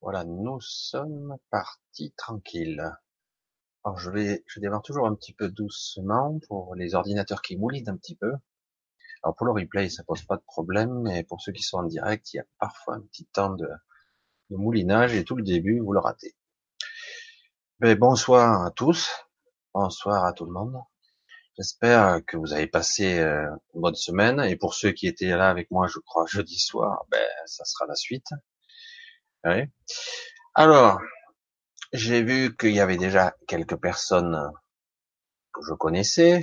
Voilà, nous sommes partis tranquilles. Alors je vais, je démarre toujours un petit peu doucement pour les ordinateurs qui moulinent un petit peu. Alors pour le replay, ça pose pas de problème, mais pour ceux qui sont en direct, il y a parfois un petit temps de, moulinage et tout le début, vous le ratez. Mais bonsoir à tous, bonsoir à tout le monde. J'espère que vous avez passé euh, une bonne semaine et pour ceux qui étaient là avec moi, je crois jeudi soir, ben ça sera la suite. Alors, j'ai vu qu'il y avait déjà quelques personnes que je connaissais.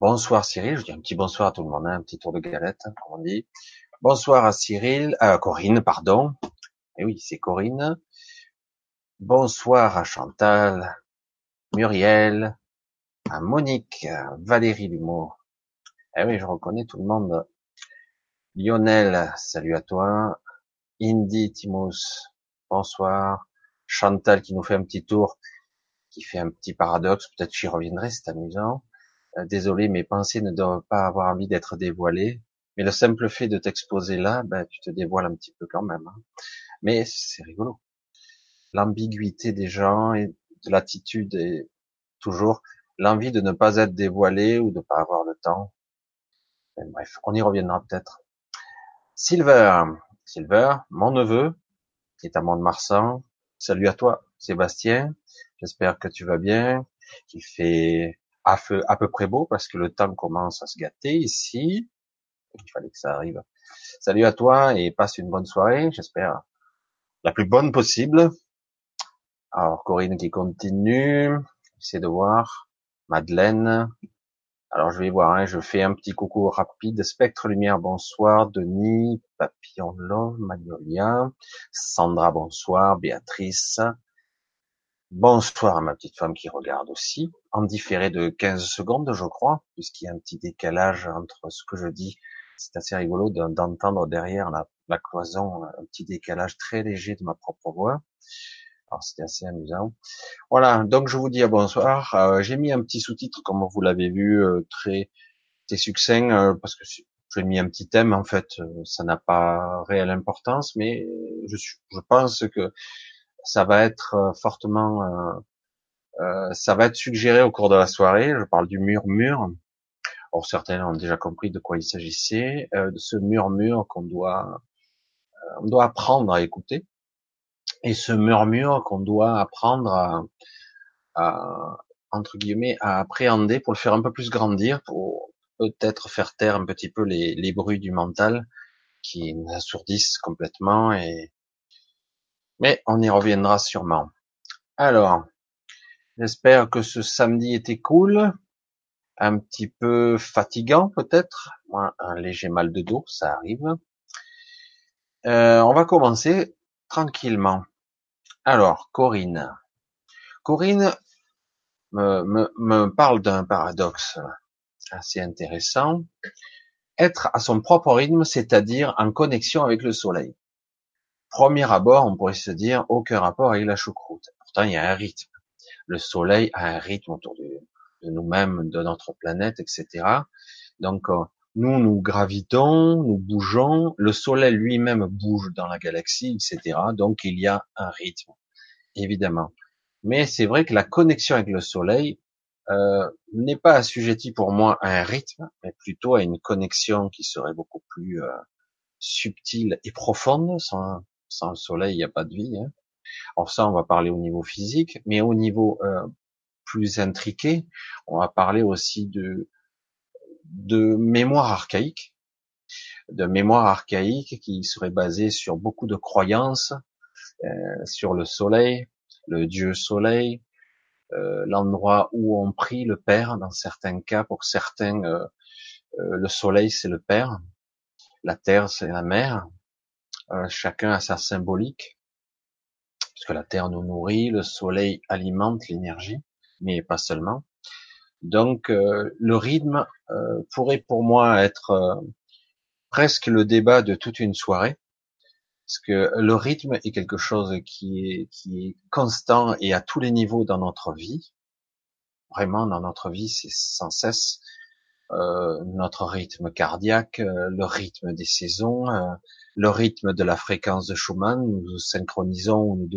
Bonsoir Cyril, je dis un petit bonsoir à tout le monde, hein, un petit tour de galette, hein, comme on dit. Bonsoir à Cyril, à Corinne, pardon. Et eh oui, c'est Corinne. Bonsoir à Chantal, Muriel, à Monique, Valérie Lumeau. Eh oui, je reconnais tout le monde. Lionel, salut à toi. Indy Timos, bonsoir. Chantal qui nous fait un petit tour, qui fait un petit paradoxe, peut-être j'y reviendrai, c'est amusant. Euh, désolé, mes pensées ne doivent pas avoir envie d'être dévoilées, mais le simple fait de t'exposer là, ben, tu te dévoiles un petit peu quand même. Hein. Mais c'est rigolo. L'ambiguïté des gens et de l'attitude et toujours l'envie de ne pas être dévoilé ou de pas avoir le temps. bref, on y reviendra peut-être. Silver, Silver, mon neveu, qui est à Mont-de-Marsan. Salut à toi, Sébastien. J'espère que tu vas bien, qu'il fait à, peu près beau parce que le temps commence à se gâter ici. Il fallait que ça arrive. Salut à toi et passe une bonne soirée. J'espère la plus bonne possible. Alors Corinne qui continue. J'essaie de voir. Madeleine, alors je vais voir, hein, je fais un petit coucou rapide. Spectre Lumière, bonsoir. Denis, Papillon Love, Magnolia, Sandra, bonsoir. Béatrice, bonsoir à ma petite femme qui regarde aussi. En différé de 15 secondes, je crois, puisqu'il y a un petit décalage entre ce que je dis. C'est assez rigolo d'entendre derrière la, la cloison un petit décalage très léger de ma propre voix. Alors c'était assez amusant. Voilà, donc je vous dis à bonsoir. Euh, j'ai mis un petit sous-titre, comme vous l'avez vu, euh, très, succinct, euh, parce que j'ai mis un petit thème. En fait, ça n'a pas réelle importance, mais je, je pense que ça va être fortement, ça va être suggéré au cours de la soirée. Je parle du murmure. Or certains ont déjà compris de quoi il s'agissait, de ce murmure qu'on doit, on doit apprendre à écouter et ce murmure qu'on doit apprendre à, à, entre guillemets à appréhender pour le faire un peu plus grandir, pour peut-être faire taire un petit peu les, les bruits du mental qui nous assourdissent complètement et mais on y reviendra sûrement. Alors, j'espère que ce samedi était cool, un petit peu fatigant peut-être, un léger mal de dos, ça arrive. Euh, on va commencer tranquillement. Alors, Corinne. Corinne me, parle d'un paradoxe assez intéressant. Être à son propre rythme, c'est-à-dire en connexion avec le soleil. Premier abord, on pourrait se dire aucun rapport avec la choucroute. Pourtant, il y a un rythme. Le soleil a un rythme autour de, de nous-mêmes, de notre planète, etc. Donc, euh, nous, nous gravitons, nous bougeons, le Soleil lui-même bouge dans la galaxie, etc. Donc il y a un rythme, évidemment. Mais c'est vrai que la connexion avec le Soleil euh, n'est pas assujettie pour moi à un rythme, mais plutôt à une connexion qui serait beaucoup plus euh, subtile et profonde. Sans, le Soleil, il n'y a pas de vie. Hein. Alors ça, on va parler au niveau physique, mais au niveau euh, plus intriqué, on va parler aussi de de mémoire archaïque, de mémoire archaïque qui serait basée sur beaucoup de croyances euh, sur le soleil, le dieu soleil, euh, l'endroit où on prie le père dans certains cas, pour certains euh, le soleil c'est le père, la terre c'est la mère, chacun a sa symbolique, parce que la terre nous nourrit, le soleil alimente l'énergie, mais pas seulement. Donc euh, le rythme euh, pourrait pour moi être euh, presque le débat de toute une soirée, parce que le rythme est quelque chose qui est, qui est constant et à tous les niveaux dans notre vie. Vraiment, dans notre vie, c'est sans cesse. euh, notre rythme cardiaque, euh, le rythme des saisons, euh, le rythme de la fréquence de Schumann, nous synchronisons ou nous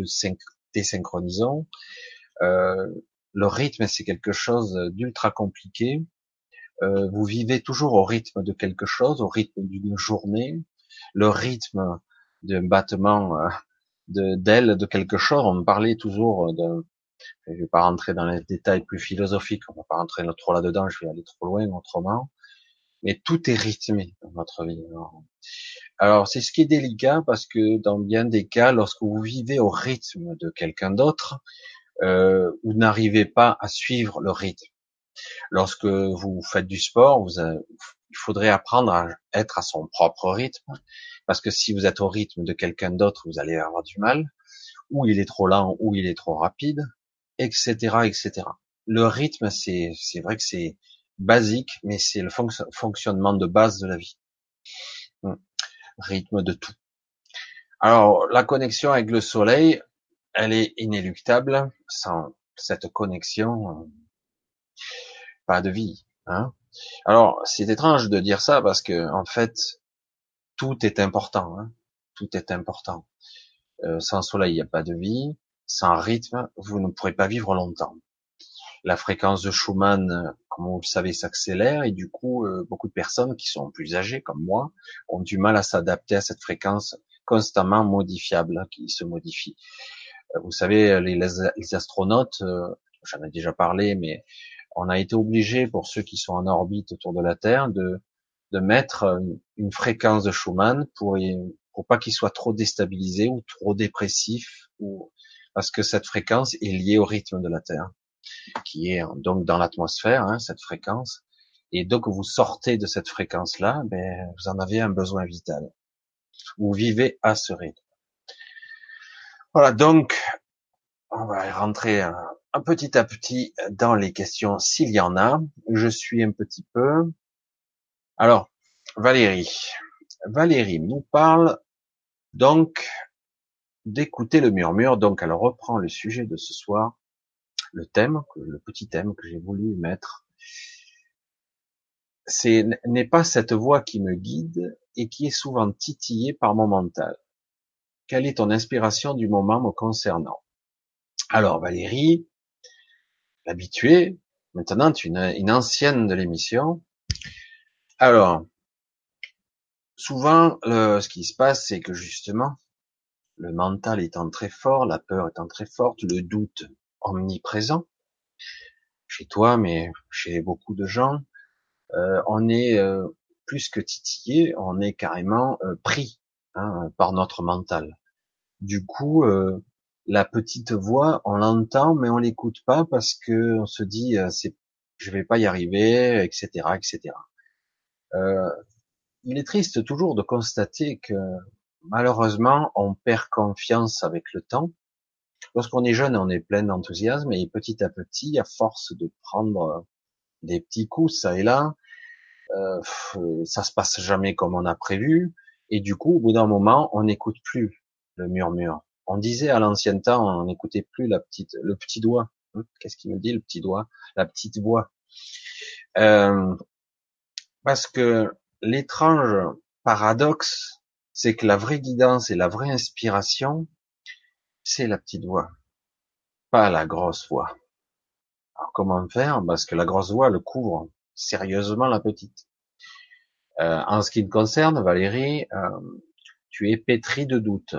désynchronisons. Le rythme, c'est quelque chose d'ultra compliqué. vous vivez toujours au rythme de quelque chose, au rythme d'une journée, le rythme d'un battement de d'aile de quelque chose. On parlait toujours de, je vais pas rentrer dans les détails plus philosophiques, on va pas rentrer trop là-dedans, je vais aller trop loin autrement. Mais tout est rythmé dans notre vie. Alors c'est ce qui est délicat parce que dans bien des cas, lorsque vous vivez au rythme de quelqu'un d'autre, euh, vous n'arrivez pas à suivre le rythme. Lorsque vous faites du sport, vous il faudrait apprendre à être à son propre rythme, parce que si vous êtes au rythme de quelqu'un d'autre, vous allez avoir du mal, ou il est trop lent, ou il est trop rapide, etc., etc. Le rythme, c'est, c'est vrai que c'est basique, mais c'est le fonctionnement de base de la vie. Hmm. Rythme de tout. Alors, la connexion avec le soleil, elle est inéluctable. Sans cette connexion, pas de vie. Hein Alors, c'est étrange de dire ça parce que, en fait, tout est important. Hein tout est important. Euh, sans soleil, il n'y a pas de vie sans rythme, vous ne pourrez pas vivre longtemps. La fréquence de Schumann, comme vous le savez, s'accélère et du coup, euh, beaucoup de personnes qui sont plus âgées comme moi ont du mal à s'adapter à cette fréquence constamment modifiable, hein, qui se modifie. Euh, vous savez, les, astronautes, euh, j'en ai déjà parlé, mais on a été obligé, pour ceux qui sont en orbite autour de la Terre, de, de mettre une fréquence de Schumann pour, pour pas qu'ils soient trop déstabilisés ou trop dépressifs ou parce que cette fréquence est liée au rythme de la Terre, qui est donc dans l'atmosphère, hein, cette fréquence. Et donc vous sortez de cette fréquence-là, ben, vous en avez un besoin vital. Vous vivez à ce rythme. Voilà, donc on va rentrer un, petit à petit dans les questions s'il y en a. Je suis un petit peu. Alors, Valérie. Valérie nous parle donc d'écouter le murmure. Donc, elle reprend le sujet de ce soir, le thème, le petit thème que j'ai voulu mettre. C'est n'est pas cette voix qui me guide et qui est souvent titillée par mon mental. Quelle est ton inspiration du moment me concernant? Alors, Valérie, l'habituée, maintenant tu es une, ancienne de l'émission. Alors, souvent, ce qui se passe, c'est que justement, le mental étant très fort, la peur étant très forte, le doute omniprésent, chez toi, mais chez beaucoup de gens, euh, on est euh, plus que titillé, on est carrément euh, pris hein, par notre mental. Du coup, la petite voix, on l'entend, mais on l'écoute pas parce que on se dit, c'est, je vais pas y arriver, etc., etc. il est triste toujours de constater que malheureusement, on perd confiance avec le temps. Lorsqu'on est jeune, on est plein d'enthousiasme et petit à petit, à force de prendre des petits coups ça et là, euh, ça se passe jamais comme on a prévu et du coup, au bout d'un moment, on n'écoute plus le murmure. On disait à l'ancien temps, on n'écoutait plus la petite, le petit doigt. Hein, qu'est-ce qu'il me dit, le petit doigt, la petite voix euh, Parce que l'étrange paradoxe c'est que la vraie guidance et la vraie inspiration, c'est la petite voix, pas la grosse voix. Alors comment faire? Parce que la grosse voix le couvre sérieusement la petite. Euh, en ce qui me concerne, Valérie, euh, tu es pétri de doutes,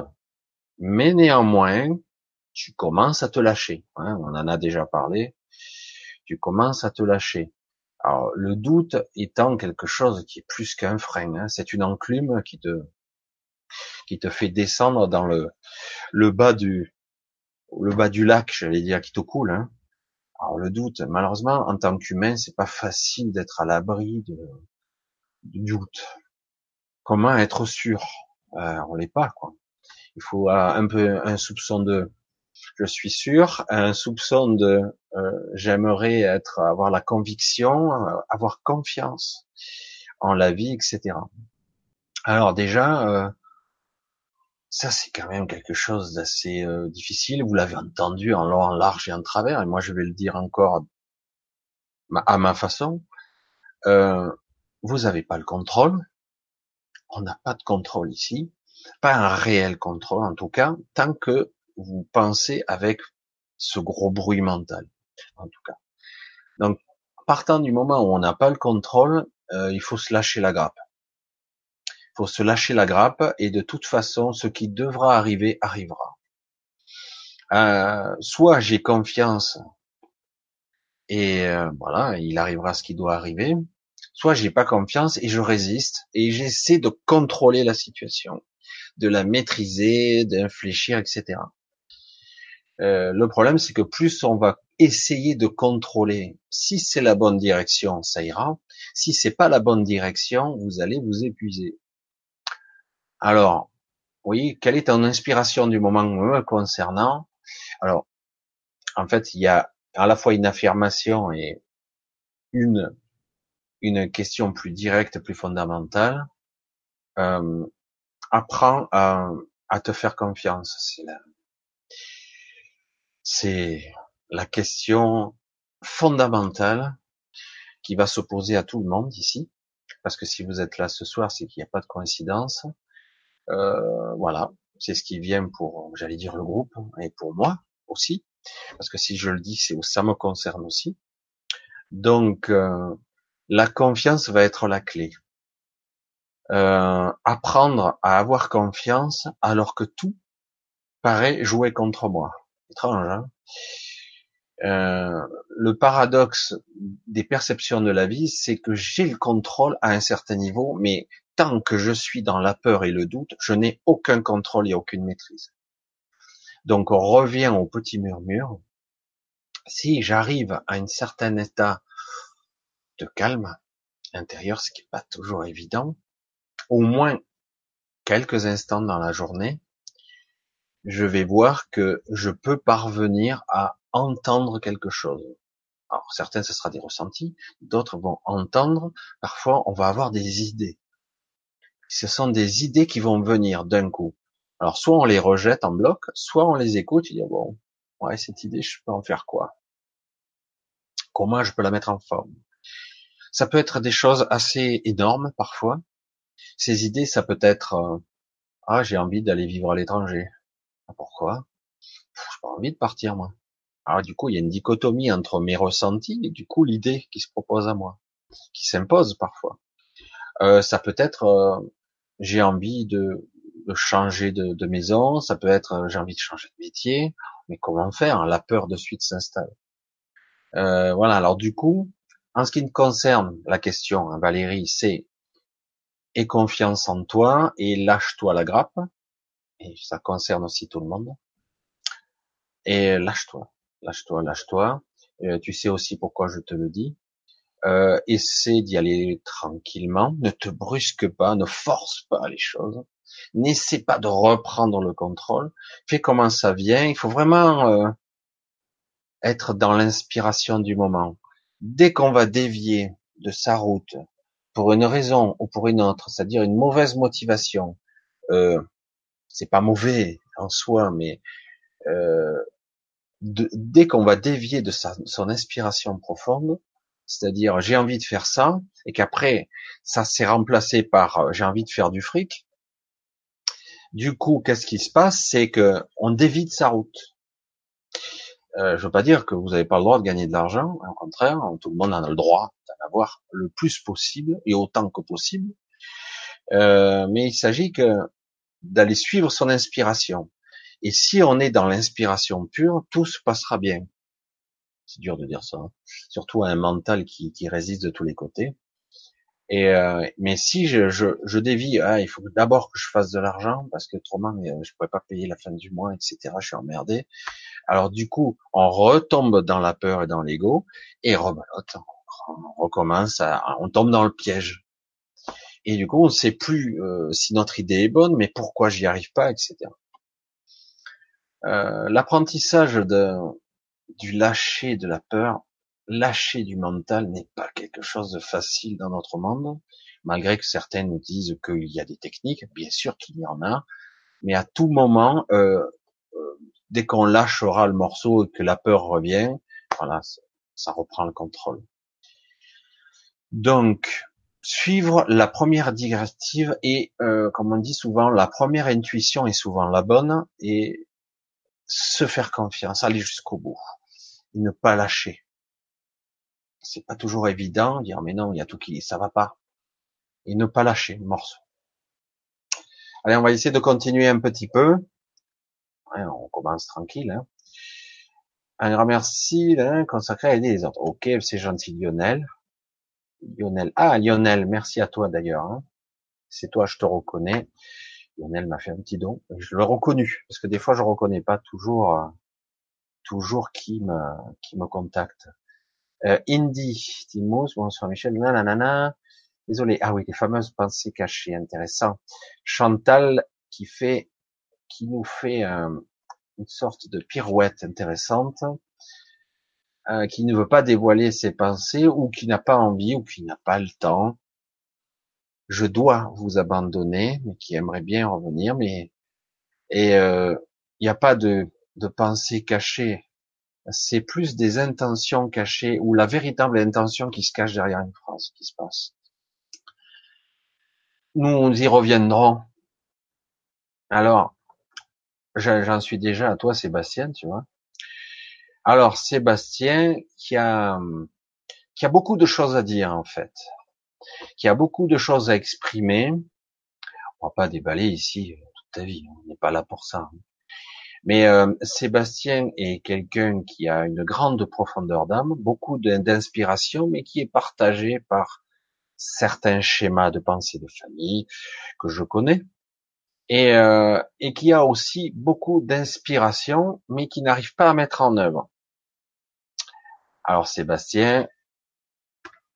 mais néanmoins, tu commences à te lâcher. Hein, on en a déjà parlé. Tu commences à te lâcher. Alors, le doute étant quelque chose qui est plus qu'un frein, hein, c'est une enclume qui te qui te fait descendre dans le, le bas du, le bas du lac, j'allais dire, qui te coule. Hein. Alors le doute, malheureusement, en tant qu'humain, c'est pas facile d'être à l'abri de, du doute. Comment être sûr? Euh, On l'est pas, quoi. Il faut un peu un soupçon de je suis sûr, un soupçon de euh, j'aimerais être avoir la conviction, euh, avoir confiance en la vie, etc. Alors déjà, euh, ça, c'est quand même quelque chose d'assez euh, difficile. Vous l'avez entendu en large et en travers, et moi je vais le dire encore à ma façon. euh, vous n'avez pas le contrôle. On n'a pas de contrôle ici, pas un réel contrôle en tout cas, tant que vous pensez avec ce gros bruit mental, en tout cas. Donc, partant du moment où on n'a pas le contrôle, euh, il faut se lâcher la grappe. Il faut se lâcher la grappe et de toute façon, ce qui devra arriver arrivera. Euh, soit j'ai confiance et euh, voilà, il arrivera ce qui doit arriver. Soit j'ai pas confiance et je résiste et j'essaie de contrôler la situation, de la maîtriser, d'infléchir, etc. Euh, le problème, c'est que plus on va essayer de contrôler, si c'est la bonne direction, ça ira. Si c'est pas la bonne direction, vous allez vous épuiser. Alors, oui, quelle est ton inspiration du moment me concernant? Alors, en fait, il y a à la fois une affirmation et une une question plus directe, plus fondamentale. Euh, apprends à, à te faire confiance. C'est la, question fondamentale qui va s'opposer à tout le monde ici. Parce que si vous êtes là ce soir, c'est qu'il n'y a pas de coïncidence. Euh, voilà, c'est ce qui vient pour, j'allais dire le groupe et pour moi aussi, parce que si je le dis, c'est ça me concerne aussi. Donc, euh, la confiance va être la clé. Euh, apprendre à avoir confiance alors que tout paraît jouer contre moi étrange. Hein? Euh, le paradoxe des perceptions de la vie, c'est que j'ai le contrôle à un certain niveau, mais tant que je suis dans la peur et le doute, je n'ai aucun contrôle et aucune maîtrise. Donc on revient au petit murmure. Si j'arrive à un certain état de calme intérieur, ce qui n'est pas toujours évident, au moins quelques instants dans la journée, je vais voir que je peux parvenir à entendre quelque chose. Alors certains, ce sera des ressentis, d'autres vont entendre, parfois on va avoir des idées. Ce sont des idées qui vont venir d'un coup. Alors soit on les rejette en bloc, soit on les écoute et dit bon, ouais cette idée, je peux en faire quoi? Comment je peux la mettre en forme? Ça peut être des choses assez énormes parfois. Ces idées, ça peut être euh, ah j'ai envie d'aller vivre à l'étranger. Ah, pourquoi? J'ai pas envie de partir, moi. Alors du coup, il y a une dichotomie entre mes ressentis et du coup l'idée qui se propose à moi, qui s'impose parfois. Euh, ça peut être euh, j'ai envie de, changer de, maison, ça peut être euh, j'ai envie de changer de métier, mais comment faire? La peur de suite s'installe. voilà. Alors du coup, en ce qui me concerne, la question, hein, Valérie, c'est aie confiance en toi et lâche-toi la grappe et ça concerne aussi tout le monde. Et lâche-toi, lâche-toi, lâche-toi. Euh, tu sais aussi pourquoi je te le dis. Euh, essaie d'y aller tranquillement, ne te brusque pas, ne force pas les choses, n'essaie pas de reprendre le contrôle, fais comment ça vient, il faut vraiment euh, être dans l'inspiration du moment. Dès qu'on va dévier de sa route pour une raison ou pour une autre, c'est-à-dire une mauvaise motivation, euh, c'est pas mauvais en soi, mais euh, dès qu'on va dévier de son inspiration profonde, c'est-à-dire j'ai envie de faire ça, et qu'après ça s'est remplacé par euh, j'ai envie de faire du fric, du coup, qu'est-ce qui se passe? C'est que on dévie de sa route. Euh, je veux pas dire que vous n'avez pas le droit de gagner de l'argent, au contraire, tout le monde en a le droit d'en avoir le plus possible et autant que possible. Euh, mais il s'agit que d'aller suivre son inspiration. Et si on est dans l'inspiration pure, tout se passera bien. C'est dur de dire ça, hein. surtout à un mental qui résiste de tous les côtés. Et euh, mais si je, je, je dévie, ah, il faut d'abord que je fasse de l'argent parce que autrement euh, je pourrais pas payer la fin du mois, etc. Je suis emmerdé. Alors du coup, on retombe dans la peur et dans l'ego et rebelote. On recommence, à, on tombe dans le piège. Et du coup, on ne sait plus euh, si notre idée est bonne, mais pourquoi j'y arrive pas, etc. Euh, L'apprentissage du lâcher de la peur, lâcher du mental n'est pas quelque chose de facile dans notre monde, malgré que certains nous disent qu'il y a des techniques, bien sûr qu'il y en a, mais à tout moment, euh, euh dès qu'on lâchera le morceau et que la peur revient, voilà, ça reprend le contrôle. Donc, suivre la première directive et, euh, comme on dit souvent, la première intuition est souvent la bonne et se faire confiance, aller jusqu'au bout et ne pas lâcher. C'est pas toujours évident, dire mais non, il y a tout qui, ça va pas. Et ne pas lâcher le morceau. Allez, on va essayer de continuer un petit peu. on commence tranquille. Hein. Un grand merci hein, consacré à aider les autres. Ok, c'est gentil Lionel. Lionel. Ah, Lionel, merci à toi d'ailleurs. Hein. C'est toi, je te reconnais. Lionel m'a fait un petit don. Je l'ai reconnu parce que des fois je reconnais pas toujours, euh, toujours qui me qui me contacte. Euh, Indy, Timos, bonsoir Michel, nanana. Désolé. Ah oui, les fameuses pensées cachées, intéressant. Chantal qui fait, qui nous fait euh, une sorte de pirouette intéressante, euh, qui ne veut pas dévoiler ses pensées ou qui n'a pas envie ou qui n'a pas le temps. Je dois vous abandonner, mais qui aimerait bien revenir, mais et euh, il n'y a pas de, de pensée cachée. C'est plus des intentions cachées ou la véritable intention qui se cache derrière une phrase qui se passe. Nous, y reviendrons. Alors, j'en suis déjà à toi, Sébastien, tu vois. Alors, Sébastien, qui a, qui a beaucoup de choses à dire, en fait. Qui a beaucoup de choses à exprimer. On va pas déballer ici euh, toute ta vie. On n'est pas là pour ça. Mais euh, Sébastien est quelqu'un qui a une grande profondeur d'âme, beaucoup d'inspiration, mais qui est partagé par certains schémas de pensée de famille que je connais et, euh, et qui a aussi beaucoup d'inspiration mais qui n'arrive pas à mettre en œuvre. Alors Sébastien,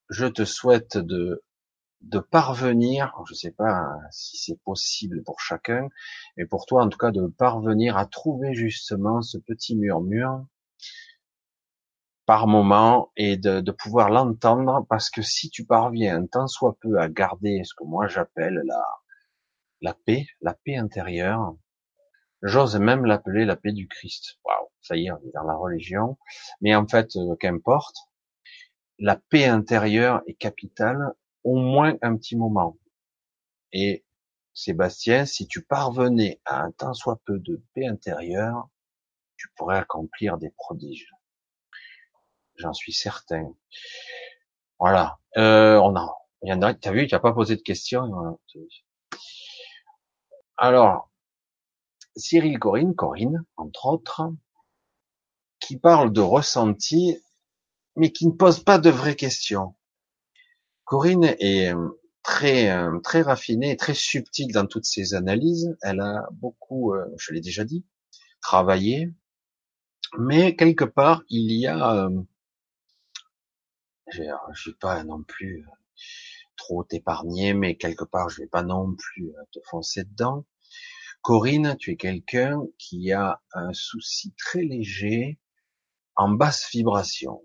je te souhaite de de parvenir, je ne sais pas si c'est possible pour chacun, mais pour toi en tout cas de parvenir à trouver justement ce petit murmure par moment et de, de pouvoir l'entendre parce que si tu parviens tant soit peu à garder ce que moi j'appelle la, la paix, la paix intérieure, j'ose même l'appeler la paix du Christ. Waouh, ça y est, on est dans la religion, mais en fait, euh, qu'importe, la paix intérieure est capitale, au moins un petit moment. Et Sébastien, si tu parvenais à un tant soit peu de paix intérieure, tu pourrais accomplir des prodiges j'en suis certain. Voilà. Euh, on a, il t'as vu, tu n'as pas posé de questions. Alors, Cyril Corinne, Corinne, entre autres, qui parle de ressenti, mais qui ne pose pas de vraies questions. Corinne est euh, très euh, très raffinée, très subtile dans toutes ses analyses. Elle a beaucoup, euh, je l'ai déjà dit, travaillé, mais quelque part il y a je vais pas non plus trop t'épargner, mais quelque part, je vais pas non plus te foncer dedans. Corinne, tu es quelqu'un qui a un souci très léger en basse vibration.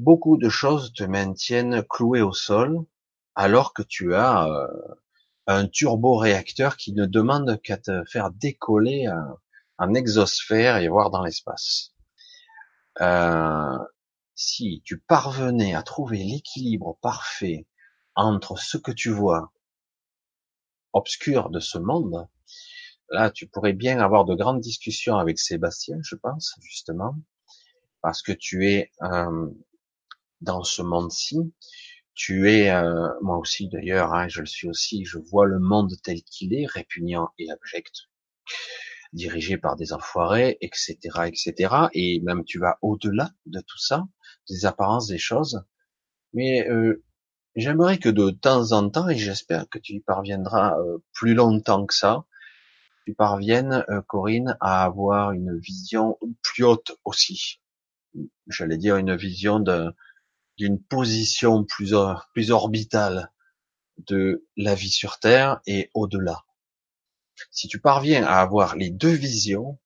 Beaucoup de choses te maintiennent cloué au sol, alors que tu as euh, un turbo-réacteur qui ne demande qu'à te faire décoller en exosphère et voir dans l'espace. Euh, si tu parvenais à trouver l'équilibre parfait entre ce que tu vois obscur de ce monde, là, tu pourrais bien avoir de grandes discussions avec Sébastien, je pense, justement, parce que tu es euh, dans ce monde-ci, tu es, euh, moi aussi d'ailleurs, hein, je le suis aussi, je vois le monde tel qu'il est, répugnant et abject, dirigé par des enfoirés, etc., etc. Et même tu vas au-delà de tout ça, des apparences des choses. Mais euh, j'aimerais que de temps en temps, et j'espère que tu y parviendras euh, plus longtemps que ça, tu parviennes, euh, Corinne, à avoir une vision plus haute aussi. J'allais dire une vision d'une position plus, plus orbitale de la vie sur Terre et au-delà. Si tu parviens à avoir les deux visions,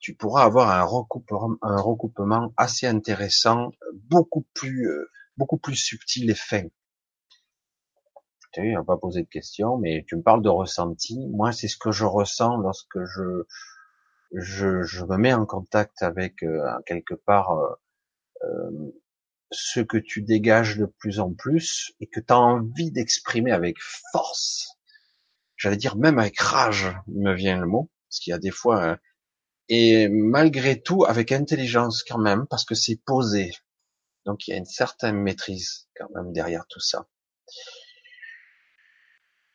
tu pourras avoir un recoupement, un recoupement assez intéressant, beaucoup plus, euh, beaucoup plus subtil et fin. Tu sais, on va poser de questions, mais tu me parles de ressenti. Moi, c'est ce que je ressens lorsque je, je, je me mets en contact avec euh, quelque part euh, ce que tu dégages de plus en plus et que tu as envie d'exprimer avec force, j'allais dire même avec rage, me vient le mot, parce qu'il y a des fois, euh, et malgré tout avec intelligence quand même, parce que c'est posé. Donc il y a une certaine maîtrise quand même derrière tout ça.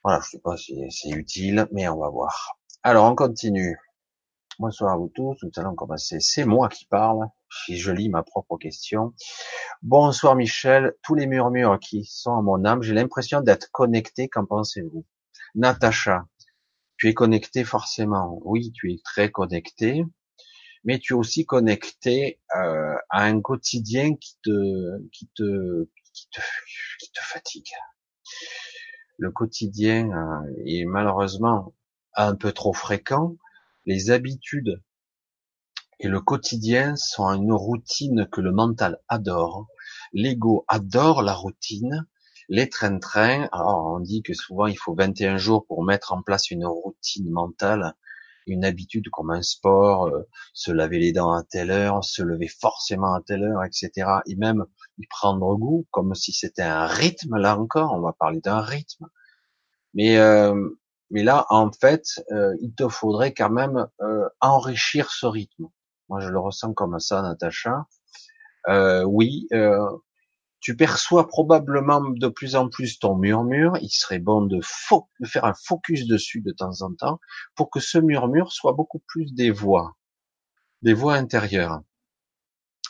Voilà, je sais pas si c'est utile, mais on va voir. Alors on continue. Bonsoir à vous tous, nous allons commencer. C'est moi qui parle, si je lis ma propre question. Bonsoir Michel, tous les murmures qui sont à mon âme, j'ai l'impression d'être connecté, qu'en pensez-vous? Natacha, tu es connecté forcément. Oui, tu es très connecté, mais tu es aussi connecté euh, à un quotidien qui te, qui te, qui te, fatigue. Le quotidien euh, est malheureusement un peu trop fréquent. Les habitudes et le quotidien sont une routine que le mental adore. L'ego adore la routine. Les trains-trains, alors on dit que souvent il faut 21 jours pour mettre en place une routine mentale, une habitude comme un sport, euh, se laver les dents à telle heure, se lever forcément à telle heure, etc. Et même y prendre goût, comme si c'était un rythme, là encore, on va parler d'un rythme. Mais euh, là, en fait, euh, il te faudrait quand même enrichir ce rythme. Moi, je le ressens comme ça, Natacha. Euh, oui, euh, tu perçois probablement de plus en plus ton murmure. Il serait bon de, de, faire un focus dessus de temps en temps pour que ce murmure soit beaucoup plus des voix, des voix intérieures.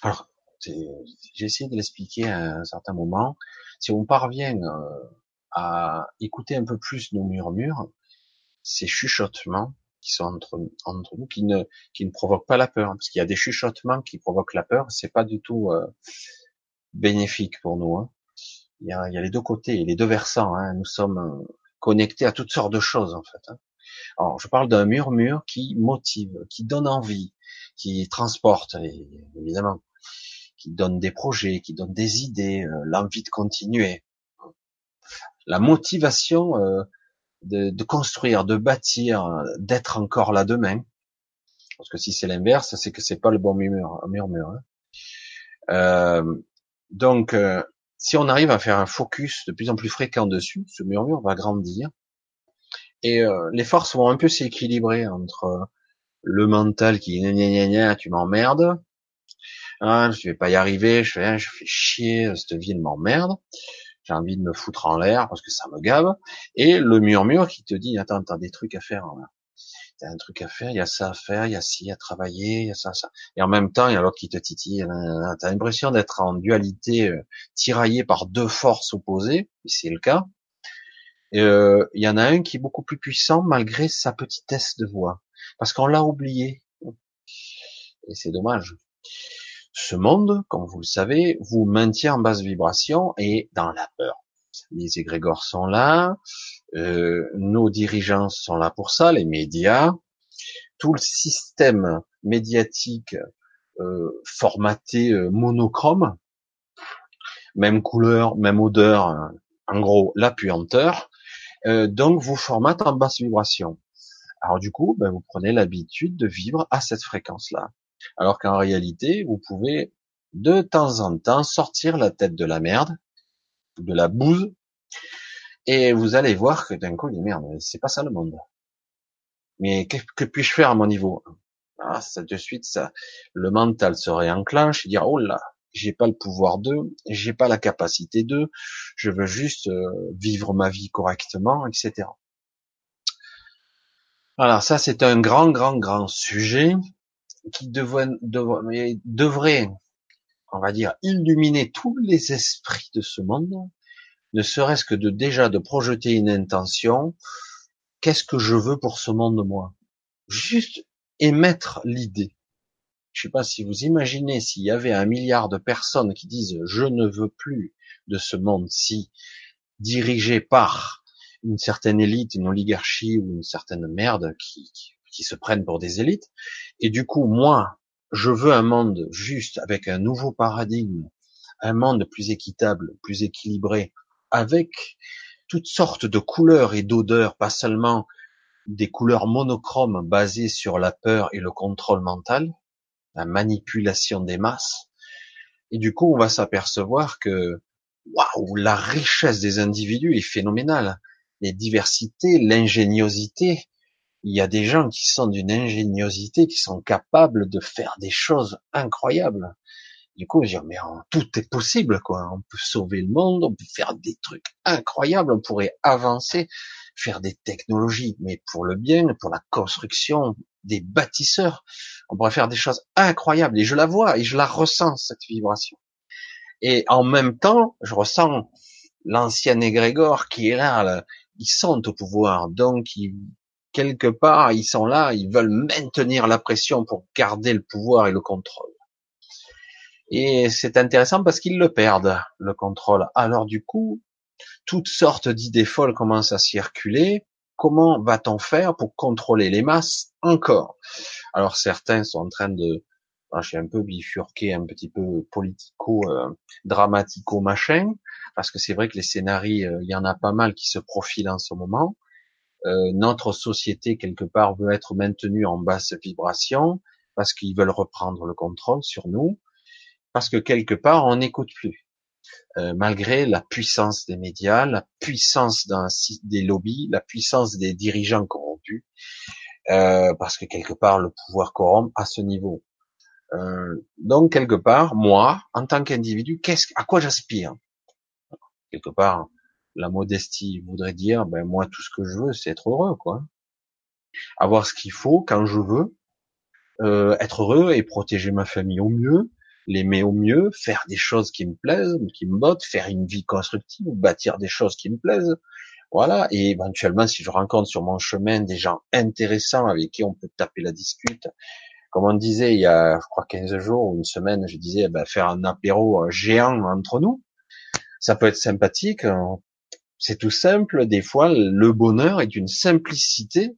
Alors, j'ai essayé de l'expliquer à un certain moment. Si on parvient euh, à écouter un peu plus nos murmures, ces chuchotements, qui sont entre, entre nous, qui ne, qui ne provoquent pas la peur, parce qu'il y a des chuchotements qui provoquent la peur, c'est pas du tout euh, bénéfique pour nous. Hein. Il, y a, il y a les deux côtés, les deux versants. Hein. Nous sommes euh, connectés à toutes sortes de choses en fait. Hein. Alors, je parle d'un murmure qui motive, qui donne envie, qui transporte, évidemment, qui donne des projets, qui donne des idées, euh, l'envie de continuer. La motivation euh, de, construire, de bâtir, d'être encore là demain. Parce que si c'est l'inverse, c'est que c'est pas le bon murmure. hein. euh, donc, euh, si on arrive à faire un focus de plus en plus fréquent dessus, ce murmure va grandir et euh, les forces vont un peu s'équilibrer entre le mental qui gna gna gna, tu m'emmerdes, ah, je vais pas y arriver, je fais, je fais chier, cette vie m'emmerde j'ai envie de me foutre en l'air parce que ça me gave, et le murmure qui te dit, attends, t'as des trucs à faire, t'as un truc à faire, il y a ça à faire, il y a ci à travailler, il y a ça, ça. Et en même temps, il y a l'autre qui te titille, t'as l'impression d'être en dualité, euh, tiraillé par deux forces opposées, et c'est le cas. Euh, il y en a un qui est beaucoup plus puissant malgré sa petitesse de voix, parce qu'on l'a oublié. Et c'est dommage. Ce monde, comme vous le savez, vous maintient en basse vibration et dans la peur. Les égrégores sont là, euh, nos dirigeants sont là pour ça, les médias, tout le système médiatique euh, formaté euh, monochrome, même couleur, même odeur, en gros la puanteur, donc vous formate en basse vibration. Alors du coup, ben, vous prenez l'habitude de vivre à cette fréquence-là. Alors qu'en réalité, vous pouvez de temps en temps sortir la tête de la merde, de la bouse, et vous allez voir que d'un coup, dit merde, c'est pas ça le monde. Mais que, puis-je faire à mon niveau? Ah, ça, De suite, ça, le mental se réenclenche et dire oh là, j'ai pas le pouvoir d'eux, j'ai pas la capacité d'eux, je veux juste euh, vivre ma vie correctement, etc. Alors ça, c'est un grand, grand, grand sujet qui devrait, on va dire, illuminer tous les esprits de ce monde, ne serait-ce que de déjà de projeter une intention. Qu'est-ce que je veux pour ce monde, moi? Juste émettre l'idée. Je sais pas si vous imaginez s'il y avait un milliard de personnes qui disent je ne veux plus de ce monde-ci dirigé par une certaine élite, une oligarchie ou une certaine merde qui, qui se prennent pour des élites. Et du coup, moi, je veux un monde juste avec un nouveau paradigme, un monde plus équitable, plus équilibré, avec toutes sortes de couleurs et d'odeurs, pas seulement des couleurs monochromes basées sur la peur et le contrôle mental, la manipulation des masses, Et du coup, on va s'apercevoir que, waouh, la richesse des individus est phénoménale. Les diversités, l'ingéniosité. Il y a des gens qui sont d'une ingéniosité, qui sont capables de faire des choses incroyables. Du coup, je dis, mais tout est possible, quoi. On peut sauver le monde, on peut faire des trucs incroyables, on pourrait avancer, faire des technologies, mais pour le bien, pour la construction des bâtisseurs. On pourrait faire des choses incroyables et je la vois et je la ressens, cette vibration. Et en même temps, je ressens l'ancien égrégore qui est là, ils sont au pouvoir, donc quelque part, ils sont là, ils veulent maintenir la pression pour garder le pouvoir et le contrôle. Et c'est intéressant parce qu'ils le perdent, le contrôle. Alors du coup, toutes sortes d'idées folles commencent à circuler. Comment va-t-on faire pour contrôler les masses encore? Alors certains sont en train de, je suis un peu bifurqué, un petit peu politico, euh, dramatico machin, parce que c'est vrai que les scénarios, euh, il y en a pas mal qui se profilent en ce moment. Euh, notre société quelque part veut être maintenue en basse vibration parce qu'ils veulent reprendre le contrôle sur nous parce que quelque part on n'écoute plus. Euh, malgré la puissance des médias, la puissance des lobbies, la puissance des dirigeants corrompus, euh, parce que quelque part le pouvoir corrompt à ce niveau. Euh, donc quelque part, moi, en tant qu'individu, qu'est-ce, à quoi j'aspire? Quelque part, la modestie voudrait dire, ben moi, tout ce que je veux, c'est être heureux, quoi. Avoir ce qu'il faut quand je veux, être heureux et protéger ma famille au mieux, l'aimer au mieux, faire des choses qui me plaisent, qui me bottent, faire une vie constructive, bâtir des choses qui me plaisent. Voilà. Et éventuellement, si je rencontre sur mon chemin des gens intéressants avec qui on peut taper la discute, comme on disait il y a, je crois, 15 jours ou une semaine, je disais, ben, faire un apéro géant entre nous, ça peut être sympathique. C'est tout simple. Des fois, le bonheur est d'une simplicité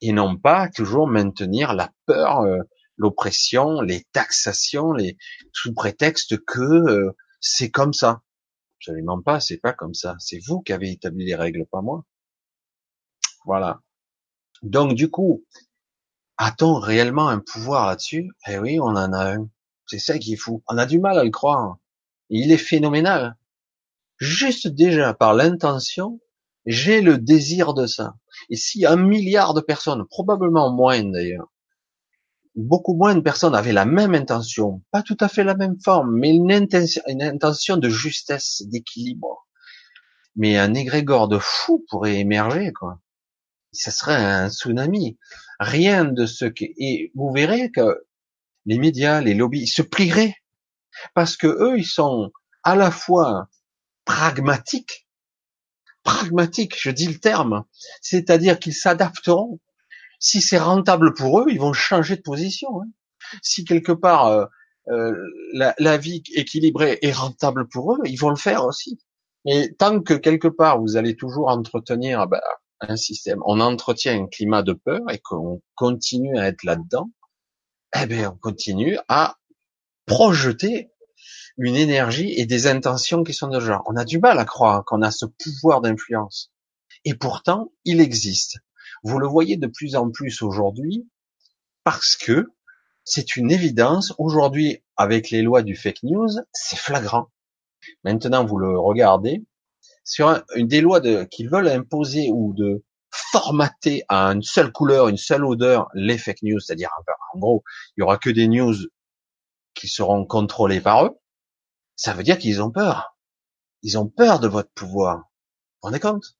et non pas toujours maintenir la peur, euh, l'oppression, les taxations, les sous prétexte que euh, c'est comme ça. Absolument pas, c'est pas comme ça. C'est vous qui avez établi les règles, pas moi. Voilà. Donc du coup, a-t-on réellement un pouvoir là-dessus? Eh oui, on en a un. C'est ça qui est fou. On a du mal à le croire. Il est phénoménal. Juste déjà par l'intention, j'ai le désir de ça. Et si un milliard de personnes, probablement moins d'ailleurs, beaucoup moins de personnes avaient la même intention, pas tout à fait la même forme, mais une intention, une intention de justesse, d'équilibre. Mais un égrégore de fou pourrait émerger, quoi. Ce serait un tsunami. Rien de ce que, et vous verrez que les médias, les lobbies, se plieraient. Parce que eux, ils sont à la fois pragmatiques, pragmatiques, je dis le terme, c'est-à-dire qu'ils s'adapteront si c'est rentable pour eux, ils vont changer de position. Hein. Si quelque part euh, euh, la, vie équilibrée est rentable pour eux, ils vont le faire aussi. Et tant que quelque part vous allez toujours entretenir ben, un système, on entretient un climat de peur et qu'on continue à être là-dedans, eh bien on continue à projeter une énergie et des intentions qui sont de genre. On a du mal à croire qu'on a ce pouvoir d'influence. Et pourtant, il existe. Vous le voyez de plus en plus aujourd'hui parce que c'est une évidence. Aujourd'hui, avec les lois du fake news, c'est flagrant. Maintenant, vous le regardez sur une des lois de, qu'ils veulent imposer ou de formater à une seule couleur, une seule odeur les fake news, c'est-à-dire en gros, il y aura que des news qui seront contrôlées par eux. Ça veut dire qu'ils ont peur. Ils ont peur de votre pouvoir. Vous vous rendez compte?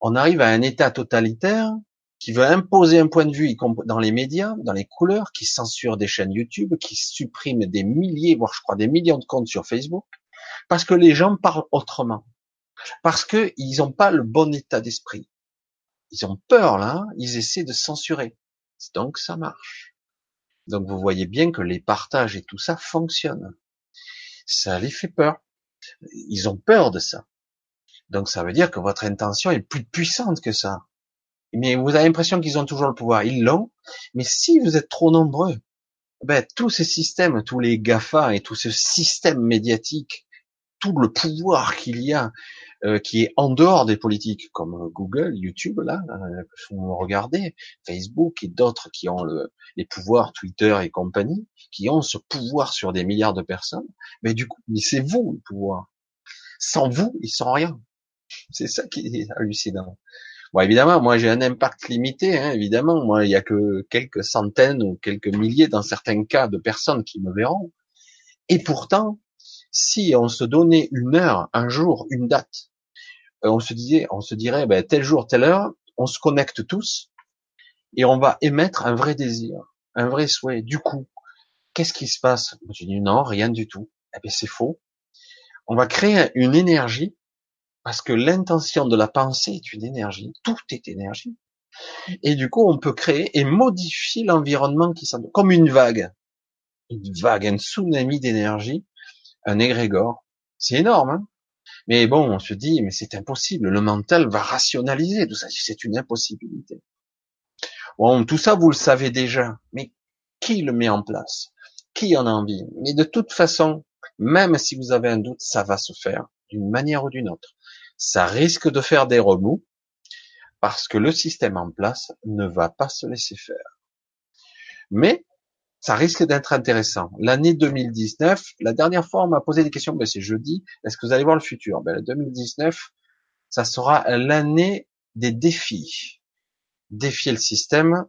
On arrive à un état totalitaire qui veut imposer un point de vue dans les médias, dans les couleurs, qui censure des chaînes YouTube, qui supprime des milliers, voire je crois des millions de comptes sur Facebook, parce que les gens parlent autrement, parce que ils n'ont pas le bon état d'esprit. Ils ont peur là, ils essaient de censurer. Donc ça marche. Donc vous voyez bien que les partages et tout ça fonctionnent. Ça les fait peur. Ils ont peur de ça. Donc ça veut dire que votre intention est plus puissante que ça mais vous avez l'impression qu'ils ont toujours le pouvoir. Ils l'ont, mais si vous êtes trop nombreux, ben, tous ces systèmes, tous les GAFA et tout ce système médiatique, tout le pouvoir qu'il y a, euh, qui est en dehors des politiques, comme Google, YouTube, là, euh, vous regardez, Facebook et d'autres qui ont le, les pouvoirs, Twitter et compagnie, qui ont ce pouvoir sur des milliards de personnes, mais du coup, mais c'est vous le pouvoir. Sans vous, ils sont rien. C'est ça qui est hallucinant. Bon, évidemment, moi j'ai un impact limité, hein, évidemment. Moi, il y a que quelques centaines ou quelques milliers, dans certains cas, de personnes qui me verront. Et pourtant, si on se donnait une heure, un jour, une date, euh, on se disait, on se dirait, ben, tel jour, telle heure, on se connecte tous et on va émettre un vrai désir, un vrai souhait. Du coup, qu'est-ce qui se passe? Je dis non, rien du tout. Eh bien, c'est faux. On va créer une énergie parce que l'intention de la pensée est une énergie. Tout est énergie. Et du coup, on peut créer et modifier l'environnement qui s'en, comme une vague, une vague, un tsunami d'énergie un égrégore. C'est énorme, hein mais bon, on se dit, mais c'est impossible. Le mental va rationaliser tout ça. C'est une impossibilité. Bon, tout ça, vous le savez déjà. Mais qui le met en place? Qui en a envie? Mais de toute façon, même si vous avez un doute, ça va se faire d'une manière ou d'une autre. Ça risque de faire des remous parce que le système en place ne va pas se laisser faire. Mais ça risque d'être intéressant. L'année 2019, la dernière fois, on m'a posé des questions, ben c'est jeudi, est-ce que vous allez voir le futur? Ben 2019, ça sera l'année des défis. Défier le système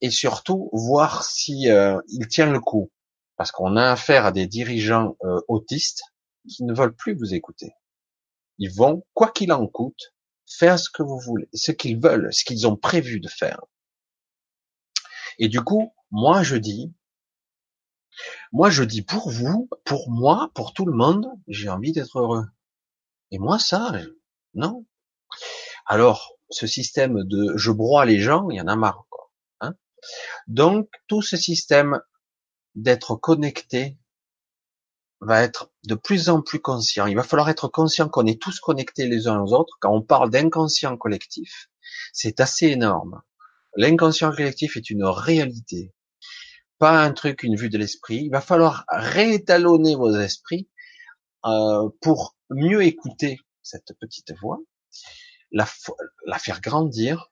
et surtout voir si euh, il tient le coup. Parce qu'on a affaire à des dirigeants euh, autistes qui ne veulent plus vous écouter. Ils vont, quoi qu'il en coûte, faire ce que vous voulez, ce qu'ils veulent, ce qu'ils ont prévu de faire. Et du coup, moi je dis, moi, je dis pour vous, pour moi, pour tout le monde, j'ai envie d'être heureux. Et moi, ça, non. Alors, ce système de je broie les gens, il y en a marre. Quoi, hein Donc, tout ce système d'être connecté va être de plus en plus conscient. Il va falloir être conscient qu'on est tous connectés les uns aux autres. Quand on parle d'inconscient collectif, c'est assez énorme. L'inconscient collectif est une réalité pas un truc, une vue de l'esprit. Il va falloir réétalonner vos esprits euh, pour mieux écouter cette petite voix, la, la faire grandir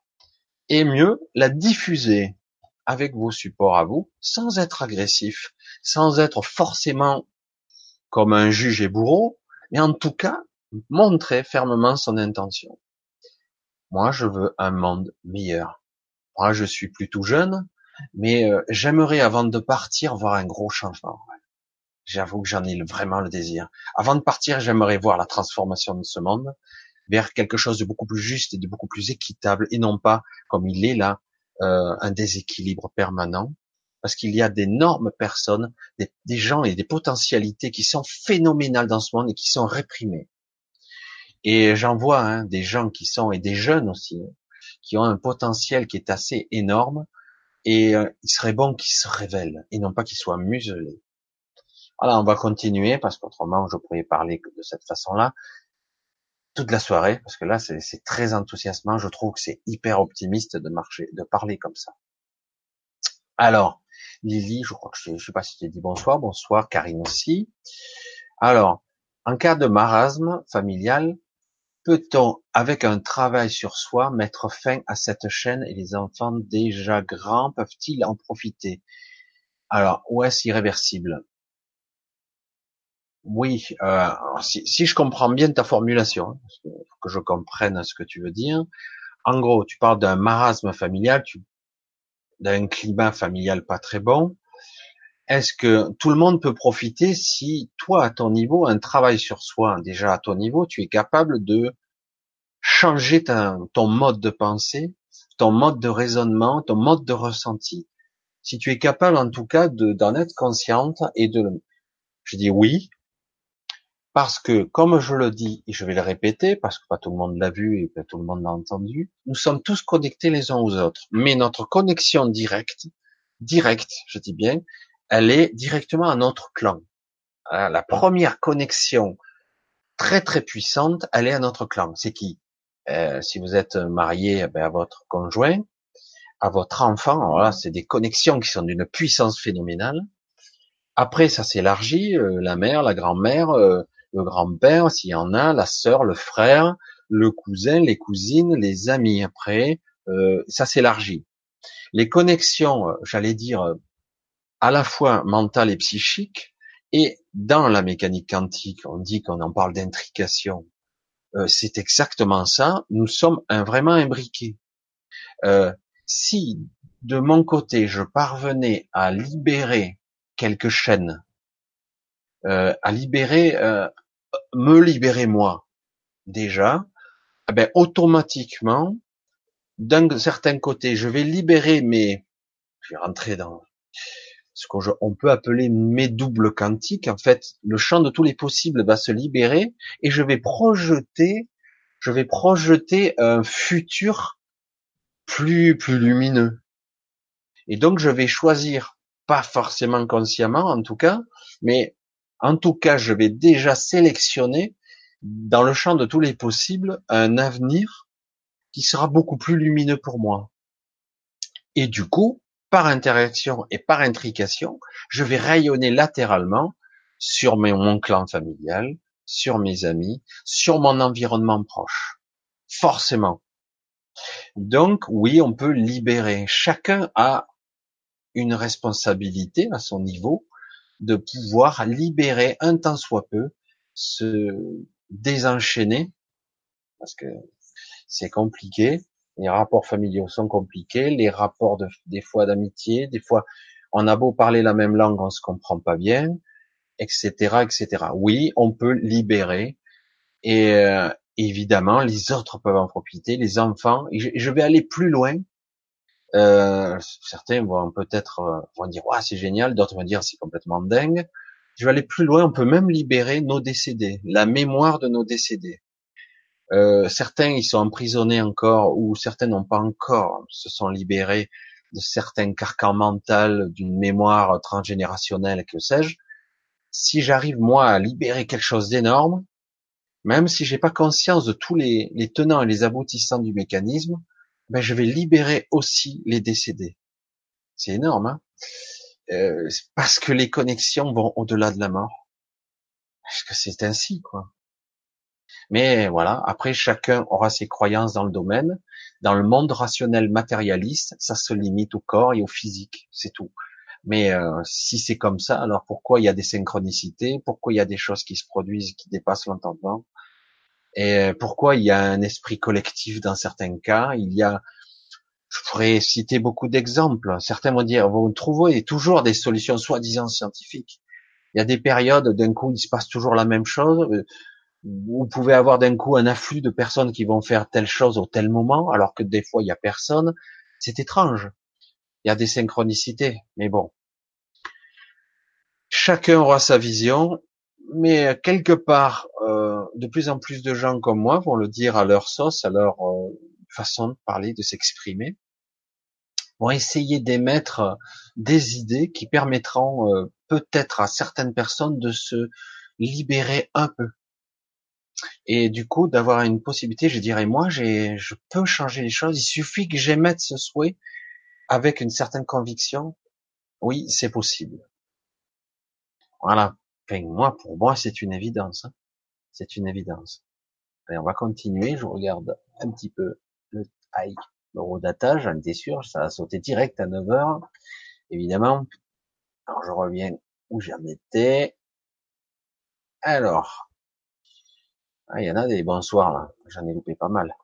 et mieux la diffuser avec vos supports à vous, sans être agressif, sans être forcément comme un juge et bourreau, mais en tout cas montrer fermement son intention. Moi, je veux un monde meilleur. Moi, je suis plutôt jeune, mais euh, j'aimerais avant de partir voir un gros changement. J'avoue que j'en ai vraiment le désir. Avant de partir, j'aimerais voir la transformation de ce monde vers quelque chose de beaucoup plus juste et de beaucoup plus équitable, et non pas comme il est là, euh, un déséquilibre permanent, parce qu'il y a d'énormes personnes, des, des, gens et des potentialités qui sont phénoménales dans ce monde et qui sont réprimées. Et j'en vois hein, des gens qui sont, et des jeunes aussi, qui ont un potentiel qui est assez énorme, et euh, il serait bon qu'il se révèle et non pas qu'il soit muselé. Voilà, on va continuer parce qu'autrement je pourrais parler de cette façon-là toute la soirée parce que là c'est très enthousiasmant. Je trouve que c'est hyper optimiste de marcher, de parler comme ça. Alors, Lily, je crois que je, je sais pas si tu as dit bonsoir, bonsoir, Karine aussi. Alors, en cas de marasme familial, Peut-on, avec un travail sur soi, mettre fin à cette chaîne et les enfants déjà grands peuvent-ils en profiter? Alors, où est-ce irréversible? Oui, euh, si, je comprends bien ta formulation, hein, que, que je comprenne ce que tu veux dire. En gros, tu parles d'un marasme familial, d'un climat familial pas très bon. Est-ce que tout le monde peut profiter si toi, à ton niveau, un travail sur soi, déjà à ton niveau, tu es capable de changer ton mode de pensée, ton mode de raisonnement, ton mode de ressenti. Si tu es capable, en tout cas, d'en être consciente et de, je dis oui, parce que, comme je le dis, et je vais le répéter, parce que pas tout le monde l'a vu et pas tout le monde l'a entendu, nous sommes tous connectés les uns aux autres. Mais notre connexion directe, directe, je dis bien, elle est directement à notre clan. Hein, la première connexion très très puissante, elle est à notre clan. C'est qui? Euh, Si vous êtes marié eh ben, à votre conjoint, à votre enfant, alors là, c'est des connexions qui sont d'une puissance phénoménale. Après, ça s'élargit, euh, la mère, la grand-mère, euh, le grand-père, s'il y en a, la sœur, le frère, le cousin, les cousines, les amis. Après, ça s'élargit. Les connexions, j'allais dire, à la fois mentales et psychiques, et dans la mécanique quantique, on dit qu'on en parle d'intrication. C'est exactement ça. Nous sommes un, vraiment imbriqués. si de mon côté je parvenais à libérer quelques chaînes, à libérer, me libérer moi déjà, eh ben automatiquement d'un certain côté, je vais libérer mes, je vais rentrer dans ce qu'on peut appeler mes doubles quantiques. En fait, le champ de tous les possibles va se libérer et je vais projeter, je vais projeter un futur plus, plus lumineux. Et donc, je vais choisir, pas forcément consciemment, en tout cas, mais en tout cas, je vais déjà sélectionner dans le champ de tous les possibles un avenir qui sera beaucoup plus lumineux pour moi. Et du coup, par interaction et par intrication, je vais rayonner latéralement sur mon clan familial, sur mes amis, sur mon environnement proche. Forcément. Donc, oui, on peut libérer. Chacun a une responsabilité à son niveau de pouvoir libérer un temps soit peu, se désenchaîner, parce que c'est compliqué. Les rapports familiaux sont compliqués, les rapports de, des fois d'amitié, des fois on a beau parler la même langue, on se comprend pas bien, etc., etc. Oui, on peut libérer et euh, évidemment les autres peuvent en profiter, les enfants. Je, vais aller plus loin. Euh, certains vont peut-être euh, vont dire ouais c'est génial, d'autres vont dire c'est complètement dingue. Je vais aller plus loin, on peut même libérer nos décédés, la mémoire de nos décédés. Euh, certains ils sont emprisonnés encore ou certains n'ont pas encore se sont libérés de certains carcans mentaux, d'une mémoire transgénérationnelle, que sais-je. Si j'arrive moi à libérer quelque chose d'énorme, même si j'ai pas conscience de tous les, tenants et les aboutissants du mécanisme, ben je vais libérer aussi les décédés. C'est énorme, hein euh, parce que les connexions vont au-delà de la mort. Parce que c'est ainsi, quoi. Mais voilà, après chacun aura ses croyances dans le domaine. Dans le monde rationnel matérialiste, ça se limite au corps et au physique, c'est tout. Mais euh, si c'est comme ça, alors pourquoi il y a des synchronicités? Pourquoi il y a des choses qui se produisent qui dépassent l'entendement? Et pourquoi il y a un esprit collectif dans certains cas? Il y a, je pourrais citer beaucoup d'exemples. Certains vont dire, vous trouvez toujours des solutions soi-disant scientifiques. Il y a des périodes, d'un coup, il se passe toujours la même chose vous pouvez avoir d'un coup un afflux de personnes qui vont faire telle chose au tel moment, alors que des fois il y a personne. C'est étrange. Il y a des synchronicités, mais bon. Chacun aura sa vision, mais quelque part, euh, de plus en plus de gens comme moi vont le dire à leur sauce, à leur euh, façon de parler, de s'exprimer, vont essayer d'émettre des idées qui permettront euh, peut-être à certaines personnes de se libérer un peu et du coup d'avoir une possibilité, je dirais moi, j'ai, je peux changer les choses. Il suffit que j'émette ce souhait avec une certaine conviction. Oui, c'est possible. Voilà. moi, pour moi, c'est une évidence. Hein. C'est une évidence. Et on va continuer. Je regarde un petit peu le, aïe, le data. J'en étais sûr. Ça a sauté direct à 9 heures. Évidemment. Alors, je reviens où j'en étais. Alors, ah, il y en a des bonsoirs là. J'en ai loupé pas mal.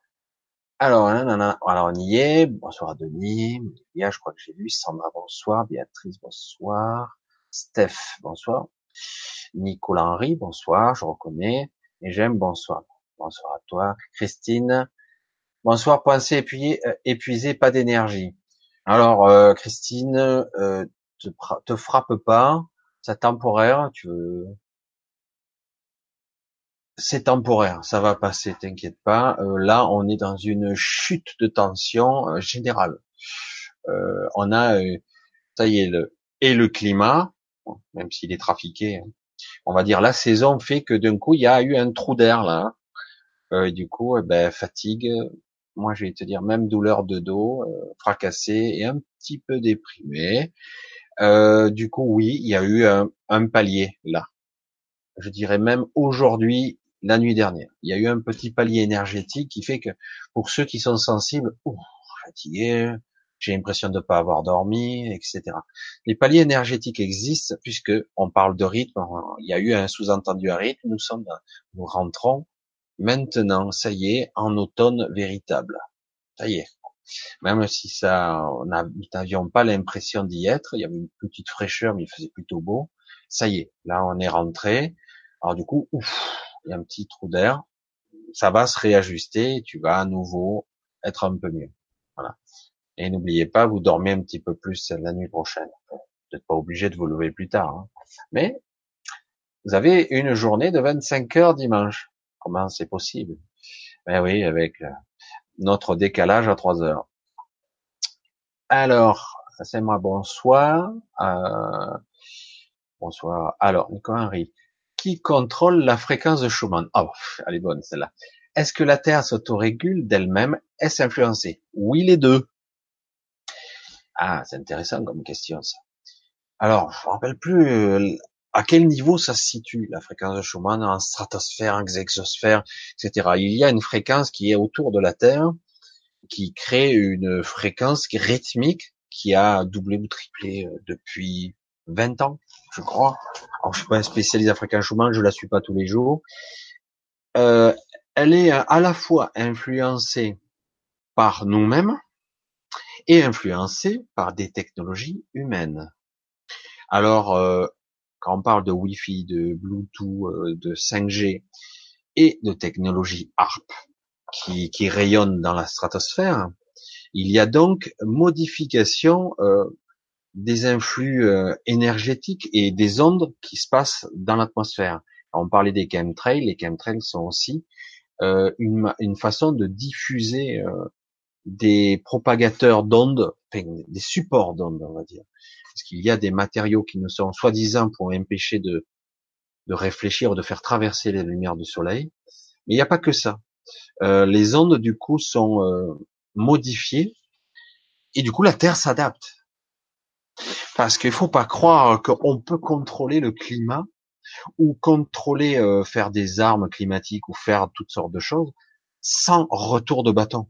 Alors, alors on y est. Bonsoir à Denis. Bien, je crois que j'ai vu. Sandra, bonsoir. Béatrice, bonsoir. Steph, bonsoir. Nicolas Henry, bonsoir. Je reconnais. Et j'aime, bonsoir. Bonsoir à toi. Christine. Bonsoir, pensée épuisée, euh, épuisé, pas d'énergie. Alors, euh, Christine, euh, te, te frappe pas. C'est temporaire. Tu veux, c'est temporaire, ça va passer, t'inquiète pas. Euh, là, on est dans une chute de tension euh, générale. Euh, on a, ça y est, le, et le climat, même s'il est trafiqué, hein. on va dire la saison fait que d'un coup, il y a eu un trou d'air là. du coup, eh ben, fatigue, moi je vais te dire même douleur de dos, fracassé et un petit peu déprimé. du coup, oui, il y a eu un palier là je dirais même aujourd'hui, la nuit dernière. Il y a eu un petit palier énergétique qui fait que pour ceux qui sont sensibles, ouh, fatigué, j'ai l'impression de ne pas avoir dormi, etc. Les paliers énergétiques existent puisque on parle de rythme. Il y a eu un sous-entendu à rythme. Nous sommes, nous rentrons maintenant, ça y est, en automne véritable. Ça y est. Même si ça, nous n'avions pas l'impression d'y être, il y avait une petite fraîcheur, mais il faisait plutôt beau. Ça y est, là on est rentré. Alors du coup, ouf, il y a un petit trou d'air. Ça va se réajuster tu vas à nouveau être un peu mieux. Voilà. Et n'oubliez pas, vous dormez un petit peu plus la nuit prochaine. Vous n'êtes pas obligé de vous lever plus tard. Hein. Mais vous avez une journée de 25 heures dimanche. Comment c'est possible? Ben oui, avec euh, notre décalage à 3 heures. Alors, c'est moi, bonsoir. Euh, bonsoir. Alors, Nicolas Henry. Qui contrôle la fréquence de Schumann? Oh, elle est bonne celle-là. Est-ce que la Terre s'autorégule d'elle-même? Est-ce influencée? Oui, les deux. Ah, c'est intéressant comme question ça. Alors, je me rappelle plus euh, à quel niveau ça se situe la fréquence de Schumann en stratosphère, en exosphère, etc. Il y a une fréquence qui est autour de la Terre, qui crée une fréquence rythmique qui a doublé ou triplé euh, depuis 20 ans, je crois. Alors, je suis pas un spécialiste fréquence Schumann, je la suis pas tous les jours. Euh, elle est à la fois influencée par nous-mêmes, et influencé par des technologies humaines. Alors, euh, quand on parle de Wi-Fi, de Bluetooth, euh, de 5G et de technologie HARP qui, qui rayonnent dans la stratosphère, il y a donc modification euh, des influx énergétiques et des ondes qui se passent dans l'atmosphère. On parlait des chemtrails, les chemtrails sont aussi une, une, façon de diffuser des propagateurs d'ondes, des supports d'ondes, on va dire. Parce qu'il y a des matériaux qui ne sont soi-disant pour empêcher de, de réfléchir ou de faire traverser les lumières du soleil. Mais il n'y a pas que ça. Euh, les ondes, du coup, sont euh, modifiées et du coup, la Terre s'adapte. Parce qu'il faut pas croire qu'on peut contrôler le climat ou contrôler, euh, faire des armes climatiques ou faire toutes sortes de choses sans retour de bâton.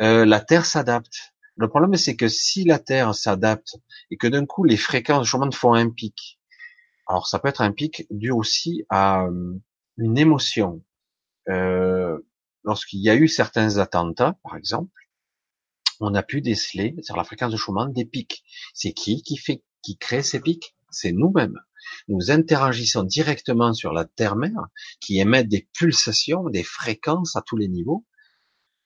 Euh, la Terre s'adapte. Le problème, c'est que si la Terre s'adapte et que d'un coup les fréquences de Schumann font un pic, alors ça peut être un pic dû aussi à euh, une émotion. Lorsqu'il y a eu certains attentats, par exemple, on a pu déceler sur la fréquence de Schumann des pics. C'est qui qui fait, qui crée ces pics? C'est nous-mêmes. Nous interagissons directement sur la Terre-mère, qui émet des pulsations, des fréquences à tous les niveaux,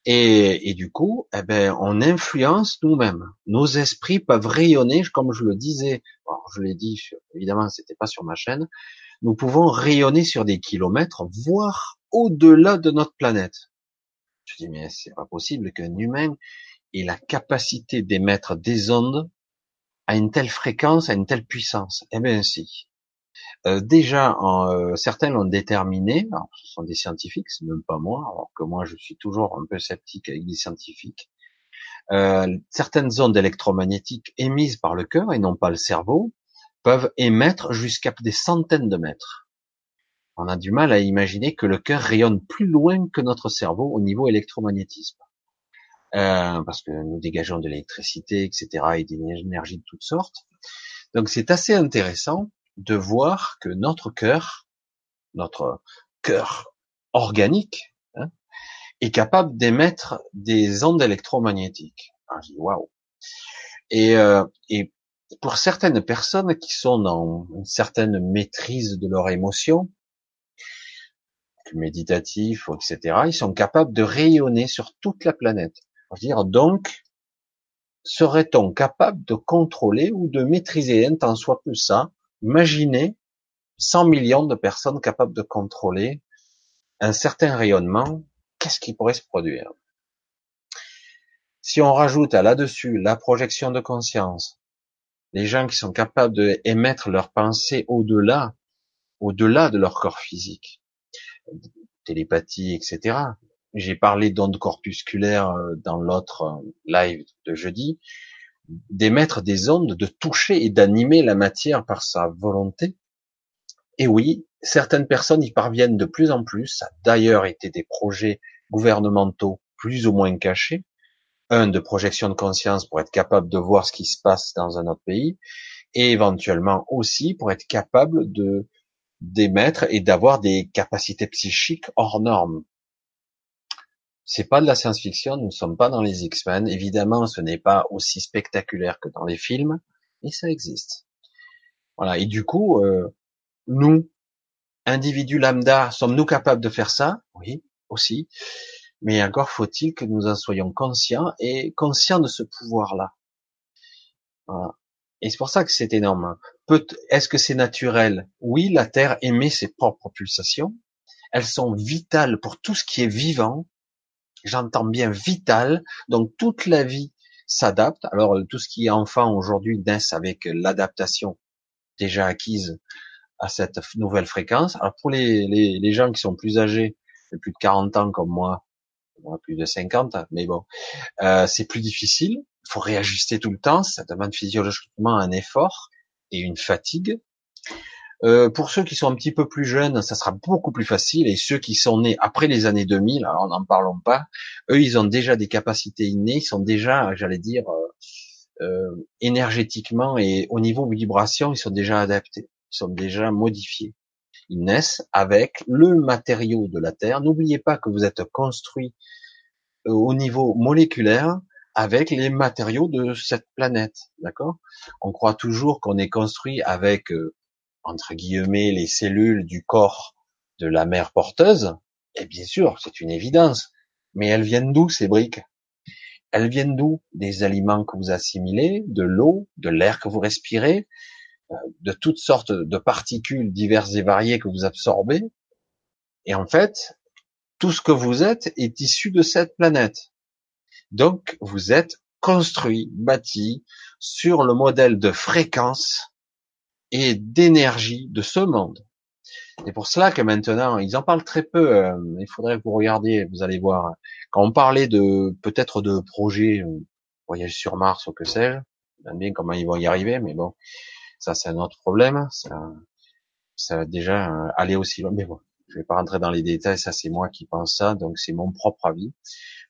et, et, du coup, eh ben, on influence nous-mêmes. Nos esprits peuvent rayonner, comme je le disais. je l'ai dit, évidemment, c'était pas sur ma chaîne. Nous pouvons rayonner sur des kilomètres, voire au-delà de notre planète. Je dis, mais c'est pas possible qu'un humain ait la capacité d'émettre des ondes à une telle fréquence, à une telle puissance. Eh bien, si. Euh, déjà, euh, certains l'ont déterminé. Ce sont des scientifiques, c'est même pas moi, alors que moi je suis toujours un peu sceptique avec des scientifiques. Euh, certaines ondes électromagnétiques émises par le cœur et non pas le cerveau peuvent émettre jusqu'à des centaines de mètres. On a du mal à imaginer que le cœur rayonne plus loin que notre cerveau au niveau électromagnétisme. Parce que nous dégageons de l'électricité, etc., et des énergies de toutes sortes. Donc c'est assez intéressant de voir que notre cœur, notre cœur organique, hein, est capable d'émettre des ondes électromagnétiques. Ah, je dis waouh. Et, euh, et pour certaines personnes qui sont dans une certaine maîtrise de leurs émotions, méditatifs, etc., ils sont capables de rayonner sur toute la planète. Donc, serait-on capable de contrôler ou de maîtriser un tant soit plus ça? Imaginez 100 millions de personnes capables de contrôler un certain rayonnement, qu'est-ce qui pourrait se produire? Si on rajoute à là-dessus la projection de conscience, les gens qui sont capables d'émettre leurs pensées au-delà, au-delà de leur corps physique, télépathie, etc. J'ai parlé d'ondes corpusculaires euh, dans l'autre euh, live de jeudi d'émettre des ondes, de toucher et d'animer la matière par sa volonté. Et oui, certaines personnes y parviennent de plus en plus. Ça a d'ailleurs été des projets gouvernementaux plus ou moins cachés. Un de projection de conscience pour être capable de voir ce qui se passe dans un autre pays et éventuellement aussi pour être capable de d'émettre et d'avoir des capacités psychiques hors normes. C'est pas de la science-fiction, nous ne sommes pas dans les X-Men. Évidemment, ce n'est pas aussi spectaculaire que dans les films, mais ça existe. Voilà. Et du coup, euh, nous, individus lambda, sommes-nous capables de faire ça? Oui, aussi. Mais encore faut-il que nous en soyons conscients et conscients de ce pouvoir-là. Voilà. Et c'est pour ça que c'est énorme. Est-ce que c'est naturel? Oui, la Terre émet ses propres pulsations. Elles sont vitales pour tout ce qui est vivant. J'entends bien vital. Donc toute la vie s'adapte. Alors tout ce qui est enfant aujourd'hui naissent avec l'adaptation déjà acquise à cette nouvelle fréquence. Alors pour les, les, les gens qui sont plus âgés, plus de 40 ans comme moi, plus de 50, mais bon, euh, c'est plus difficile. Il faut réajuster tout le temps. Ça demande physiologiquement un effort et une fatigue. Euh, pour ceux qui sont un petit peu plus jeunes, ça sera beaucoup plus facile. Et ceux qui sont nés après les années 2000, alors n'en parlons pas, eux, ils ont déjà des capacités innées, ils sont déjà, j'allais dire, euh, euh énergétiquement et au niveau vibration, ils sont déjà adaptés sont déjà modifiés. Ils naissent avec le matériau de la Terre. N'oubliez pas que vous êtes construit euh, au niveau moléculaire avec les matériaux de cette planète, d'accord? On croit toujours qu'on est construit avec entre guillemets les cellules du corps de la mère porteuse. Et bien sûr, c'est une évidence. Mais elles viennent d'où ces briques? Elles viennent d'où? Des aliments que vous assimilez, de l'eau, de l'air que vous respirez, de toutes sortes de particules diverses et variées que vous absorbez. Et en fait, tout ce que vous êtes est issu de cette planète. Donc, vous êtes construit, bâti sur le modèle de fréquence et d'énergie de ce monde. C'est pour cela que maintenant, ils en parlent très peu. Euh, il faudrait que vous regardiez, vous allez voir. Quand on parlait de peut-être de projets euh, voyage sur Mars ou que sais-je, bien comment ils vont y arriver, mais bon, ça, c'est un autre problème. Ça, ça va déjà euh, aller aussi loin. Mais bon, je vais pas rentrer dans les détails. Ça, c'est moi qui pense ça. Donc, c'est mon propre avis.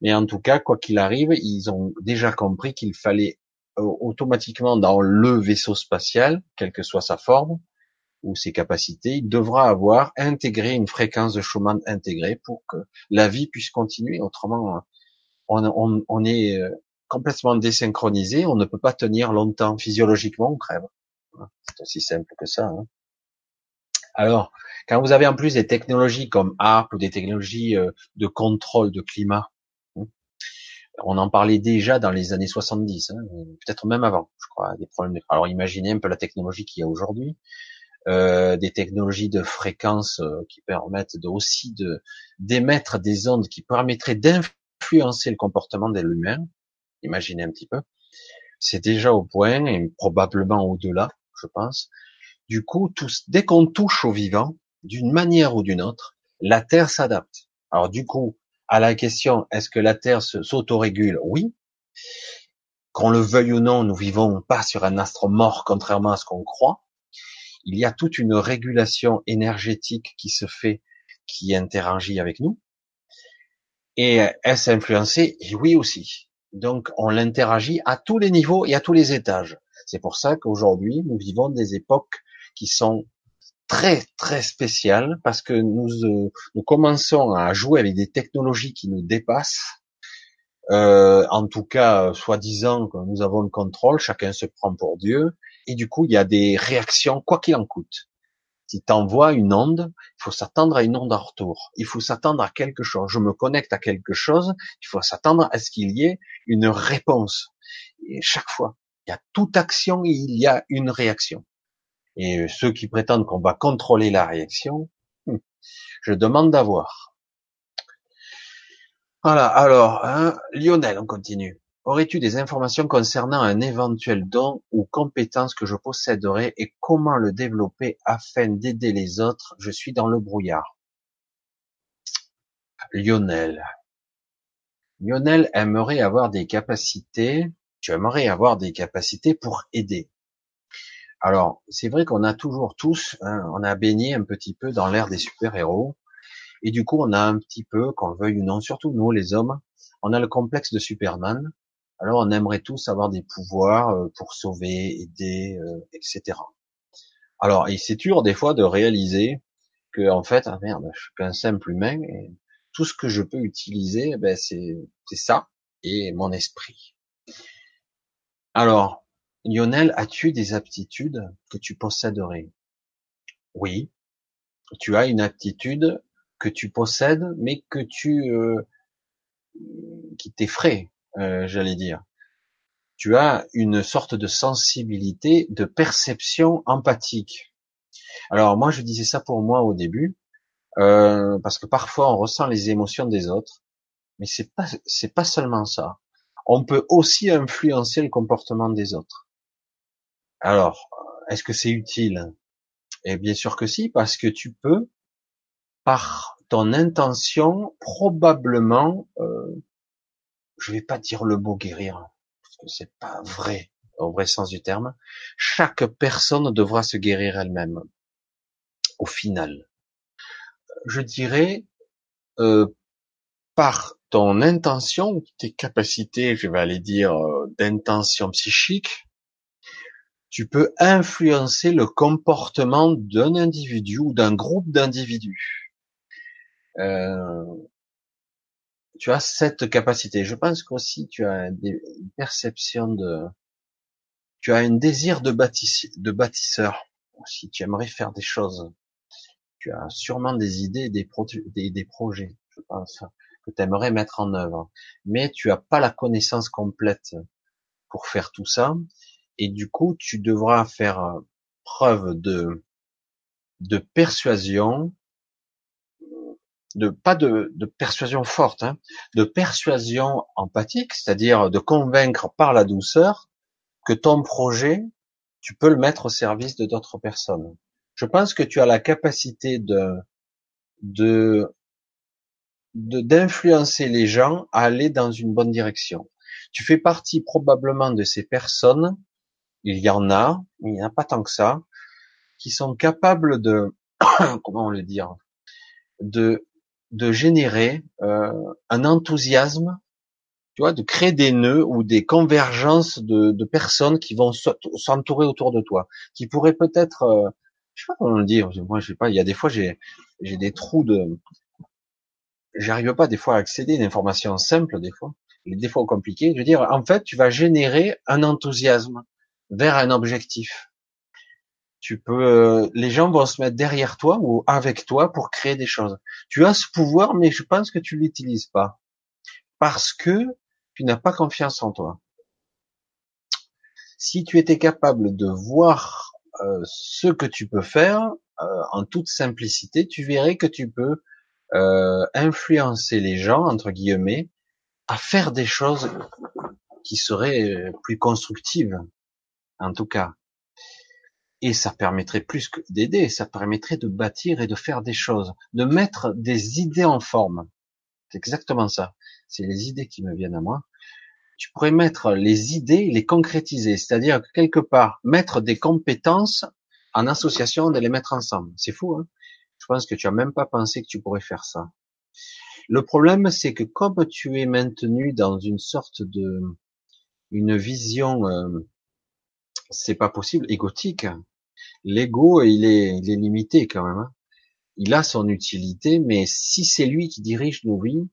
Mais en tout cas, quoi qu'il arrive, ils ont déjà compris qu'il fallait automatiquement dans le vaisseau spatial, quelle que soit sa forme ou ses capacités, il devra avoir intégré une fréquence de Schumann intégrée pour que la vie puisse continuer. Autrement, on, on, on est euh, complètement désynchronisé, on ne peut pas tenir longtemps physiologiquement, on crève. C'est aussi simple que ça. Hein. Alors, quand vous avez en plus des technologies comme ARP ou des technologies euh, de contrôle de climat, hein, on en parlait déjà dans les années 70, hein, peut-être même avant, je crois, des problèmes. Alors imaginez un peu la technologie qu'il y a aujourd'hui, euh, des technologies de fréquence euh, qui permettent de, aussi de d'émettre des ondes qui permettraient d'influencer le comportement de l'humain. Imaginez un petit peu. C'est déjà au point et probablement au-delà je pense. Du coup, dès qu'on touche au vivant, d'une manière ou d'une autre, la Terre s'adapte. Alors du coup, à la question, est-ce que la Terre s'autorégule? Oui. Qu'on le veuille ou non, nous vivons pas sur un astre mort, contrairement à ce qu'on croit. Il y a toute une régulation énergétique qui se fait, qui interagit avec nous. Et est-ce influencé Oui aussi. Donc on l'interagit à tous les niveaux et à tous les étages. C'est pour ça qu'aujourd'hui, nous vivons des époques qui sont très très spéciales parce que nous, euh, nous commençons à jouer avec des technologies qui nous dépassent. Euh, en tout cas, soi-disant que nous avons le contrôle, chacun se prend pour Dieu, et du coup, il y a des réactions, quoi qu'il en coûte. Si tu envoies une onde, il faut s'attendre à une onde en retour. Il faut s'attendre à quelque chose. Je me connecte à quelque chose, il faut s'attendre à ce qu'il y ait une réponse. Et chaque fois, il y a toute action il y a une réaction. Et ceux qui prétendent qu'on va contrôler la réaction, hmm, je demande d'avoir. Voilà, alors, hein, Lionel, on continue. Aurais-tu des informations concernant un éventuel don ou compétence que je posséderais et comment le développer afin d'aider les autres? Je suis dans le brouillard. Lionel. Lionel aimerait avoir des capacités tu aimerais avoir des capacités pour aider. Alors, c'est vrai qu'on a toujours tous, hein, on a baigné un petit peu dans l'ère des super-héros, et du coup, on a un petit peu, qu'on le veuille ou non, surtout nous, les hommes, on a le complexe de Superman. Alors, on aimerait tous avoir des pouvoirs euh, pour sauver, aider, euh, etc. Alors, et c'est dur des fois de réaliser que, en fait, ah merde, je suis qu'un simple humain et tout ce que je peux utiliser, eh ben c'est ça et mon esprit. Alors, Lionel, as-tu des aptitudes que tu posséderais? Oui, tu as une aptitude que tu possèdes, mais que tu euh, qui t'effraie, euh, j'allais dire. Tu as une sorte de sensibilité, de perception empathique. Alors moi, je disais ça pour moi au début, euh, parce que parfois on ressent les émotions des autres, mais c'est pas c'est pas seulement ça. On peut aussi influencer le comportement des autres. Alors, est-ce que c'est utile? Eh bien sûr que si, parce que tu peux, par ton intention, probablement, euh, je vais pas dire le mot guérir, parce que c'est pas vrai au vrai sens du terme. Chaque personne devra se guérir elle-même. Au final, je dirais euh, par ton intention, tes capacités, je vais aller dire euh, d'intention psychique, tu peux influencer le comportement d'un individu ou d'un groupe d'individus. Euh, tu as cette capacité. Je pense qu'aussi tu as une perception de, tu as un désir de, bâtisseur. Si tu aimerais faire des choses, tu as sûrement des idées, des, des, projets, je pense, que tu aimerais mettre en œuvre. Mais tu as pas la connaissance complète pour faire tout ça et du coup tu devras faire euh, preuve de de persuasion, de pas de, de persuasion forte, hein, de persuasion empathique, c'est-à-dire de convaincre par la douceur que ton projet, tu peux le mettre au service de d'autres personnes. Je pense que tu as la capacité de de d'influencer les gens à aller dans une bonne direction. Tu fais partie probablement de ces personnes il y en a, mais il n'y en a pas tant que ça, qui sont capables de, comment le dire, de, de générer euh, un enthousiasme, tu vois, de créer des nœuds ou des convergences de, personnes qui vont s'entourer autour de toi, qui pourraient peut-être, euh, je sais pas comment le dire, moi je sais pas, il y a des fois j'ai j'ai des trous de, j'arrive pas des fois à accéder à une information simple des fois, des fois compliquées. Je veux dire, en fait, tu vas générer un enthousiasme vers un objectif. Tu peux, euh, les gens vont se mettre derrière toi ou avec toi pour créer des choses. Tu as ce pouvoir, mais je pense que tu l'utilises pas parce que tu n'as pas confiance en toi. Si tu étais capable de voir euh, ce que tu peux faire euh, en toute simplicité, tu verrais que tu peux influencer les gens entre guillemets à faire des choses qui seraient plus constructives en tout cas. Et ça permettrait plus que d'aider, ça permettrait de bâtir et de faire des choses, de mettre des idées en forme. C'est exactement ça. C'est les idées qui me viennent à moi. Tu pourrais mettre les idées, les concrétiser, c'est-à-dire que quelque part mettre des compétences en association, de les mettre ensemble. C'est fou, hein? Je pense que tu as même pas pensé que tu pourrais faire ça. Le problème, c'est que comme tu es maintenu dans une sorte de, une vision euh, c'est pas possible, égotique. L'ego, il est, il est limité quand même. Hein. Il a son utilité, mais si c'est lui qui dirige nos vies,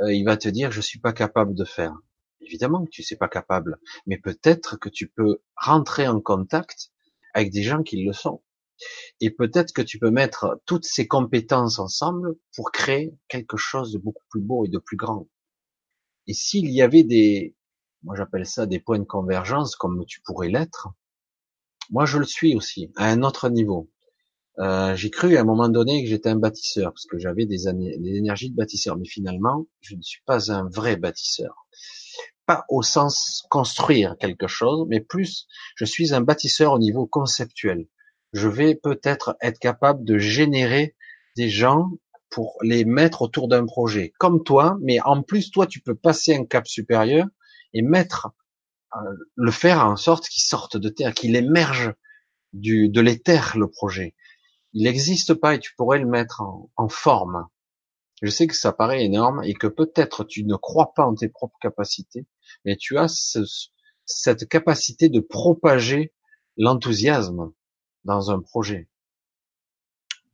euh, il va te dire je suis pas capable de faire. Évidemment que tu sais pas capable, mais peut-être que tu peux rentrer en contact avec des gens qui le sont. Et peut-être que tu peux mettre toutes ces compétences ensemble pour créer quelque chose de beaucoup plus beau et de plus grand. Et s'il y avait des, moi j'appelle ça des points de convergence comme tu pourrais l'être. Moi je le suis aussi, à un autre niveau. Euh, j'ai cru à un moment donné que j'étais un bâtisseur, parce que j'avais des, des énergies de bâtisseur, mais finalement je ne suis pas un vrai bâtisseur. Pas au sens construire quelque chose, mais plus je suis un bâtisseur au niveau conceptuel. Je vais peut-être être capable de générer des gens pour les mettre autour d'un projet, comme toi, mais en plus toi tu peux passer un cap supérieur et mettre, euh, le faire en sorte qu'il sorte de terre, qu'il émerge du, de l'éther, le projet. Il n'existe pas et tu pourrais le mettre en, forme. Je sais que ça paraît énorme et que peut-être tu ne crois pas en tes propres capacités, mais tu as ce, cette capacité de propager l'enthousiasme dans un projet.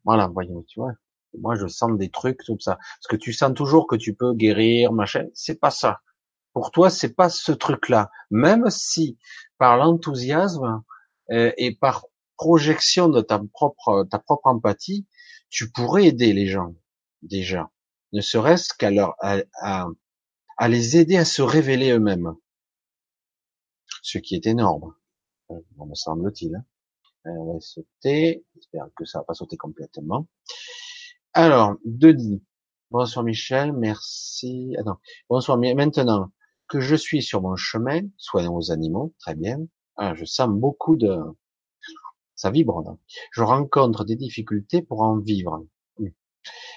Voilà, voyons, tu vois. Moi, je sens des trucs comme ça. Parce que tu sens toujours que tu peux guérir, machin. C'est pas ça. Pour toi, c'est pas ce truc-là. Même si, par l'enthousiasme euh, et par projection de ta propre, ta propre empathie, tu pourrais aider les gens, déjà. Ne serait-ce qu'à leur, à, les aider à se révéler eux-mêmes. Ce qui est énorme. Euh, me semble-t-il. Hein. Euh. J'espère que ça va pas sauter complètement. Alors, Denis. Bonsoir Michel, merci. Attends. Bonsoir. Maintenant que je suis sur mon chemin, soignant aux animaux, très bien. Ah, je sens beaucoup de, ça vibre. Je rencontre des difficultés pour en vivre.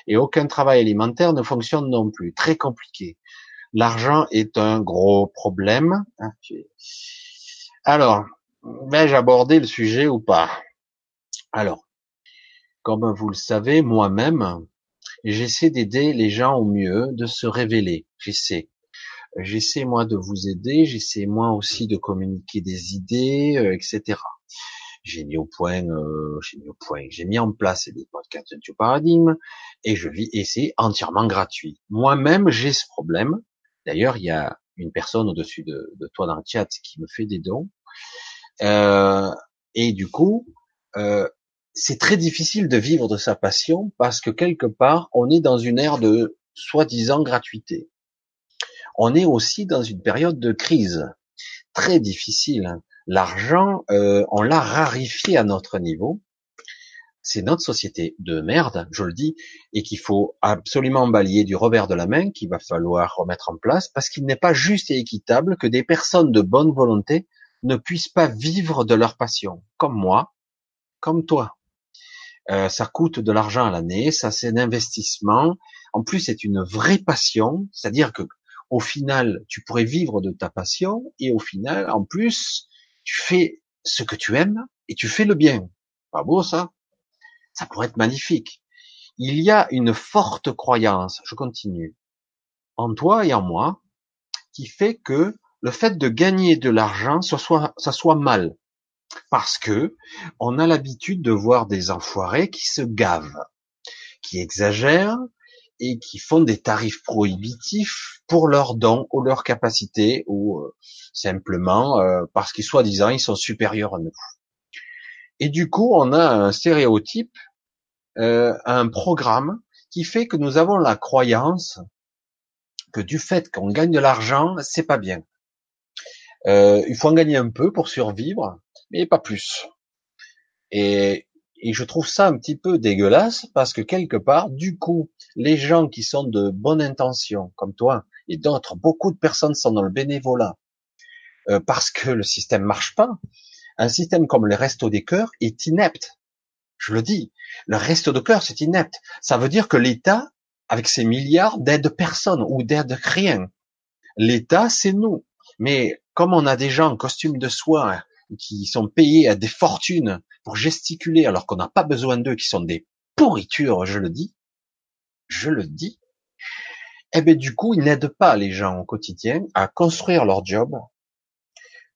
Et aucun travail alimentaire ne fonctionne non plus. Très compliqué. L'argent est un gros problème. Hein, Alors, vais-je aborder le sujet ou pas? Alors, comme vous le savez, moi-même, j'essaie d'aider les gens au mieux, de se révéler. J'essaie. J'essaie moi de vous aider, j'essaie moi aussi de communiquer des idées, euh, etc. J'ai mis au point, euh, j'ai mis au point, j'ai mis en place des podcasts de paradigme et je vis et c'est entièrement gratuit. Moi-même j'ai ce problème. D'ailleurs, il y a une personne au-dessus de, de, toi dans le chat qui me fait des dons euh, et du coup, euh, c'est très difficile de vivre de sa passion parce que quelque part, on est dans une ère de soi-disant gratuité. On est aussi dans une période de crise très difficile. L'argent, euh, on l'a rarifié à notre niveau. C'est notre société de merde, je le dis, et qu'il faut absolument balayer du revers de la main, qu'il va falloir remettre en place, parce qu'il n'est pas juste et équitable que des personnes de bonne volonté ne puissent pas vivre de leur passion, comme moi, comme toi. Euh, ça coûte de l'argent à l'année, ça c'est un investissement. En plus, c'est une vraie passion, c'est-à-dire que au final, tu pourrais vivre de ta passion et au final, en plus, tu fais ce que tu aimes et tu fais le bien. Pas beau ça? Ça pourrait être magnifique. Il y a une forte croyance, je continue, en toi et en moi, qui fait que le fait de gagner de l'argent, ça soit, mal. Parce que on a l'habitude de voir des enfoirés qui se gavent, qui exagèrent et qui font des tarifs prohibitifs pour leurs dons ou leurs capacités ou euh, simplement euh, parce qu'ils soi-disant ils sont supérieurs à nous. Et du coup, on a un stéréotype, euh, un programme qui fait que nous avons la croyance que du fait qu'on gagne de l'argent, c'est pas bien. Euh, il faut en gagner un peu pour survivre, mais pas plus. Et, et je trouve ça un petit peu dégueulasse parce que quelque part, du coup, les gens qui sont de bonne intention, comme toi et d'autres, beaucoup de personnes sont dans le bénévolat euh, parce que le système marche pas. Un système comme le Resto des Cœurs est inepte. Je le dis, le Resto de Cœur, c'est inepte. Ça veut dire que l'État, avec ses milliards, d'aide personne ou d'aide rien. L'État, c'est nous. Mais comme on a des gens en costume de soie qui sont payés à des fortunes pour gesticuler alors qu'on n'a pas besoin d'eux, qui sont des pourritures, je le dis, je le dis, eh bien du coup, ils n'aident pas les gens au quotidien à construire leur job,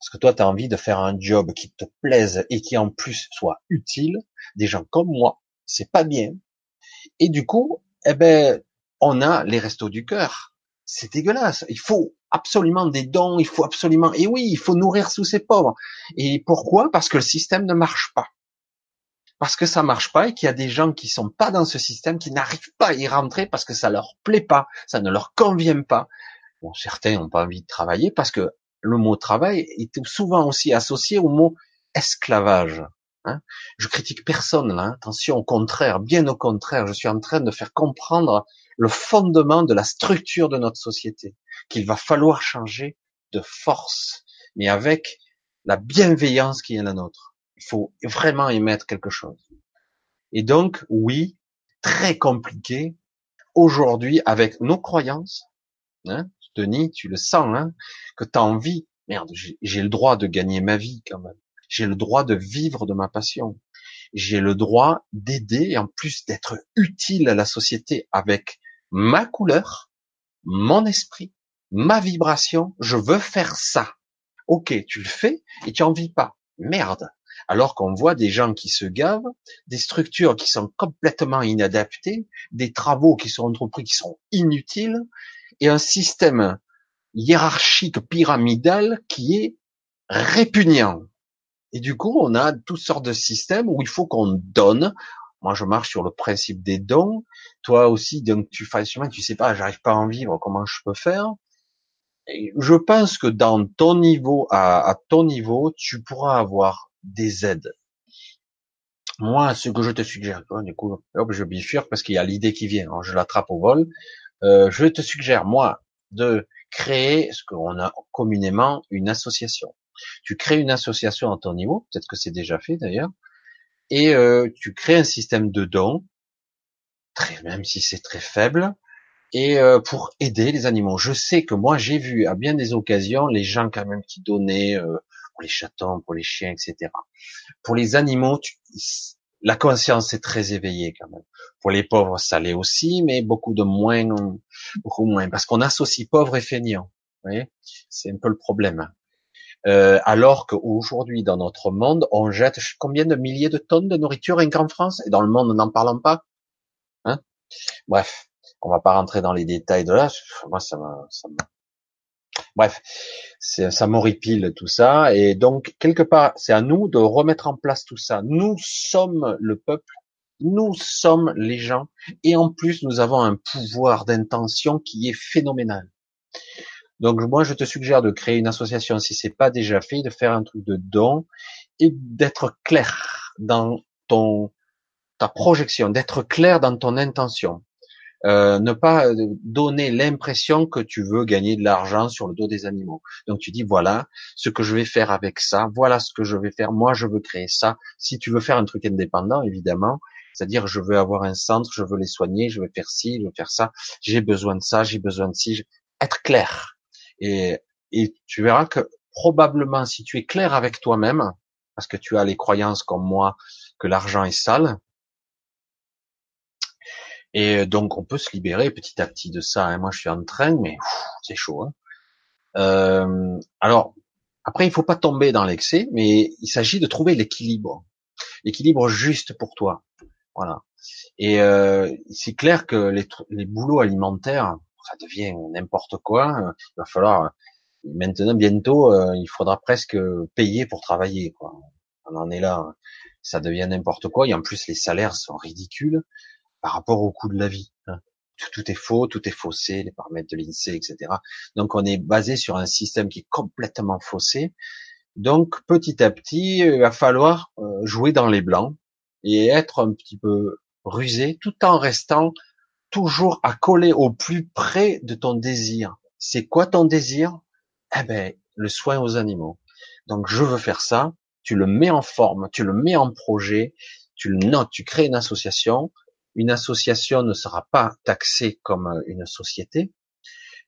parce que toi, tu as envie de faire un job qui te plaise et qui en plus soit utile. Des gens comme moi, c'est pas bien. Et du coup, eh ben, on a les restos du cœur. C'est dégueulasse. Il faut absolument des dons, il faut absolument, et oui, il faut nourrir tous ces pauvres. Et pourquoi? Parce que le système ne marche pas. Parce que ça marche pas et qu'il y a des gens qui sont pas dans ce système, qui n'arrivent pas à y rentrer parce que ça leur plaît pas, ça ne leur convient pas. Bon, certains n'ont pas envie de travailler parce que le mot travail est souvent aussi associé au mot esclavage. Hein je critique personne là, attention, au contraire, bien au contraire, je suis en train de faire comprendre le fondement de la structure de notre société, qu'il va falloir changer de force, mais avec la bienveillance qui est la nôtre. Il faut vraiment y mettre quelque chose. Et donc, oui, très compliqué aujourd'hui avec nos croyances. Hein, Denis, tu le sens, hein, que tu as envie. Merde, j'ai le droit de gagner ma vie quand même. J'ai le droit de vivre de ma passion. J'ai le droit d'aider en plus d'être utile à la société avec ma couleur, mon esprit, ma vibration. Je veux faire ça. Ok, tu le fais et tu en vis pas. Merde. Alors qu'on voit des gens qui se gavent, des structures qui sont complètement inadaptées, des travaux qui sont entrepris qui sont inutiles, et un système hiérarchique pyramidal qui est répugnant. Et du coup, on a toutes sortes de systèmes où il faut qu'on donne. Moi, je marche sur le principe des dons. Toi aussi, donc tu fais chemin, tu sais pas, j'arrive pas à en vivre, comment je peux faire? Je pense que dans ton niveau, à, ton niveau, tu pourras avoir des aides. Moi, ce que je te suggère, du coup, hop, je bifurque parce qu'il y a l'idée qui vient. Alors, je l'attrape au vol. Euh, je te suggère, moi, de créer ce qu'on a communément une association. Tu crées une association à ton niveau, peut-être que c'est déjà fait d'ailleurs, et euh, tu crées un système de dons, très, même si c'est très faible, et euh, pour aider les animaux. Je sais que moi j'ai vu à bien des occasions les gens quand même qui donnaient euh, pour les chatons, pour les chiens, etc. Pour les animaux, tu, la conscience est très éveillée quand même. Pour les pauvres, ça l'est aussi, mais beaucoup de moins, beaucoup moins, parce qu'on associe pauvre et feignant. Vous voyez, c'est un peu le problème. Euh, alors qu'aujourd'hui, dans notre monde, on jette combien de milliers de tonnes de nourriture qu'en France et dans le monde, n'en parlons pas. Hein? Bref, on va pas rentrer dans les détails de là. Moi, ça m'a, ça Bref, ça m'horripile tout ça. Et donc, quelque part, c'est à nous de remettre en place tout ça. Nous sommes le peuple, nous sommes les gens, et en plus, nous avons un pouvoir d'intention qui est phénoménal. Donc, moi, je te suggère de créer une association, si c'est pas déjà fait, de faire un truc de don et d'être clair dans ton ta projection, d'être clair dans ton intention. Euh, ne pas euh, donner l'impression que tu veux gagner de l'argent sur le dos des animaux. Donc tu dis voilà ce que je vais faire avec ça, voilà ce que je vais faire. Moi, je veux créer ça. Si tu veux faire un truc indépendant, évidemment, c'est-à-dire je veux avoir un centre, je veux les soigner, je veux faire ci, je veux faire ça. J'ai besoin de ça, j'ai besoin de ci. Être clair. Et, et tu verras que probablement si tu es clair avec toi-même, parce que tu as les croyances comme moi que l'argent est sale, et donc on peut se libérer petit à petit de ça. Hein. Moi je suis en train, mais c'est chaud. Hein. Euh, alors après il faut pas tomber dans l'excès, mais il s'agit de trouver l'équilibre, l'équilibre juste pour toi. Voilà. Et euh, c'est clair que les, les boulots alimentaires, ça devient n'importe quoi. Il va falloir maintenant bientôt, euh, il faudra presque payer pour travailler. Quoi. On en est là. Ça devient n'importe quoi. Et en plus les salaires sont ridicules par rapport au coût de la vie. Hein. Tout, est faux, tout est faussé, les paramètres de l'INSEE, etc. Donc on est basé sur un système qui est complètement faussé. Donc petit à petit, il va falloir euh, jouer dans les blancs et être un petit peu rusé, tout en restant toujours à coller au plus près de ton désir. C'est quoi ton désir? Eh ben, le soin aux animaux. Donc je veux faire ça. Tu le mets en forme, tu le mets en projet, tu le notes, tu crées une association, une association ne sera pas taxée comme une société.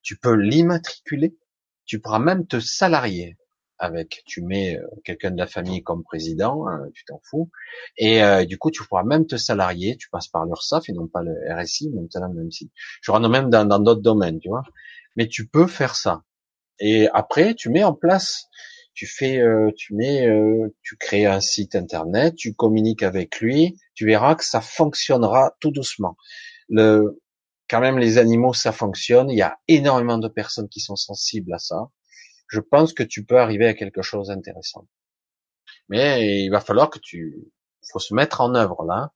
Tu peux l'immatriculer. Tu pourras même te salarier avec. Tu mets euh, quelqu'un de la famille comme président, hein, tu t'en fous. Et euh, du coup, tu pourras même te salarier. Tu passes par l'URSSAF et non pas le RSI, maintenant même si. Je rentre même dans d'autres domaines, tu vois. Mais tu peux faire ça. Et après, tu mets en place tu fais, euh, tu mets, euh, tu crées un site internet, tu communiques avec lui, tu verras que ça fonctionnera tout doucement. Le, quand même, les animaux, ça fonctionne. Il y a énormément de personnes qui sont sensibles à ça. Je pense que tu peux arriver à quelque chose d'intéressant. Mais il va falloir que tu, faut se mettre en œuvre là.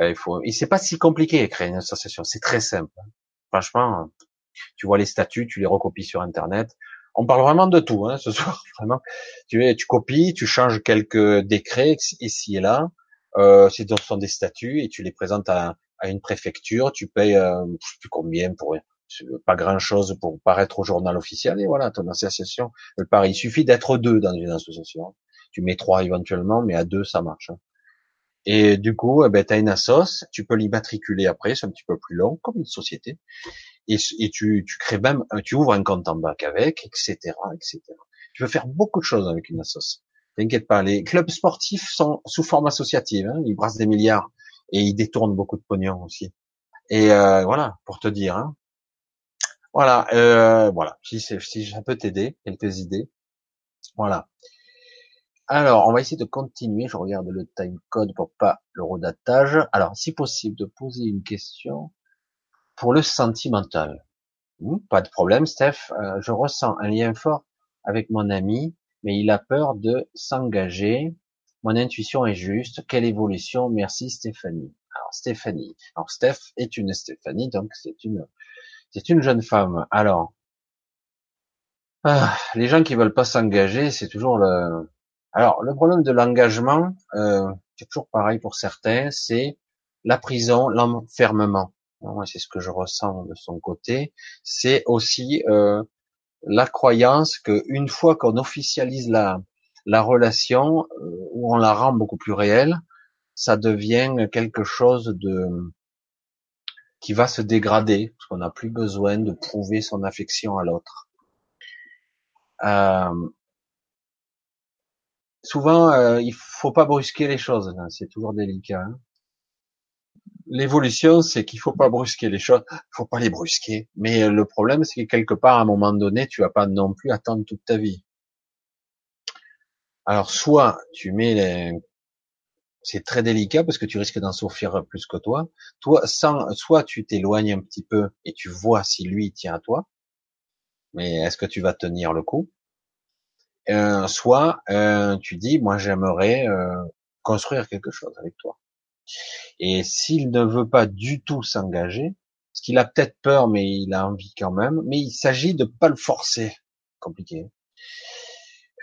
Euh, il faut, et c'est pas si compliqué créer une association. C'est très simple. Franchement, tu vois les statuts, tu les recopies sur internet on parle vraiment de tout hein, ce soir. Vraiment, tu, tu copies, tu changes quelques décrets ici et là. Euh, ce sont des statuts et tu les présentes à, une préfecture. Tu payes, euh, je sais plus combien pour pas grand chose pour paraître au journal officiel et voilà ton association. Pareil, il suffit d'être deux dans une association. Tu mets trois éventuellement, mais à deux ça marche. Et du coup, eh ben, tu as une assoce, tu peux l'immatriculer après, c'est un petit peu plus long, comme une société et, tu, tu, crées même, tu ouvres un compte en banque avec, etc., etc. Tu peux faire beaucoup de choses avec une association. T'inquiète pas, les clubs sportifs sont sous forme associative, hein, ils brassent des milliards et ils détournent beaucoup de pognon aussi. Et euh, voilà, pour te dire. Hein. Voilà, euh, voilà. Si, si ça peut t'aider, quelques idées. Voilà. Alors, on va essayer de continuer. Je regarde le time code pour pas le redatage. Alors, si possible, de poser une question pour le sentimental. Pas de problème, Steph. Euh, je ressens un lien fort avec mon ami, mais il a peur de s'engager. Mon intuition est juste. Quelle évolution Merci, Stéphanie. Alors, Stéphanie. Alors, Steph est une Stéphanie, donc c'est une, c'est une jeune femme. Alors, ah, les gens qui veulent pas s'engager, c'est toujours le. Alors, le problème de l'engagement, euh, c'est toujours pareil pour certains, c'est la prison, l'enfermement. Moi, c'est ce que je ressens de son côté. C'est aussi euh, la croyance que une fois qu'on officialise la, la relation, euh, où on la rend beaucoup plus réelle, ça devient quelque chose de qui va se dégrader, parce qu'on n'a plus besoin de prouver son affection à l'autre. Euh, souvent, euh, il faut pas brusquer les choses, hein, c'est toujours délicat. Hein l'évolution, c'est qu'il faut pas brusquer les choses, faut pas les brusquer. Mais le problème, c'est que quelque part, à un moment donné, tu vas pas non plus attendre toute ta vie. Alors, soit tu mets les... c'est très délicat parce que tu risques d'en souffrir plus que toi. Toi, sans, soit tu t'éloignes un petit peu et tu vois si lui tient à toi. Mais est-ce que tu vas tenir le coup? Euh, soit euh, tu dis, moi j'aimerais euh, construire quelque chose avec toi. Et s'il ne veut pas du tout s'engager, parce qu'il a peut-être peur, mais il a envie quand même, mais il s'agit de pas le forcer. Compliqué.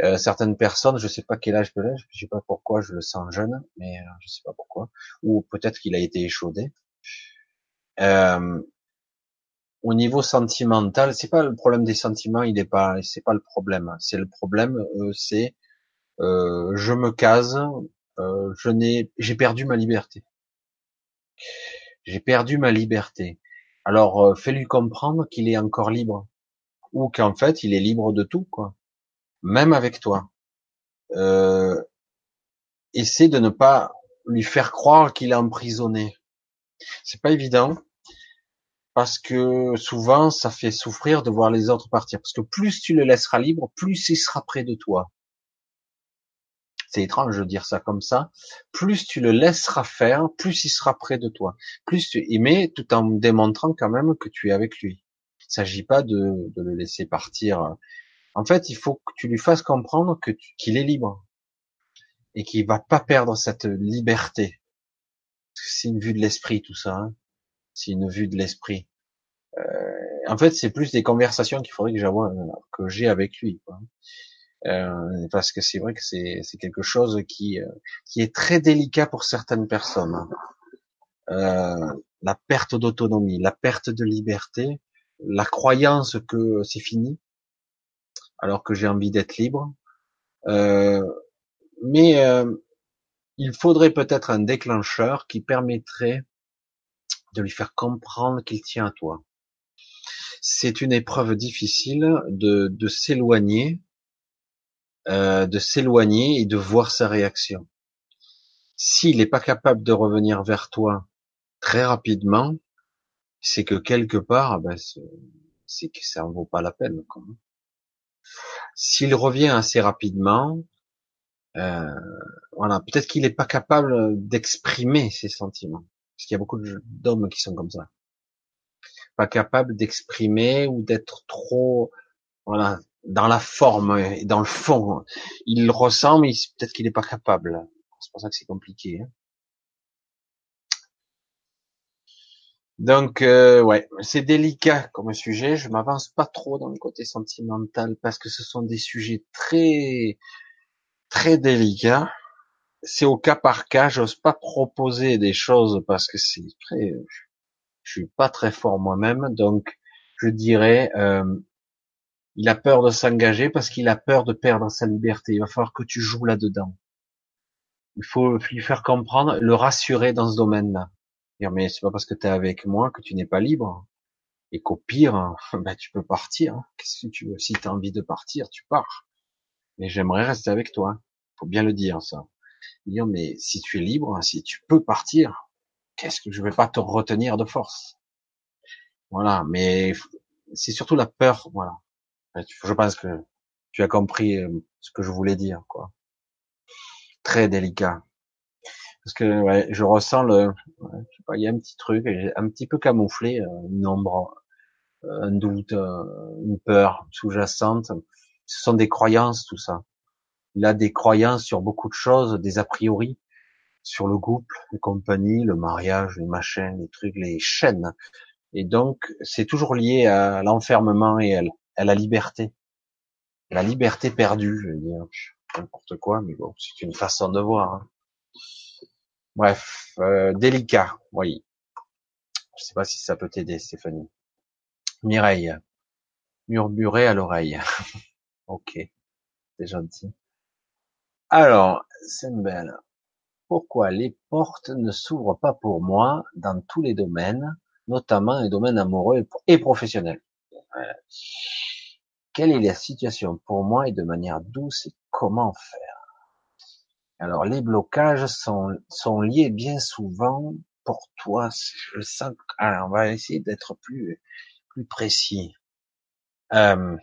Euh, certaines personnes, je sais pas quel âge peut être, je sais pas pourquoi je le sens jeune, mais euh, je sais pas pourquoi, ou peut-être qu'il a été échaudé. Euh, au niveau sentimental, c'est pas le problème des sentiments, il est pas, c'est pas le problème. C'est le problème, euh, c'est euh, je me case, je n'ai, j'ai perdu ma liberté. J'ai perdu ma liberté. Alors, fais-lui comprendre qu'il est encore libre, ou qu'en fait, il est libre de tout, quoi. Même avec toi. Euh, essaie de ne pas lui faire croire qu'il est emprisonné. C'est pas évident parce que souvent ça fait souffrir de voir les autres partir. Parce que plus tu le laisseras libre, plus il sera près de toi c'est étrange de dire ça comme ça, plus tu le laisseras faire, plus il sera près de toi. Plus tu aimes, tout en démontrant quand même que tu es avec lui. Il s'agit pas de, le laisser partir. En fait, il faut que tu lui fasses comprendre que qu'il est libre et qu'il va pas perdre cette liberté. C'est une vue de l'esprit tout ça. Hein. c'est une vue de l'esprit. Euh, en fait, c'est plus des conversations qu'il faudrait que que j'ai avec lui. Euh, parce que c'est vrai que c'est quelque chose qui euh, qui est très délicat pour certaines personnes. Euh, la perte d'autonomie, la perte de liberté, la croyance que c'est fini, alors que j'ai envie d'être libre. Euh, mais euh, il faudrait peut-être un déclencheur qui permettrait de lui faire comprendre qu'il tient à toi. C'est une épreuve difficile de, s'éloigner euh, de s'éloigner et de voir sa réaction. S'il n'est pas capable de revenir vers toi très rapidement, c'est que quelque part, ben, c'est que ça en vaut pas la peine. S'il revient assez rapidement, euh, voilà, peut-être qu'il n'est pas capable d'exprimer ses sentiments, parce qu'il y a beaucoup d'hommes qui sont comme ça, pas capable d'exprimer ou d'être trop, voilà, dans la forme et dans le fond. Il ressent, mais peut-être qu'il n'est pas capable. C'est pour ça que c'est compliqué. Hein. Donc, euh, ouais, c'est délicat comme sujet. Je m'avance pas trop dans le côté sentimental parce que ce sont des sujets très, très délicats. C'est au cas par cas. J'ose pas proposer des choses parce que c'est très, je suis pas très fort moi-même. Donc, je dirais, euh, il a peur de s'engager parce qu'il a peur de perdre sa liberté. Il va falloir que tu joues là-dedans. Il faut lui faire comprendre, le rassurer dans ce domaine-là. Dire, mais c'est pas parce que tu es avec moi que tu n'es pas libre. Et qu'au pire, ben, tu peux partir. Qu'est-ce que tu? Si tu as envie de partir, tu pars. Mais j'aimerais rester avec toi. faut bien le dire ça. Mais si tu es libre, si tu peux partir, qu'est-ce que je vais pas te retenir de force? Voilà, mais c'est surtout la peur, voilà. Je pense que tu as compris euh, ce que je voulais dire, quoi. Très délicat. Parce que je ressens le, il y a un petit truc, un petit peu camouflé, euh, une ombre, euh, un doute, une peur sous-jacente. Ce sont des croyances, tout ça. Il a des croyances sur beaucoup de choses, des a priori sur le couple, les compagnies, le mariage, les machins, les trucs, les chaînes. Et donc, c'est toujours lié à l'enfermement et à la liberté. La liberté perdue, je veux dire. N'importe quoi, mais bon, c'est une façon de voir. Hein. Bref, euh, délicat, oui. Je sais pas si ça peut t'aider, Stéphanie. Mireille, murmurer à l'oreille. ok, c'est gentil. Alors, belle. Pourquoi les portes ne s'ouvrent pas pour moi dans tous les domaines, notamment les domaines amoureux et professionnels? Quelle est la situation pour moi et de manière douce et comment faire? Alors, les blocages sont, sont liés bien souvent pour toi. Je sens. Alors, on va essayer d'être plus plus précis. Euh,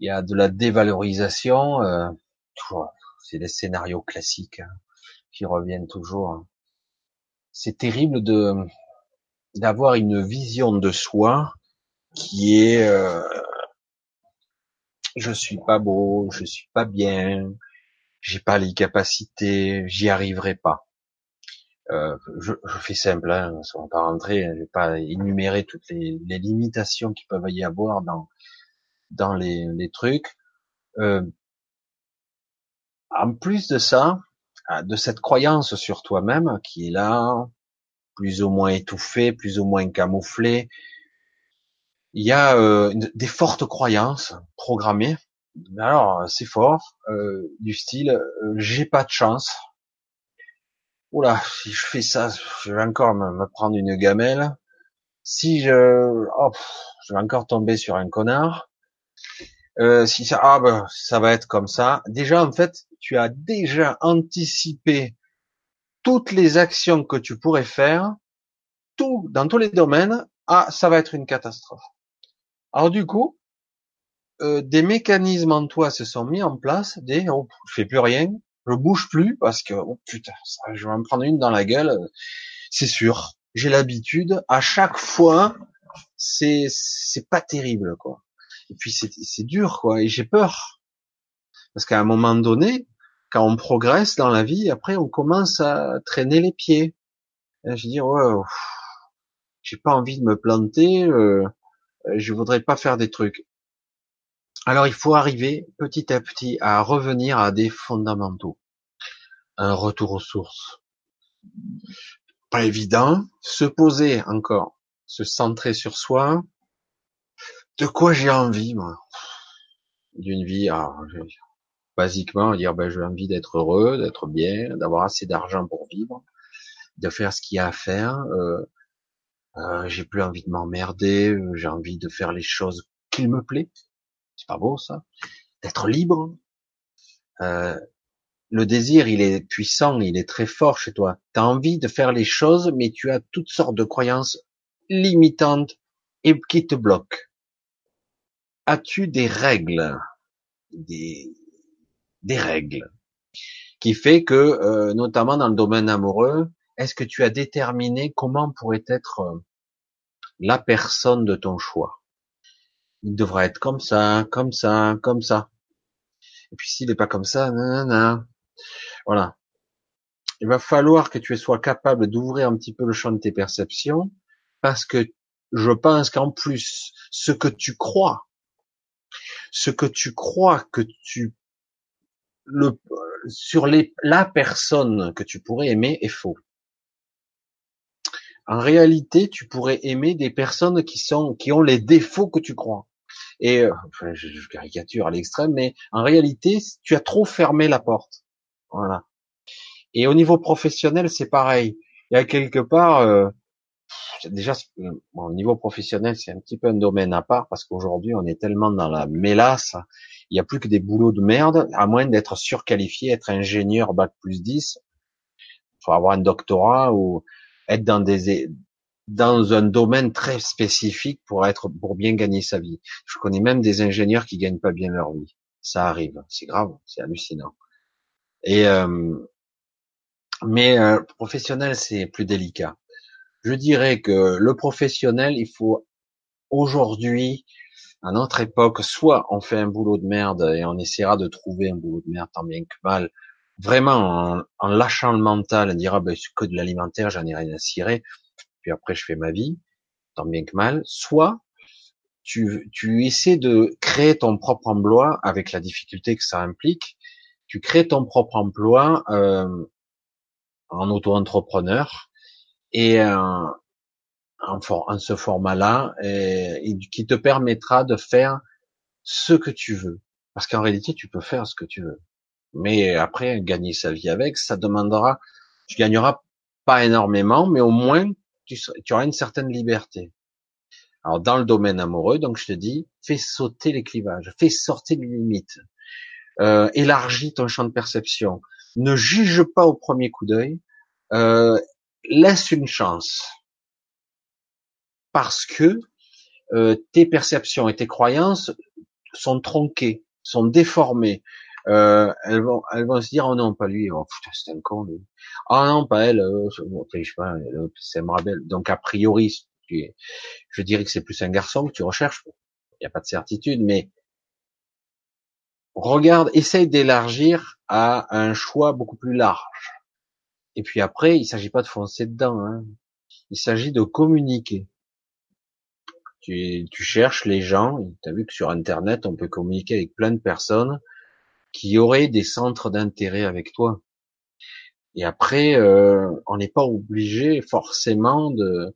il y a de la dévalorisation. Euh, c'est des scénarios classiques hein, qui reviennent toujours. C'est terrible de d'avoir une vision de soi qui est euh, je suis pas beau, je suis pas bien, j'ai pas les capacités, j'y arriverai pas. Euh, je, je, fais simple, hein, on va pas rentrer, je vais pas énumérer toutes les, les, limitations qui peuvent y avoir dans dans les, les trucs. Euh, en plus de ça, euh, de cette croyance sur toi-même qui est là, plus ou moins étouffée, plus ou moins camouflée, il y a euh, des fortes croyances programmées. Alors c'est fort, euh, du style euh, j'ai pas de chance. Oula, si je fais ça, je vais encore me, prendre une gamelle. Si je, oh, je vais encore tomber sur un connard. Euh, si ça, ah ben, ça va être comme ça. Déjà, en fait, tu as déjà anticipé toutes les actions que tu pourrais faire, tout, dans tous les domaines. Ah, ça va être une catastrophe. Alors du coup, euh, des mécanismes en toi se sont mis en place. Des, oh, je fais plus rien, je bouge plus parce que, oh putain, je vais en prendre une dans la gueule. C'est sûr. J'ai l'habitude. À chaque fois, c'est c'est pas terrible quoi. Et puis c'est dur, quoi. Et j'ai peur. Parce qu'à un moment donné, quand on progresse dans la vie, après on commence à traîner les pieds. Et je dis, ouais, j'ai pas envie de me planter, euh, je voudrais pas faire des trucs. Alors il faut arriver petit à petit à revenir à des fondamentaux. Un retour aux sources. Pas évident. Se poser encore. Se centrer sur soi. De quoi j'ai envie, moi? D'une vie, alors, basiquement, dire ben, j'ai envie d'être heureux, d'être bien, d'avoir assez d'argent pour vivre, de faire ce qu'il y a à faire. Euh, euh, j'ai plus envie de m'emmerder, euh, j'ai envie de faire les choses qu'il me plaît. C'est pas beau ça D'être libre. Euh, le désir, il est puissant, il est très fort chez toi. Tu as envie de faire les choses, mais tu as toutes sortes de croyances limitantes et qui te bloquent as-tu des règles, des, des règles, qui fait que, notamment dans le domaine amoureux, est-ce que tu as déterminé comment pourrait être euh, la personne de ton choix? Il devrait être comme ça, comme ça, comme ça. Et puis s'il n'est pas comme ça, non, voilà. Il va falloir que tu sois capable d'ouvrir un petit peu le champ de tes perceptions, parce que je pense qu'en plus, ce que tu crois ce que tu crois que tu le sur les, la personne que tu pourrais aimer est faux. En réalité, tu pourrais aimer des personnes qui sont qui ont les défauts que tu crois. Et euh, enfin, je, caricature à l'extrême, mais en réalité, tu as trop fermé la porte. Voilà. Et au niveau professionnel, c'est pareil. Il y a quelque part, euh, déjà au niveau professionnel, c'est un petit peu un domaine à part parce qu'aujourd'hui on est tellement dans la mélasse Il y a plus que des boulots de merde, à moins d'être surqualifié, être ingénieur bac plus 10. Faut avoir un doctorat ou être dans des, dans un domaine très spécifique pour être, pour bien gagner sa vie. Je connais même des ingénieurs qui gagnent pas bien leur vie. Ça arrive. C'est grave. C'est hallucinant. Et, euh, mais euh, professionnel, c'est plus délicat. Je dirais que le professionnel, il faut aujourd'hui, à notre époque, soit on fait un boulot de merde et on essaiera de trouver un boulot de merde tant bien que mal, vraiment en, lâchant le mental, on dira ben, que de l'alimentaire, j'en ai rien à cirer, puis après je fais ma vie, tant bien que mal, soit tu, tu essaies de créer ton propre emploi avec la difficulté que ça implique, tu crées ton propre emploi euh, en auto-entrepreneur et euh, en, en, ce format-là, et, qui te permettra de faire ce que tu veux. Parce qu'en réalité, tu peux faire ce que tu veux. Mais après, gagner sa vie avec, ça demandera, tu gagneras pas énormément, mais au moins, tu, auras une certaine liberté. Alors, dans le domaine amoureux, donc je te dis, fais sauter les clivages, fais sortir les limites, euh, élargis ton champ de perception, ne juge pas au premier coup d'œil, euh, laisse une chance parce que euh, tes perceptions et tes croyances sont tronquées, sont déformées. Euh, elles vont, elles vont se dire oh non pas lui, oh, c'est un con lui. Oh non pas elle, euh, je sais pas, c'est Marabel. Donc a priori, je dirais que c'est plus un garçon que tu recherches. Il n'y a pas de certitude, mais regarde, essaye d'élargir à un choix beaucoup plus large. Et puis après, il s'agit pas de foncer dedans. Hein. Il s'agit de communiquer. Tu, tu cherches les gens. Tu as vu que sur Internet, on peut communiquer avec plein de personnes qui auraient des centres d'intérêt avec toi. Et après, euh, on n'est pas obligé forcément de,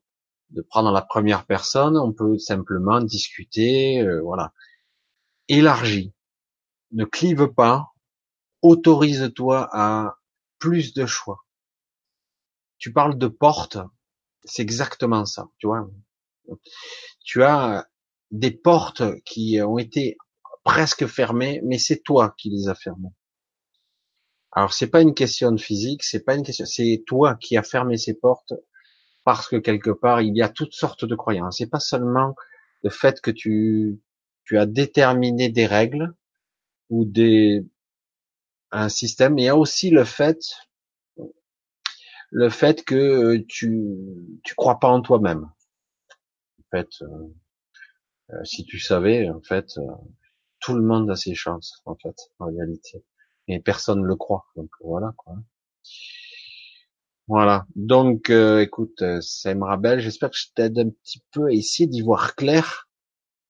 de prendre la première personne. On peut simplement discuter. Euh, voilà. Élargis. Ne clive pas. Autorise-toi à plus de choix tu parles de porte, c'est exactement ça, tu vois. Tu as des portes qui ont été presque fermées, mais c'est toi qui les as fermées. Alors c'est pas une question de physique, c'est pas une question, c'est toi qui as fermé ces portes parce que quelque part il y a toutes sortes de croyances. C'est pas seulement le fait que tu tu as déterminé des règles ou des un système, il y a aussi le fait le fait que euh, tu tu crois pas en toi-même. En fait, euh, euh, si tu savais, en fait, tout le monde a ses chances, en fait, en réalité, et personne ne le croit. Donc voilà quoi. Voilà. Donc, écoute, ça me belle. J'espère que je t'aide un petit peu à essayer d'y voir clair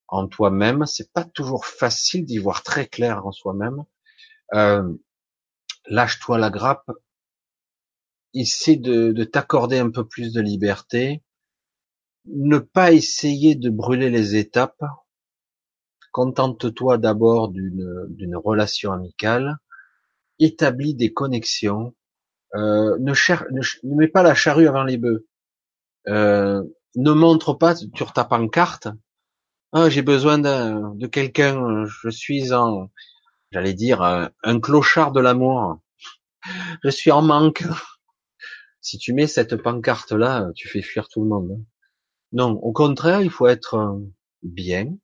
en toi-même. C'est pas toujours facile d'y voir très clair en soi-même. Lâche-toi la grappe essaie de t'accorder un peu plus de liberté, ne pas essayer de brûler les étapes, contente-toi d'abord d'une relation amicale, établis des connexions, euh, ne, ne, mets pas la charrue avant les bœufs, euh, ne montre pas sur ta pancarte, ah, j'ai besoin de, de quelqu'un, je suis en, j'allais dire, un, un clochard de l'amour, je suis en manque, si tu mets cette pancarte-là, tu fais fuir tout le monde. Non, au contraire, il faut être euh, bien.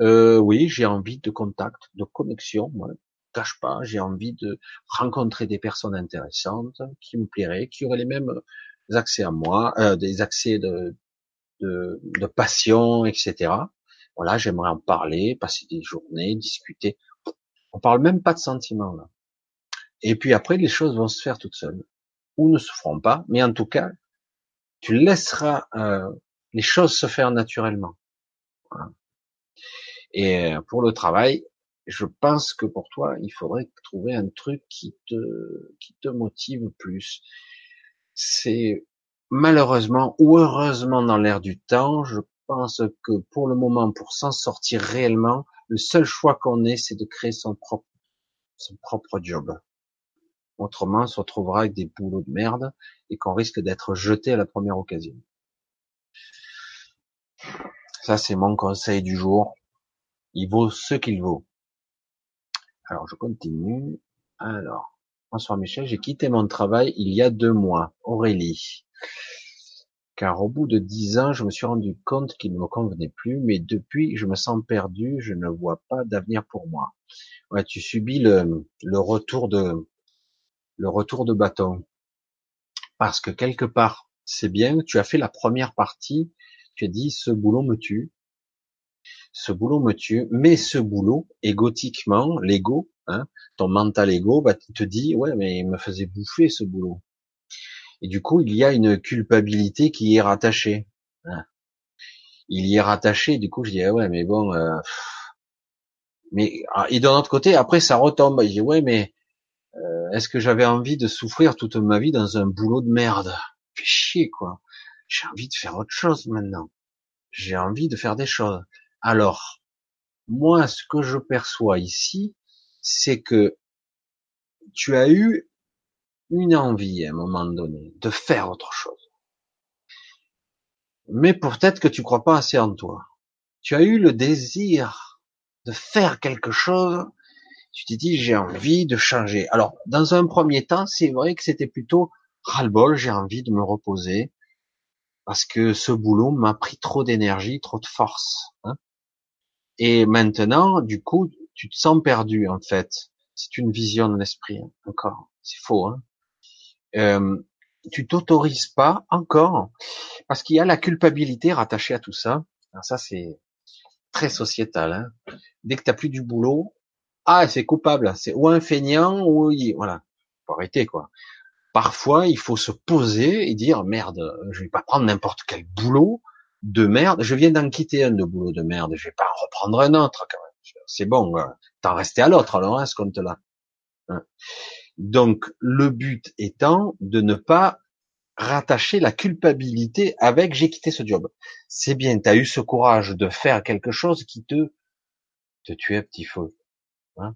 Euh, oui, j'ai envie de contact, de connexion. Moi, cache pas, j'ai envie de rencontrer des personnes intéressantes qui me plairaient, qui auraient les mêmes accès à moi, euh, des accès de, de, de passion, etc. Voilà, j'aimerais en parler, passer des journées, discuter. On parle même pas de sentiments là. Et puis après, les choses vont se faire toutes seules ou ne se feront pas, mais en tout cas, tu laisseras euh, les choses se faire naturellement. Et euh, pour le travail, je pense que pour toi, il faudrait trouver un truc qui te qui te motive plus. C'est malheureusement ou heureusement dans l'air du temps, je pense que pour le moment, pour s'en sortir réellement, le seul choix qu'on ait, c'est de créer son propre son propre job. Autrement, on se retrouvera avec des boulots de merde et qu'on risque d'être jeté à la première occasion. Ça, c'est mon conseil du jour. Il vaut ce qu'il vaut. Alors, je continue. Alors, Bonsoir Michel, j'ai quitté mon travail il y a deux mois. Aurélie. Car au bout de dix ans, je me suis rendu compte qu'il ne me convenait plus, mais depuis, je me sens perdu, je ne vois pas d'avenir pour moi. Ouais, tu subis le, le retour de, le retour de bâton. Parce que quelque part, c'est bien, tu as fait la première partie, tu as dit, ce boulot me tue, ce boulot me tue, mais ce boulot, égotiquement, l'ego, hein, ton mental ego, bah, te dit, ouais, mais il me faisait bouffer ce boulot. Et du coup, il y a une culpabilité qui y est rattachée. Hein. Il y est rattaché, du coup, je dis, ah ouais, mais bon, euh, mais, ah, et d'un autre côté, après, ça retombe. Je dis, ouais, mais, euh, est-ce que j'avais envie de souffrir toute ma vie dans un boulot de merde? Fais chier, quoi. J'ai envie de faire autre chose maintenant. J'ai envie de faire des choses. Alors, moi, ce que je perçois ici, c'est que tu as eu une envie à un moment donné de faire autre chose. Mais peut-être que tu crois pas assez en toi. Tu as eu le désir de faire quelque chose. Tu t'es dit, j'ai envie de changer. Alors, dans un premier temps, c'est vrai que c'était plutôt ras-le-bol, j'ai envie de me reposer parce que ce boulot m'a pris trop d'énergie, trop de force. Hein. Et maintenant, du coup, tu te sens perdu en fait. C'est une vision de l'esprit hein, encore. C'est faux. Hein euh, tu t'autorises pas encore parce qu'il y a la culpabilité rattachée à tout ça. Alors ça c'est très sociétal. Hein Dès que t'as plus du boulot, ah c'est coupable. C'est ou un feignant ou voilà. Faut arrêter quoi. Parfois il faut se poser et dire merde, je vais pas prendre n'importe quel boulot de merde. Je viens d'en quitter un de boulot de merde. Je vais pas en reprendre un autre quand même c'est bon, t'en restais à l'autre alors à ce compte-là. Hein. Donc le but étant de ne pas rattacher la culpabilité avec j'ai quitté ce job. C'est bien, tu as eu ce courage de faire quelque chose qui te te tuait petit feu. Hein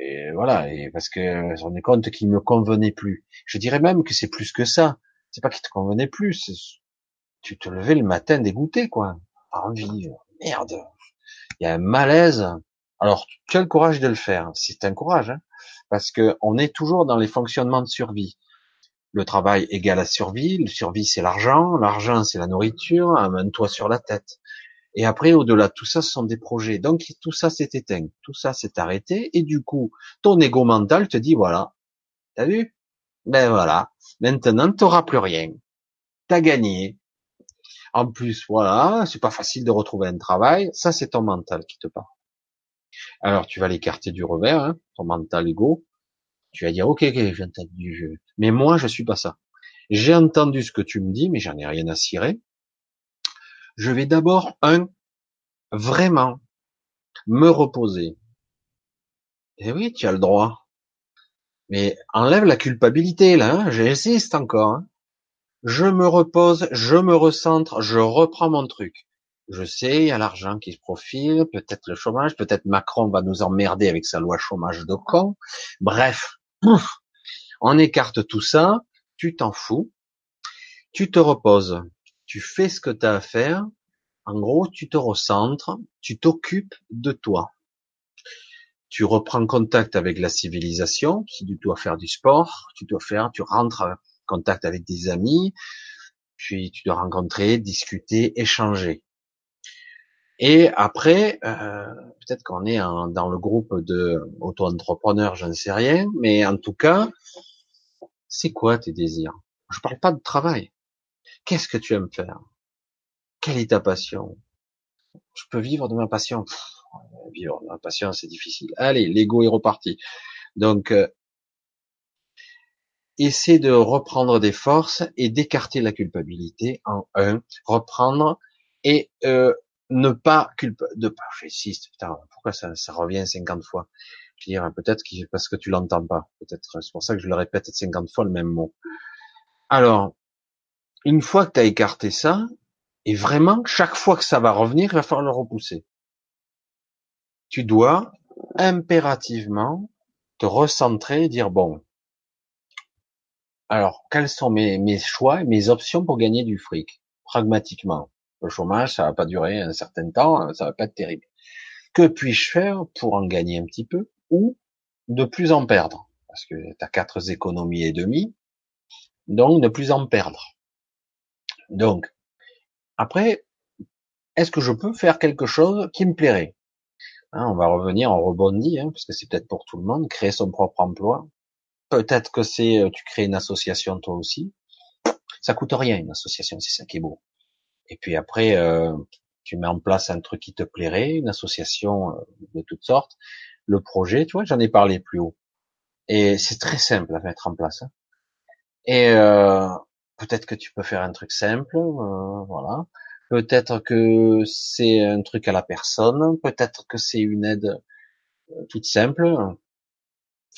et voilà, et parce que je me compte qu'il ne convenait plus. Je dirais même que c'est plus que ça. C'est pas qu'il te convenait plus, tu te levais le matin dégoûté, quoi. Envie, merde, il y a un malaise. Alors, tu as le courage de le faire. C'est un courage, hein, parce que on est toujours dans les fonctionnements de survie. Le travail égale à survie. Le survie, c'est l'argent. L'argent, c'est la nourriture. Un toit sur la tête. Et après, au-delà, tout ça, ce sont des projets. Donc, tout ça s'est éteint. Tout ça s'est arrêté. Et du coup, ton ego mental te dit, voilà. T'as vu? Ben voilà. Maintenant, t'auras plus rien. T'as gagné. En plus, voilà, c'est pas facile de retrouver un travail. Ça, c'est ton mental qui te parle. Alors, tu vas l'écarter du revers, hein, ton mental ego. Tu vas dire, ok, ok, j'ai entendu. Je... Mais moi, je suis pas ça. J'ai entendu ce que tu me dis, mais j'en ai rien à cirer. Je vais d'abord, un, vraiment, me reposer. Eh oui, tu as le droit. Mais enlève la culpabilité, là, hein, j'insiste encore. Hein je me repose, je me recentre, je reprends mon truc. Je sais, il y a l'argent qui se profile, peut-être le chômage, peut-être Macron va nous emmerder avec sa loi chômage de con. Bref, on écarte tout ça, tu t'en fous, tu te reposes, tu fais ce que tu as à faire, en gros, tu te recentres, tu t'occupes de toi. Tu reprends contact avec la civilisation, si tu dois faire du sport, tu dois faire, tu rentres contact avec des amis, puis tu dois rencontrer, discuter, échanger. Et après, euh, peut-être qu'on est dans le groupe de auto-entrepreneurs, je ne sais rien, mais en tout cas, c'est quoi tes désirs? Je parle pas de travail. Qu'est-ce que tu aimes faire? Quelle est ta passion? Je peux vivre de ma passion? vivre de ma passion, c'est difficile. Allez, l'ego est reparti. Donc, euh, essaie de reprendre des forces et d'écarter la culpabilité en un, reprendre et euh, ne pas culpa de pas putain pourquoi ça, ça revient 50 fois? Je veux dire peut-être parce que tu l'entends pas peut-être c'est pour ça que je le répète 50 fois le même mot. Alors une fois que tu as écarté ça et vraiment chaque fois que ça va revenir il va falloir le repousser. Tu dois impérativement te recentrer et dire bon alors, quels sont mes, choix et mes options pour gagner du fric, pragmatiquement Le chômage, ça va pas durer un certain temps, ça va pas être terrible. que puis-je faire pour en gagner un petit peu ou de plus en perdre? Parce que tu as quatre économies et demi, donc de plus en perdre. Donc, après, est-ce que je peux faire quelque chose qui me plairait? Hein, On va revenir, on rebondit, hein, parce que c'est peut-être pour tout le monde, créer son propre emploi. Peut-être que c'est, euh, tu crées une association toi aussi. Ça coûte rien une association, c'est ça qui est beau. Et puis après, euh, tu mets en place un truc qui te plairait, une association euh, de toutes sortes. Le projet, tu vois, j'en ai parlé plus haut. Et c'est très simple à mettre en place. Hein. Et peut-être que tu peux faire un truc simple, voilà. Peut-être que c'est un truc à la personne, peut-être que c'est une aide toute simple,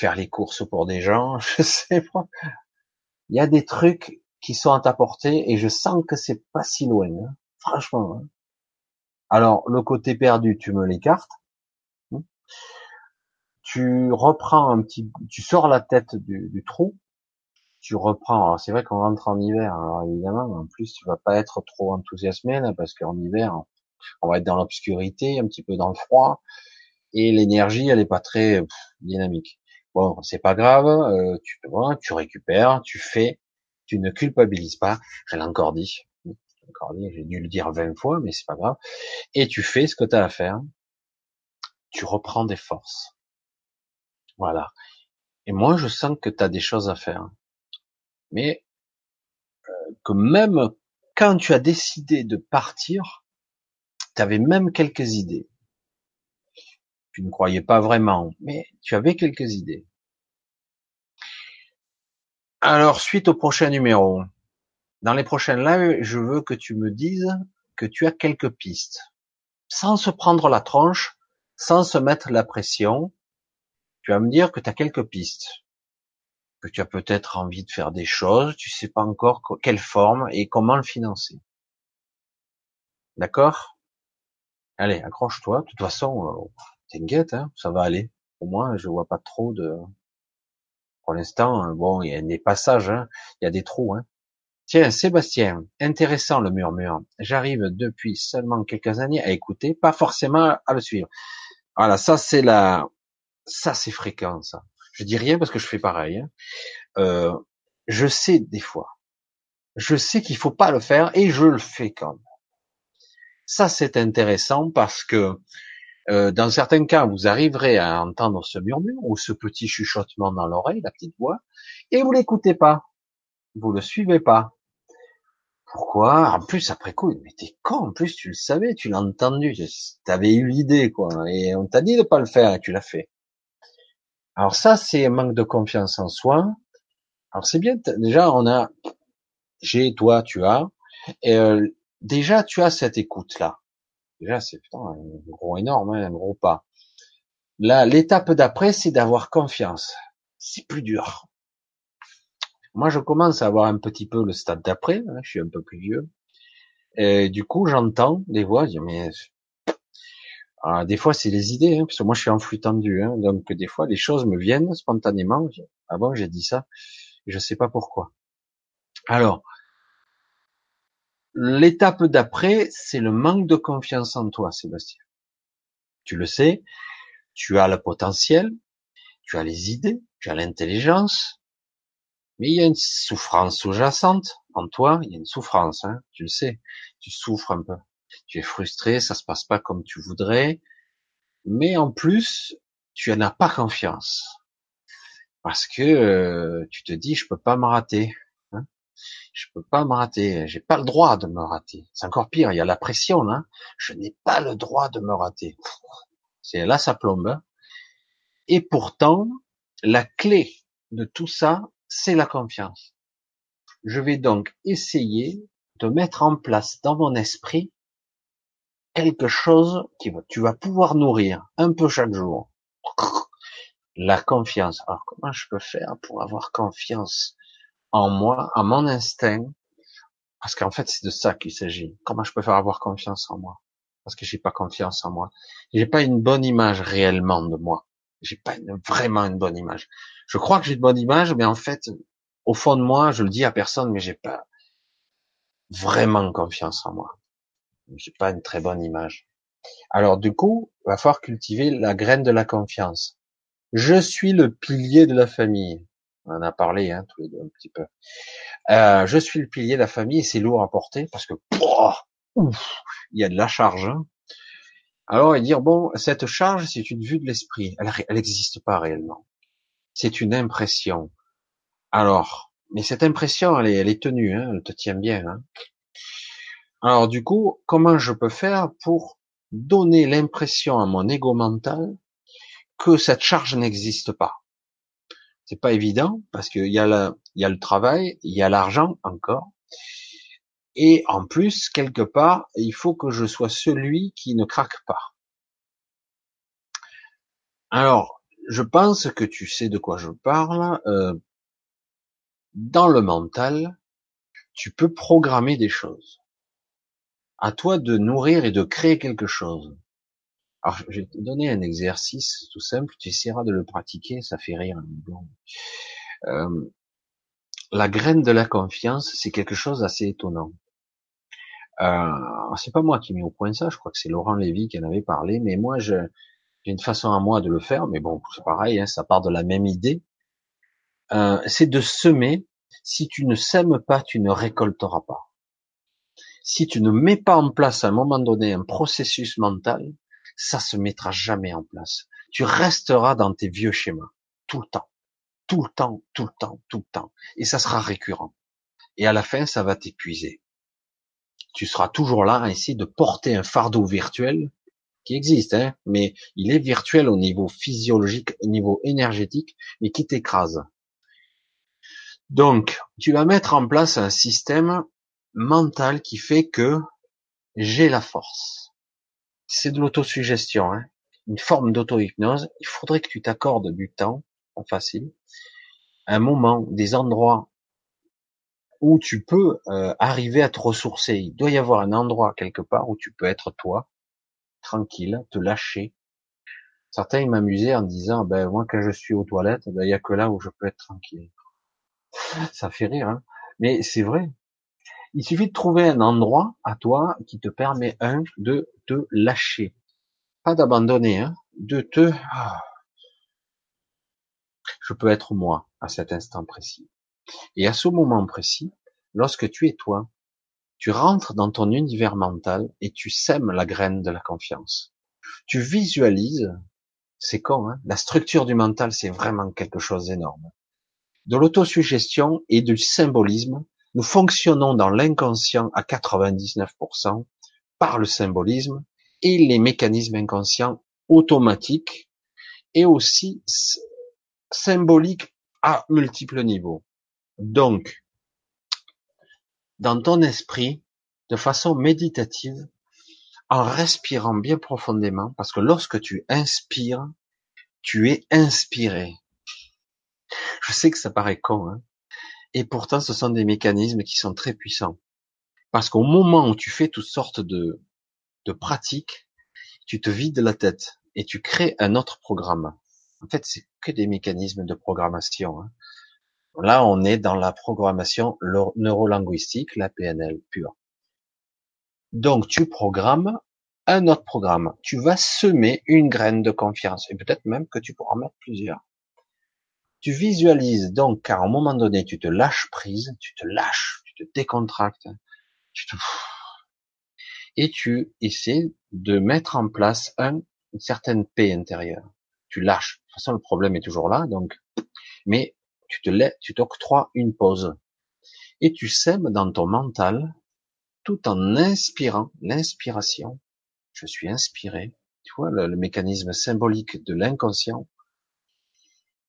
faire les courses pour des gens, je sais pas. Il y a des trucs qui sont à ta portée et je sens que c'est pas si loin, hein. franchement. Hein. Alors le côté perdu, tu me l'écartes. Hein. Tu reprends un petit, tu sors la tête du, du trou tu reprends. C'est vrai qu'on rentre en hiver, alors évidemment, en plus tu vas pas être trop enthousiasmé là, parce qu'en hiver, on va être dans l'obscurité, un petit peu dans le froid, et l'énergie, elle est pas très dynamique. Bon, c'est pas grave, euh, tu vois, tu récupères, tu fais, tu ne culpabilises pas. Je l'ai encore dit, j'ai dû le dire 20 fois, mais c'est pas grave. Et tu fais ce que tu as à faire. Tu reprends des forces. Voilà. Et moi, je sens que tu as des choses à faire mais euh, que même quand tu as décidé de partir, tu avais même quelques idées. Tu ne croyais pas vraiment, mais tu avais quelques idées. Alors, suite au prochain numéro, dans les prochaines lives, je veux que tu me dises que tu as quelques pistes, sans se prendre la tronche, sans se mettre la pression. Tu vas me dire que tu as quelques pistes que tu as peut-être envie de faire des choses, tu sais pas encore quelle forme et comment le financer. D'accord? Allez, accroche-toi. De toute façon, euh, t'inquiète, hein, ça va aller. Au moins, je vois pas trop de. Pour l'instant, euh, bon, il y a des passages, hein, il y a des trous. Hein. Tiens, Sébastien, intéressant le murmure. J'arrive depuis seulement quelques années à écouter, pas forcément à le suivre. Voilà, ça c'est la, ça c'est fréquent, ça. Je dis rien parce que je fais pareil. Hein. Euh, je sais des fois. Je sais qu'il faut pas le faire et je le fais quand même. Ça, c'est intéressant parce que euh, dans certains cas, vous arriverez à entendre ce murmure ou ce petit chuchotement dans l'oreille, la petite voix, et vous l'écoutez pas. Vous le suivez pas. Pourquoi? En plus, après coup, mais t'es con, en plus tu le savais, tu l'as entendu, tu avais eu l'idée, quoi, et on t'a dit de pas le faire et tu l'as fait. Alors ça, c'est un manque de confiance en soi. Alors c'est bien, déjà on a, j'ai, toi, tu as, et euh, déjà tu as cette écoute-là. Déjà c'est putain un gros énorme, hein, un gros pas. Là, l'étape d'après, c'est d'avoir confiance. C'est plus dur. Moi, je commence à avoir un petit peu le stade d'après. Hein, je suis un peu plus vieux. Et du coup, j'entends des voix. Je dis, mais ah, des fois, c'est les idées, hein, parce que moi, je suis en flux tendu, hein, donc des fois, les choses me viennent spontanément. Avant, ah j'ai dit ça, je sais pas pourquoi. Alors, l'étape d'après, c'est le manque de confiance en toi, Sébastien. Tu le sais, tu as le potentiel, tu as les idées, tu as l'intelligence, mais il y a une souffrance sous-jacente en toi, il y a une souffrance, hein, tu le sais, tu souffres un peu tu es frustré, ça se passe pas comme tu voudrais, mais en plus, tu n'as pas confiance. Parce que euh, tu te dis, je peux pas me rater. Hein je peux pas me rater. J'ai pas le droit de me rater. C'est encore pire. Il y a la pression là. Je n'ai pas le droit de me rater. C'est là ça plombe. Hein. Et pourtant, la clé de tout ça, c'est la confiance. Je vais donc essayer de mettre en place dans mon esprit quelque chose qui tu vas pouvoir nourrir un peu chaque jour. La confiance. Alors comment je peux faire pour avoir confiance? En moi, en mon instinct Parce qu'en fait c'est de ça qu'il s'agit. Comment je peux faire avoir confiance en moi? Parce que j'ai pas confiance en moi. J'ai pas une bonne image réellement de moi. J'ai pas vraiment une bonne image. Je crois que j'ai une bonne image, mais en fait, au fond de moi, je le dis à personne, mais j'ai pas vraiment confiance en moi j'ai pas une très bonne image. Alors du coup, va falloir cultiver la graine de la confiance. Je suis le pilier de la famille. On en a parlé hein, tous les deux un petit peu. Euh, je suis le pilier de la famille et c'est lourd à porter parce que il y a de la charge. Hein. Alors, et dire bon, cette charge, c'est une vue de l'esprit. Elle n'existe pas réellement. C'est une impression. Alors, mais cette impression, elle est, elle est tenue, hein, elle te tient bien. Hein. Alors, du coup, comment je peux faire pour donner l'impression à mon ego mental que cette charge n'existe pas? C'est pas évident parce qu'il y a le, il y a le travail, il y a l'argent encore, et en plus, quelque part, il faut que je sois celui qui ne craque pas. Alors, je pense que tu sais de quoi je parle. Euh, dans le mental, tu peux programmer des choses. À toi de nourrir et de créer quelque chose. Alors, je vais te donner un exercice tout simple. Tu essaieras de le pratiquer. Ça fait rire. Euh, la graine de la confiance, c'est quelque chose d'assez étonnant. Euh, c'est pas moi qui ai mis au point ça, je crois que c'est Laurent Lévy qui en avait parlé, mais moi j'ai une façon à moi de le faire, mais bon, c'est pareil, hein, ça part de la même idée. Euh, c'est de semer. Si tu ne sèmes pas, tu ne récolteras pas. Si tu ne mets pas en place à un moment donné un processus mental, ça se mettra jamais en place. Tu resteras dans tes vieux schémas tout le temps, tout le temps, tout le temps, tout le temps, et ça sera récurrent. Et à la fin, ça va t'épuiser tu seras toujours là à essayer de porter un fardeau virtuel qui existe, hein, mais il est virtuel au niveau physiologique, au niveau énergétique, mais qui t'écrase. Donc, tu vas mettre en place un système mental qui fait que j'ai la force. C'est de l'autosuggestion, hein, une forme d'auto-hypnose. Il faudrait que tu t'accordes du temps, en facile, un moment, des endroits où tu peux euh, arriver à te ressourcer. Il doit y avoir un endroit quelque part où tu peux être toi, tranquille, te lâcher. Certains m'amusaient en disant, ben moi quand je suis aux toilettes, ben, il y a que là où je peux être tranquille. Ça fait rire, hein mais c'est vrai. Il suffit de trouver un endroit à toi qui te permet un de te lâcher, pas d'abandonner, hein, de te. Ah, je peux être moi à cet instant précis. Et à ce moment précis, lorsque tu es toi, tu rentres dans ton univers mental et tu sèmes la graine de la confiance. Tu visualises, c'est con, hein la structure du mental, c'est vraiment quelque chose d'énorme. De l'autosuggestion et du symbolisme, nous fonctionnons dans l'inconscient à 99% par le symbolisme et les mécanismes inconscients automatiques et aussi symboliques à multiples niveaux. Donc, dans ton esprit, de façon méditative, en respirant bien profondément, parce que lorsque tu inspires, tu es inspiré. Je sais que ça paraît con, hein et pourtant ce sont des mécanismes qui sont très puissants. Parce qu'au moment où tu fais toutes sortes de, pratiques, tu te vides la tête et tu crées un autre programme. En fait, c'est que des mécanismes de programmation. Hein. Là, on est dans la programmation neurolinguistique, la PNL pure. Donc, tu programmes un autre programme. Tu vas semer une graine de confiance. Et peut-être même que tu pourras mettre plusieurs. Tu visualises donc qu'à un moment donné, tu te lâches prise, tu te lâches, tu te décontractes, tu te... et tu essaies de mettre en place un, une certaine paix intérieure. Tu lâches. De toute façon, le problème est toujours là, donc, mais tu te tu t'octroies une pause et tu sèmes dans ton mental tout en inspirant l'inspiration. Je suis inspiré. Tu vois le, mécanisme symbolique de l'inconscient.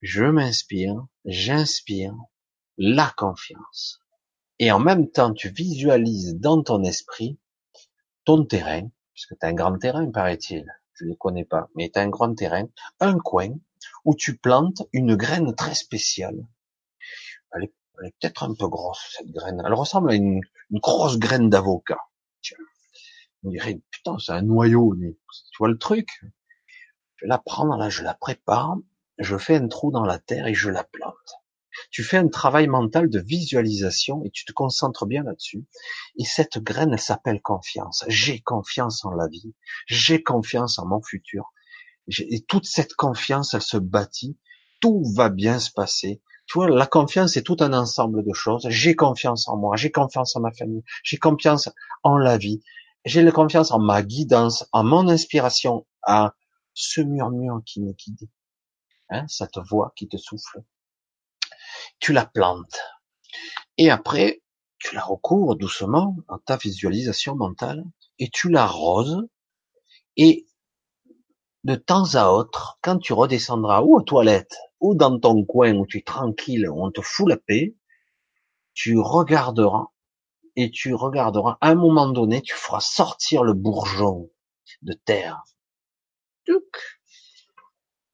Je m'inspire, j'inspire la confiance. Et en même temps, tu visualises dans ton esprit ton terrain, puisque tu as un grand terrain, paraît-il. Je ne le connais pas, mais tu as un grand terrain, un coin où tu plantes une graine très spéciale. Elle est, peut-être un peu grosse, cette graine. Elle ressemble à une, grosse graine d'avocat. On dirait, putain, c'est un noyau. Tu vois le truc? Je la prends, là, je la prépare, je fais un trou dans la terre et je la plante. Tu fais un travail mental de visualisation et tu te concentres bien là-dessus. Et cette graine, elle s'appelle confiance. J'ai confiance en la vie. J'ai confiance en mon futur. Et toute cette confiance, elle se bâtit. Tout va bien se passer. Tu vois, la confiance est tout un ensemble de choses. J'ai confiance en moi. J'ai confiance en ma famille. J'ai confiance en la vie. J'ai la confiance en ma guidance, en mon inspiration, à ce murmure qui me guide. Hein, cette voix qui te souffle tu la plantes. Et après, tu la recouvres doucement dans ta visualisation mentale et tu l'arroses. Et de temps à autre, quand tu redescendras ou aux toilettes ou dans ton coin où tu es tranquille, où on te fout la paix, tu regarderas et tu regarderas, à un moment donné, tu feras sortir le bourgeon de terre.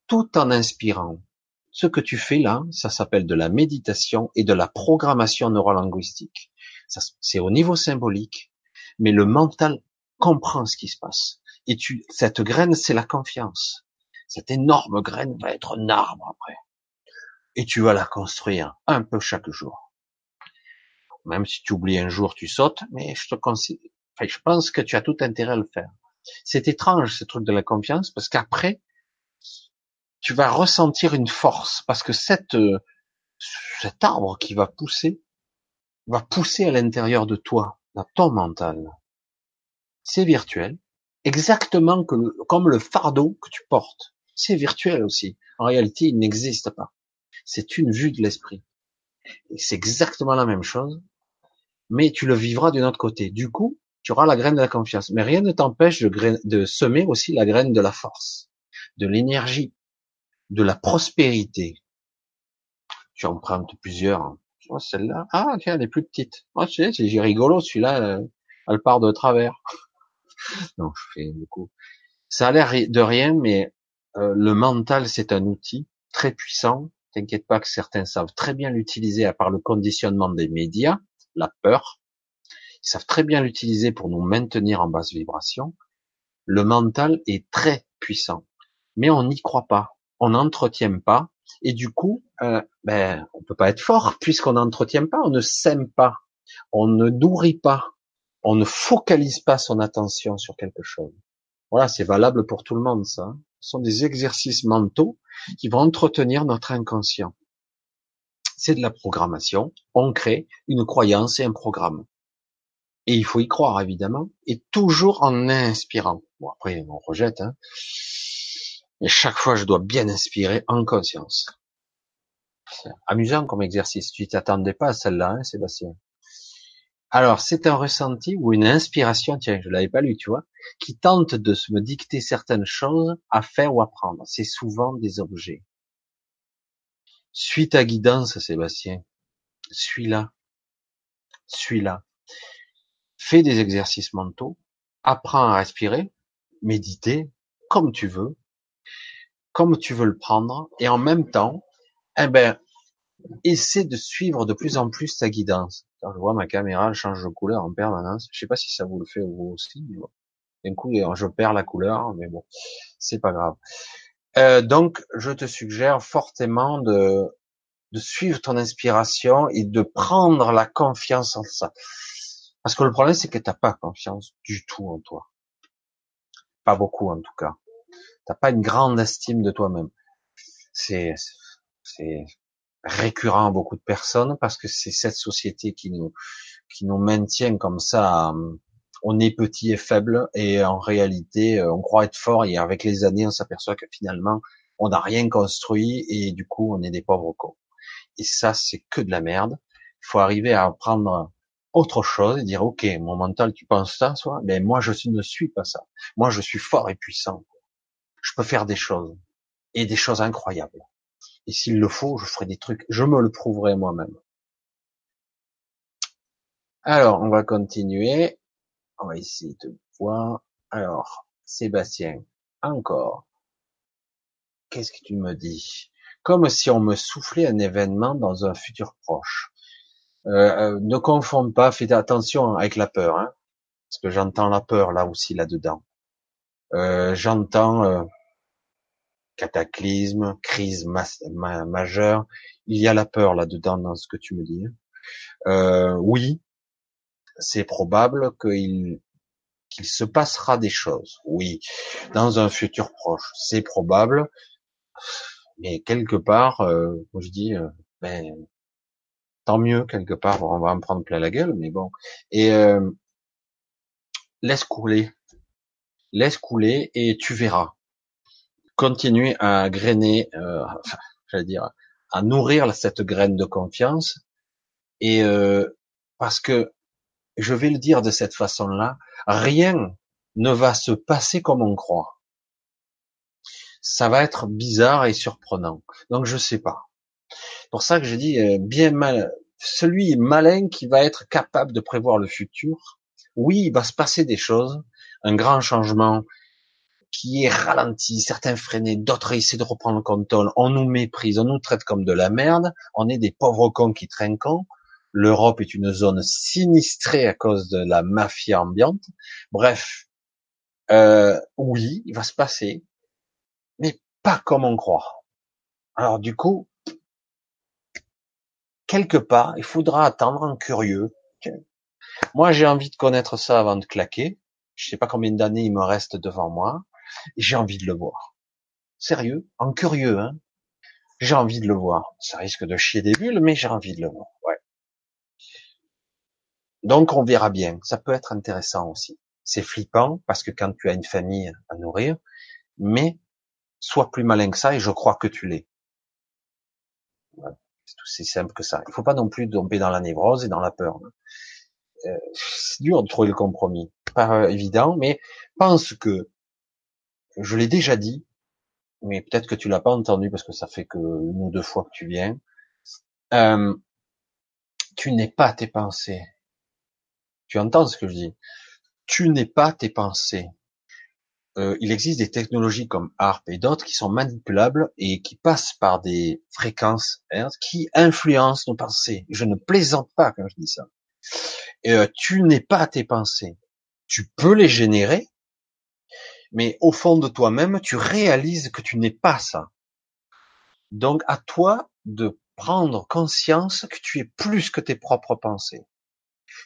Tout en inspirant. Ce que tu fais là, ça s'appelle de la méditation et de la programmation neurolinguistique. C'est au niveau symbolique, mais le mental comprend ce qui se passe. Et tu, cette graine, c'est la confiance. Cette énorme graine va être un arbre après. Et tu vas la construire un peu chaque jour. Même si tu oublies un jour, tu sautes, mais je te conseille, je pense que tu as tout intérêt à le faire. C'est étrange, ce truc de la confiance, parce qu'après, tu vas ressentir une force parce que cette, euh, cet arbre qui va pousser va pousser à l'intérieur de toi, dans ton mental. C'est virtuel, exactement comme le fardeau que tu portes. C'est virtuel aussi. En réalité, il n'existe pas. C'est une vue de l'esprit. C'est exactement la même chose, mais tu le vivras d'un autre côté. Du coup, tu auras la graine de la confiance. Mais rien ne t'empêche de, de semer aussi la graine de la force, de l'énergie, de la prospérité. Tu empruntes plusieurs. Oh, celle-là. Ah, tiens, elle est plus petite. Oh, c'est rigolo, celui-là, euh, elle part de travers. non, je fais beaucoup. Ça a l'air de rien, mais euh, le mental, c'est un outil très puissant. T'inquiète pas que certains savent très bien l'utiliser à part le conditionnement des médias, la peur. Ils savent très bien l'utiliser pour nous maintenir en basse vibration. Le mental est très puissant, mais on n'y croit pas on n'entretient pas, et du coup, euh, ben, on peut pas être fort puisqu'on n'entretient pas, on ne sème pas, on ne nourrit pas, on ne focalise pas son attention sur quelque chose. Voilà, c'est valable pour tout le monde, ça. Ce sont des exercices mentaux qui vont entretenir notre inconscient. C'est de la programmation. On crée une croyance et un programme. Et il faut y croire, évidemment, et toujours en inspirant. Bon, après, on rejette, hein. Et chaque fois, je dois bien inspirer en conscience. C'est amusant comme exercice. Tu t'attendais pas à celle-là, hein, Sébastien. Alors, c'est un ressenti ou une inspiration, tiens, je l'avais pas lu, tu vois, qui tente de me dicter certaines choses à faire ou à prendre. C'est souvent des objets. Suis ta guidance, Sébastien. Suis-la. Suis-la. Fais des exercices mentaux. Apprends à respirer. Méditer, comme tu veux comme tu veux le prendre, et en même temps, eh ben, essaie de suivre de plus en plus ta guidance. je vois ma caméra change de couleur en permanence. Je sais pas si ça vous le fait vous aussi. D'un coup, je perds la couleur, mais bon, c'est pas grave. Euh, donc, je te suggère fortement de, de suivre ton inspiration et de prendre la confiance en ça. Parce que le problème, c'est que t'as pas confiance du tout en toi. Pas beaucoup, en tout cas. T'as pas une grande estime de toi-même. C'est, c'est récurrent à beaucoup de personnes parce que c'est cette société qui nous, qui nous maintient comme ça. On est petit et faible et en réalité, on croit être fort et avec les années, on s'aperçoit que finalement, on n'a rien construit et du coup, on est des pauvres cons. Et ça, c'est que de la merde. Il faut arriver à apprendre autre chose et dire, OK, mon mental, tu penses ça, soit, mais moi, je ne suis pas ça. Moi, je suis fort et puissant je peux faire des choses et des choses incroyables. Et s'il le faut, je ferai des trucs, je me le prouverai moi-même. Alors, on va continuer. On va essayer de voir. Alors, Sébastien, encore. Qu'est-ce que tu me dis? Comme si on me soufflait un événement dans un futur proche. Euh, euh, ne confonde pas, fais attention avec la peur, hein, parce que j'entends la peur là aussi là-dedans. Euh, j'entends cataclysme, crise majeure. Il y a la peur là-dedans dans ce que tu me dis. Euh, oui, c'est probable qu'il qu'il se passera des choses. Oui, dans un futur proche, c'est probable. Mais quelque part, euh, je dis, euh, ben, tant mieux quelque part. On va en prendre plein la gueule, mais bon. Et euh, laisse couler, laisse couler, et tu verras. Continue à grainer, euh, j'allais dire, à nourrir cette graine de confiance. Et euh, parce que je vais le dire de cette façon-là, rien ne va se passer comme on croit. Ça va être bizarre et surprenant. Donc je sais pas. Pour ça que je dis euh, bien mal, celui malin qui va être capable de prévoir le futur. Oui, il va se passer des choses, un grand changement qui est ralenti, certains freinés, d'autres essaient de reprendre le contrôle. On nous méprise, on nous traite comme de la merde. On est des pauvres cons qui trinquent. L'Europe est une zone sinistrée à cause de la mafia ambiante. Bref, euh, oui, il va se passer, mais pas comme on croit. Alors du coup, quelque part, il faudra attendre un curieux. Moi, j'ai envie de connaître ça avant de claquer. Je sais pas combien d'années il me reste devant moi. J'ai envie de le voir. Sérieux, en curieux, hein? J'ai envie de le voir. Ça risque de chier des bulles, mais j'ai envie de le voir. Ouais. Donc on verra bien. Ça peut être intéressant aussi. C'est flippant parce que quand tu as une famille à nourrir, mais sois plus malin que ça et je crois que tu l'es. C'est aussi simple que ça. Il faut pas non plus tomber dans la névrose et dans la peur. Euh, c'est dur de trouver le compromis. Pas évident, mais pense que je l'ai déjà dit, mais peut-être que tu l'as pas entendu parce que ça fait que une ou deux fois que tu viens. Euh, tu n'es pas tes pensées. Tu entends ce que je dis Tu n'es pas tes pensées. Euh, il existe des technologies comme ARP et d'autres qui sont manipulables et qui passent par des fréquences qui influencent nos pensées. Je ne plaisante pas quand je dis ça. Euh, tu n'es pas tes pensées. Tu peux les générer, mais au fond de toi-même, tu réalises que tu n'es pas ça. Donc à toi de prendre conscience que tu es plus que tes propres pensées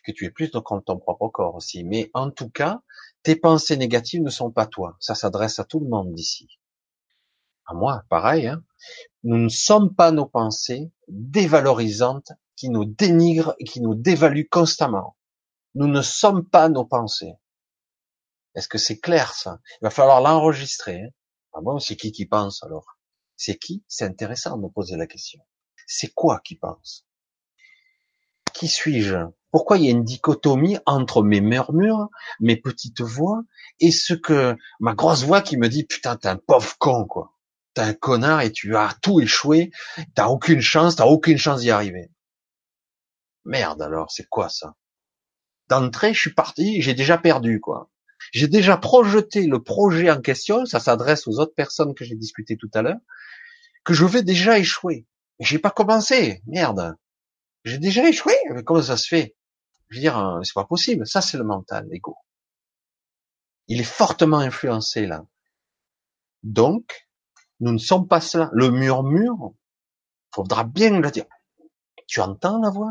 que tu es plus dans ton propre corps aussi. Mais en tout cas, tes pensées négatives ne sont pas toi. Ça s'adresse à tout le monde d'ici. À moi, pareil. Hein. Nous ne sommes pas nos pensées dévalorisantes qui nous dénigrent et qui nous dévaluent constamment. Nous ne sommes pas nos pensées. Est-ce que c'est clair ça? Il va falloir l'enregistrer. Hein. ah bon, c'est qui qui pense alors? C'est qui? C'est intéressant de me poser la question. C'est quoi qui pense? Qui suis-je? Pourquoi il y a une dichotomie entre mes murmures, mes petites voix, et ce que ma grosse voix qui me dit putain t'es un pauvre con quoi, t'es un connard et tu as tout échoué, t'as aucune chance, t'as aucune chance d'y arriver. Merde alors, c'est quoi ça? D'entrée, je suis parti, j'ai déjà perdu quoi. J'ai déjà projeté le projet en question, ça s'adresse aux autres personnes que j'ai discuté tout à l'heure, que je vais déjà échouer. J'ai pas commencé, merde. J'ai déjà échoué, comment ça se fait? Je veux dire, euh, c'est pas possible. Ça, c'est le mental, l'ego. Il est fortement influencé là. Donc, nous ne sommes pas cela. Le murmure, faudra bien le dire. Tu entends la voix?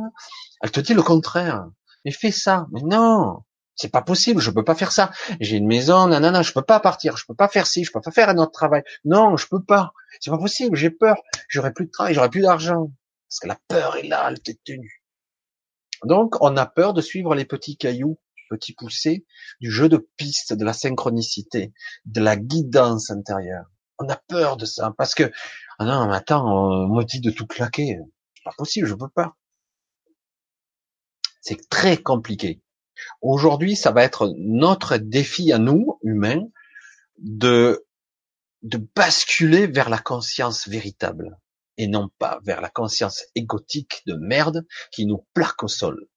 Elle te dit le contraire. Mais fais ça. Mais non, c'est pas possible. Je peux pas faire ça. J'ai une maison, nanana. Je peux pas partir. Je peux pas faire ci. Je peux pas faire un autre travail. Non, je peux pas. C'est pas possible. J'ai peur. J'aurai plus de travail. J'aurai plus d'argent. Parce que la peur est là. Elle t'est tenue. Donc, on a peur de suivre les petits cailloux, petits poussés, du jeu de piste, de la synchronicité, de la guidance intérieure. On a peur de ça parce que ah non, mais attends, on me dit de tout claquer, c'est pas possible, je peux pas. C'est très compliqué. Aujourd'hui, ça va être notre défi à nous, humains, de de basculer vers la conscience véritable et non pas vers la conscience égotique de merde qui nous plaque au sol.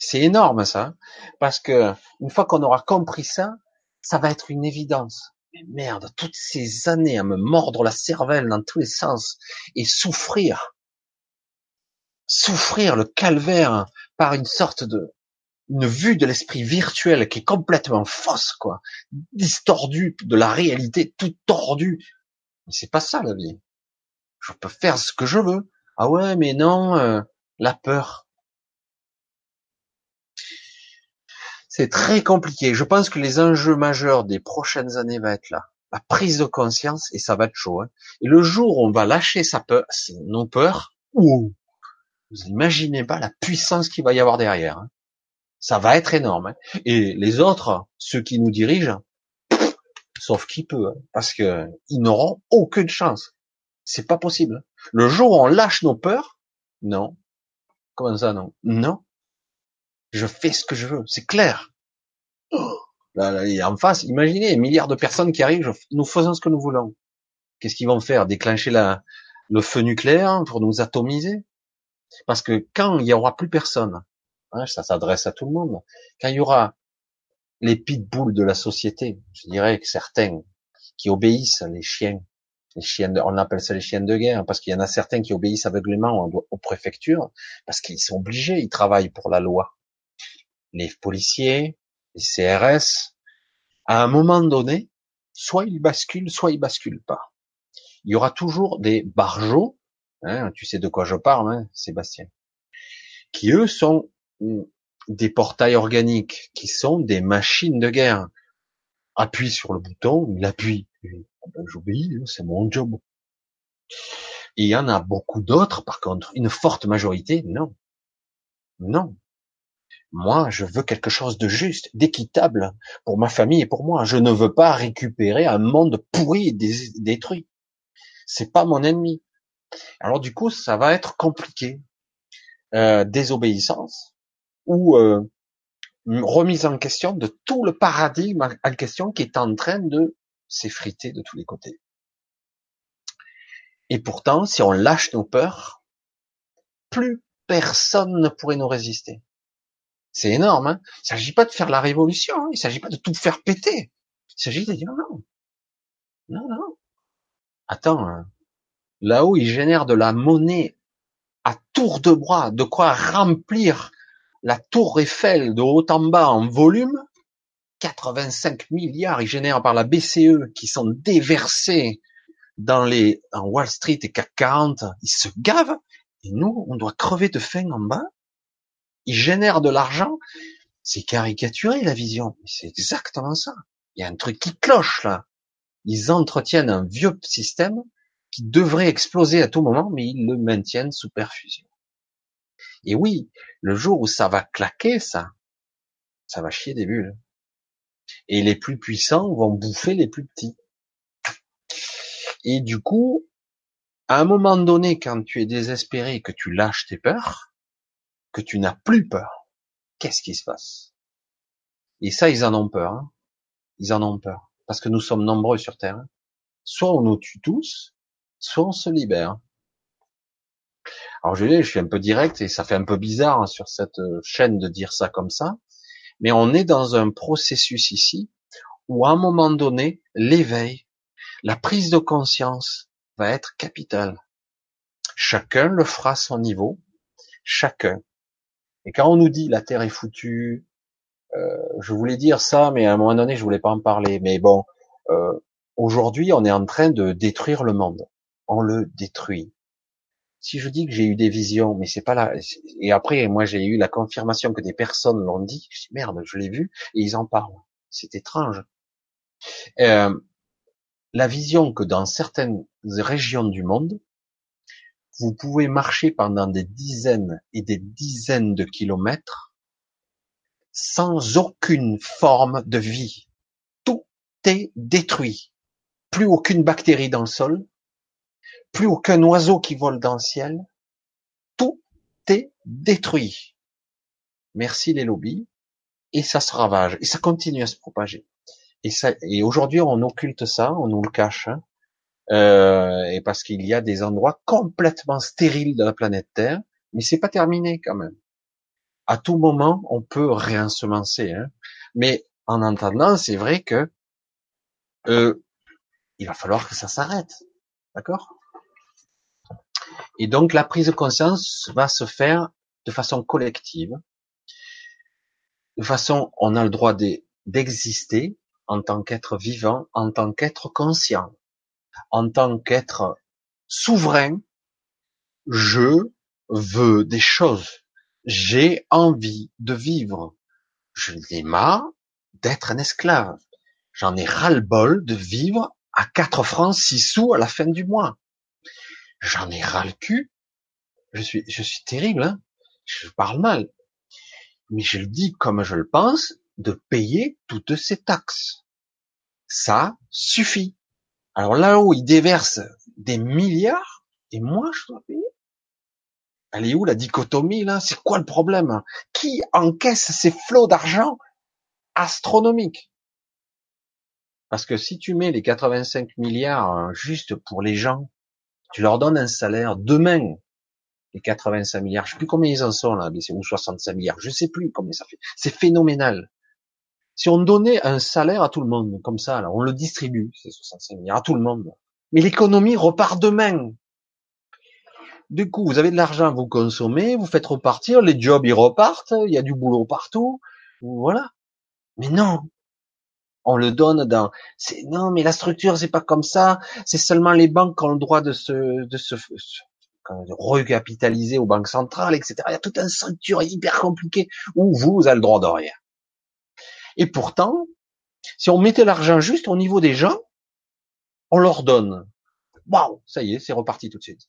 C'est énorme ça, parce que une fois qu'on aura compris ça, ça va être une évidence. Mais merde, toutes ces années à me mordre la cervelle dans tous les sens et souffrir, souffrir le calvaire par une sorte de une vue de l'esprit virtuel qui est complètement fausse, quoi, distordue de la réalité, tout tordu, Mais c'est pas ça la vie. Je peux faire ce que je veux. Ah ouais, mais non, euh, la peur. C'est très compliqué. Je pense que les enjeux majeurs des prochaines années vont être là. La prise de conscience, et ça va être chaud. Hein. Et le jour où on va lâcher sa peur, nos peurs, ouh, vous imaginez pas la puissance qu'il va y avoir derrière. Hein. Ça va être énorme. Hein. Et les autres, ceux qui nous dirigent, sauf qui peut, hein, parce que ils n'auront aucune chance. C'est pas possible. Le jour où on lâche nos peurs, non. Comment ça, non? Non. Je fais ce que je veux, c'est clair. Oh là, là, en face, imaginez, un milliard de personnes qui arrivent, nous faisons ce que nous voulons. Qu'est-ce qu'ils vont faire? Déclencher la, le feu nucléaire pour nous atomiser? Parce que quand il y aura plus personne, hein, ça s'adresse à tout le monde, quand il y aura les pitbulls de la société, je dirais que certains qui obéissent, les chiens, les chiens de, on appelle ça les chiens de guerre, parce qu'il y en a certains qui obéissent aveuglément aux préfectures, parce qu'ils sont obligés, ils travaillent pour la loi. Les policiers, les CRS, à un moment donné, soit ils basculent, soit ils basculent pas. Il y aura toujours des barjots, hein, tu sais de quoi je parle, hein, Sébastien, qui eux sont des portails organiques, qui sont des machines de guerre. Appuie sur le bouton, il appuie. Ah ben, j'obéis, hein, c'est mon job. il y en a beaucoup d'autres, par contre, une forte majorité, non. Non. Moi, je veux quelque chose de juste, d'équitable pour ma famille et pour moi. Je ne veux pas récupérer un monde pourri et détruit. C'est pas mon ennemi. Alors du coup, ça va être compliqué. Euh, désobéissance ou euh, remise en question de tout le paradigme en question qui est en train de s'effriter de tous les côtés. Et pourtant, si on lâche nos peurs, plus personne ne pourrait nous résister. C'est énorme. Hein il s'agit pas de faire la révolution. Hein il s'agit pas de tout faire péter. Il s'agit de dire non, non, non. Attends, hein. là-haut ils génèrent de la monnaie à tour de bras, de quoi remplir la tour Eiffel de haut en bas en volume. 85 milliards ils génèrent par la BCE qui sont déversés dans les en Wall Street et CAC 40. Ils se gavent et nous on doit crever de faim en bas ils génèrent de l'argent. C'est caricaturé la vision, c'est exactement ça. Il y a un truc qui cloche là. Ils entretiennent un vieux système qui devrait exploser à tout moment, mais ils le maintiennent sous perfusion. Et oui, le jour où ça va claquer, ça, ça va chier des bulles. Et les plus puissants vont bouffer les plus petits. Et du coup, à un moment donné, quand tu es désespéré, que tu lâches tes peurs, que tu n'as plus peur, qu'est-ce qui se passe? Et ça, ils en ont peur. Hein. ils en ont peur. Parce que nous sommes nombreux sur Terre. Hein. Soit on nous tue tous, soit on se libère. Alors je, je suis un peu direct et ça fait un peu bizarre hein, sur cette euh, chaîne de dire ça comme ça, mais on est dans un processus ici où à un moment donné, l'éveil, la prise de conscience va être capitale. Chacun le fera à son niveau, chacun. Et quand on nous dit la Terre est foutue, euh, je voulais dire ça, mais à un moment donné, je voulais pas en parler. Mais bon, euh, aujourd'hui, on est en train de détruire le monde. On le détruit. Si je dis que j'ai eu des visions, mais c'est pas là. Et après, moi, j'ai eu la confirmation que des personnes l'ont dit. Je dis merde, je l'ai vu et ils en parlent. C'est étrange. Euh, la vision que dans certaines régions du monde, vous pouvez marcher pendant des dizaines et des dizaines de kilomètres sans aucune forme de vie. Tout est détruit. Plus aucune bactérie dans le sol, plus aucun oiseau qui vole dans le ciel. Tout est détruit. Merci les lobbies. Et ça se ravage. Et ça continue à se propager. Et, aujourd'hui, on occulte ça, on nous le cache. Hein euh, et parce qu'il y a des endroits complètement stériles de la planète Terre, mais c'est pas terminé quand même. À tout moment, on peut réensemencer, hein. mais en entendant, c'est vrai que euh, il va falloir que ça s'arrête, d'accord? Et donc la prise de conscience va se faire de façon collective, de façon, on a le droit d'exister en tant qu'être vivant, en tant qu'être conscient en tant qu'être souverain, je veux des choses. J'ai envie de vivre. Je n'ai marre d'être un esclave. J'en ai ras-le-bol de vivre à 4 francs 6 sous à la fin du mois. J'en ai ras le cul. Je suis, je suis terrible, hein. Je parle mal. Mais je le dis comme je le pense, de payer toutes ces taxes. Ça suffit. Alors là où ils déversent des milliards, et moi je dois payer. Elle est où la dichotomie là? C'est quoi le problème? Qui encaisse ces flots d'argent astronomiques? Parce que si tu mets les 85 milliards hein, juste pour les gens, tu leur donnes un salaire demain, les 85 milliards, je sais plus combien ils en sont là, mais c'est ou 65 milliards, je sais plus combien ça fait. C'est phénoménal. Si on donnait un salaire à tout le monde, comme ça, là, on le distribue, ces 65 milliards, à tout le monde. Mais l'économie repart demain. Du coup, vous avez de l'argent, vous consommez, vous faites repartir, les jobs ils repartent, il y a du boulot partout, voilà. Mais non, on le donne dans. Non, mais la structure c'est pas comme ça. C'est seulement les banques qui ont le droit de se de se de recapitaliser aux banques centrales, etc. Il y a tout un structure hyper compliqué où vous, vous avez le droit de rien. Et pourtant, si on mettait l'argent juste au niveau des gens, on leur donne. Waouh, ça y est, c'est reparti tout de suite.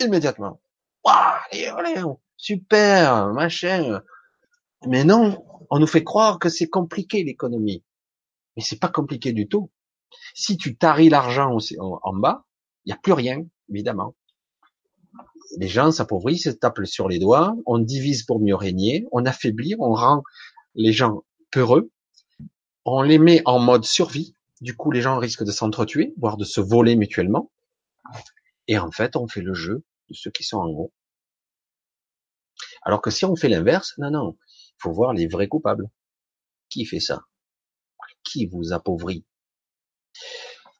Immédiatement. Waouh, super, machin. Mais non, on nous fait croire que c'est compliqué l'économie. Mais c'est pas compliqué du tout. Si tu taris l'argent en bas, il n'y a plus rien, évidemment. Les gens s'appauvrissent, se tapent sur les doigts, on divise pour mieux régner, on affaiblit, on rend les gens peureux, on les met en mode survie, du coup les gens risquent de s'entretuer, voire de se voler mutuellement, et en fait on fait le jeu de ceux qui sont en haut. Alors que si on fait l'inverse, non, non, il faut voir les vrais coupables. Qui fait ça? Qui vous appauvrit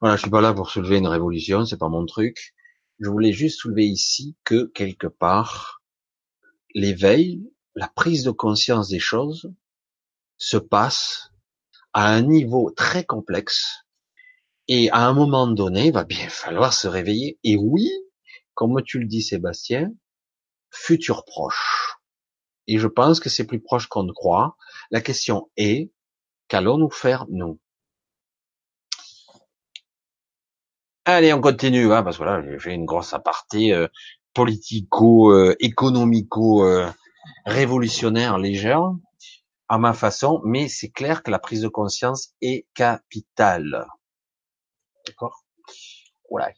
Voilà, je suis pas là pour soulever une révolution, c'est pas mon truc. Je voulais juste soulever ici que quelque part, l'éveil, la prise de conscience des choses, se passe à un niveau très complexe et à un moment donné, il va bien falloir se réveiller. Et oui, comme tu le dis Sébastien, futur proche. Et je pense que c'est plus proche qu'on ne croit. La question est, qu'allons-nous faire nous? Allez, on continue, hein, parce que là, j'ai une grosse aparté euh, politico-économico-révolutionnaire euh, légère à ma façon, mais c'est clair que la prise de conscience est capitale. D'accord? Voilà.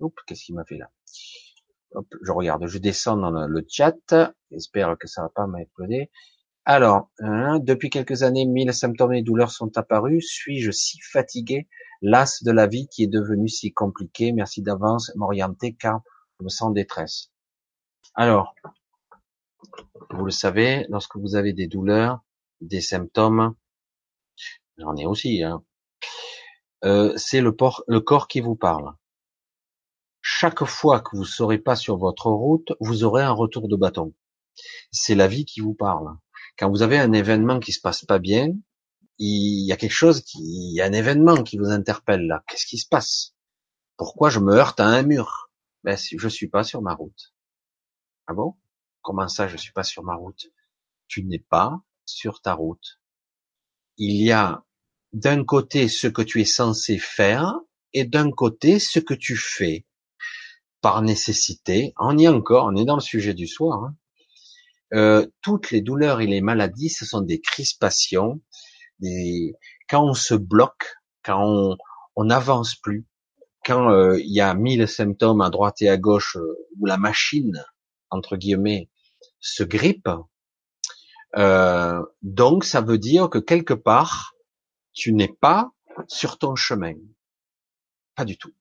Oups, qu'est-ce qu'il m'a fait là? Hop, je regarde, je descends dans le chat. J'espère que ça va pas m'exploser. Alors, hein, depuis quelques années, mille symptômes et douleurs sont apparus. Suis-je si fatigué, las de la vie qui est devenue si compliquée? Merci d'avance, m'orienter car je me sens détresse. Alors, vous le savez, lorsque vous avez des douleurs, des symptômes, j'en ai aussi, hein, euh, c'est le, corps qui vous parle. Chaque fois que vous serez pas sur votre route, vous aurez un retour de bâton. C'est la vie qui vous parle. Quand vous avez un événement qui se passe pas bien, il y a quelque chose qui, il y a un événement qui vous interpelle là. Qu'est-ce qui se passe? Pourquoi je me heurte à un mur? Ben, je suis pas sur ma route. Ah bon? Comment ça, je suis pas sur ma route? Tu n'es pas sur ta route. Il y a d'un côté ce que tu es censé faire et d'un côté ce que tu fais par nécessité. On y est encore, on est dans le sujet du soir. Hein. Euh, toutes les douleurs et les maladies, ce sont des crispations. Des... Quand on se bloque, quand on n'avance plus, quand euh, il y a mille symptômes à droite et à gauche euh, où la machine entre guillemets se grippe, euh, donc, ça veut dire que quelque part, tu n'es pas sur ton chemin. Pas du tout.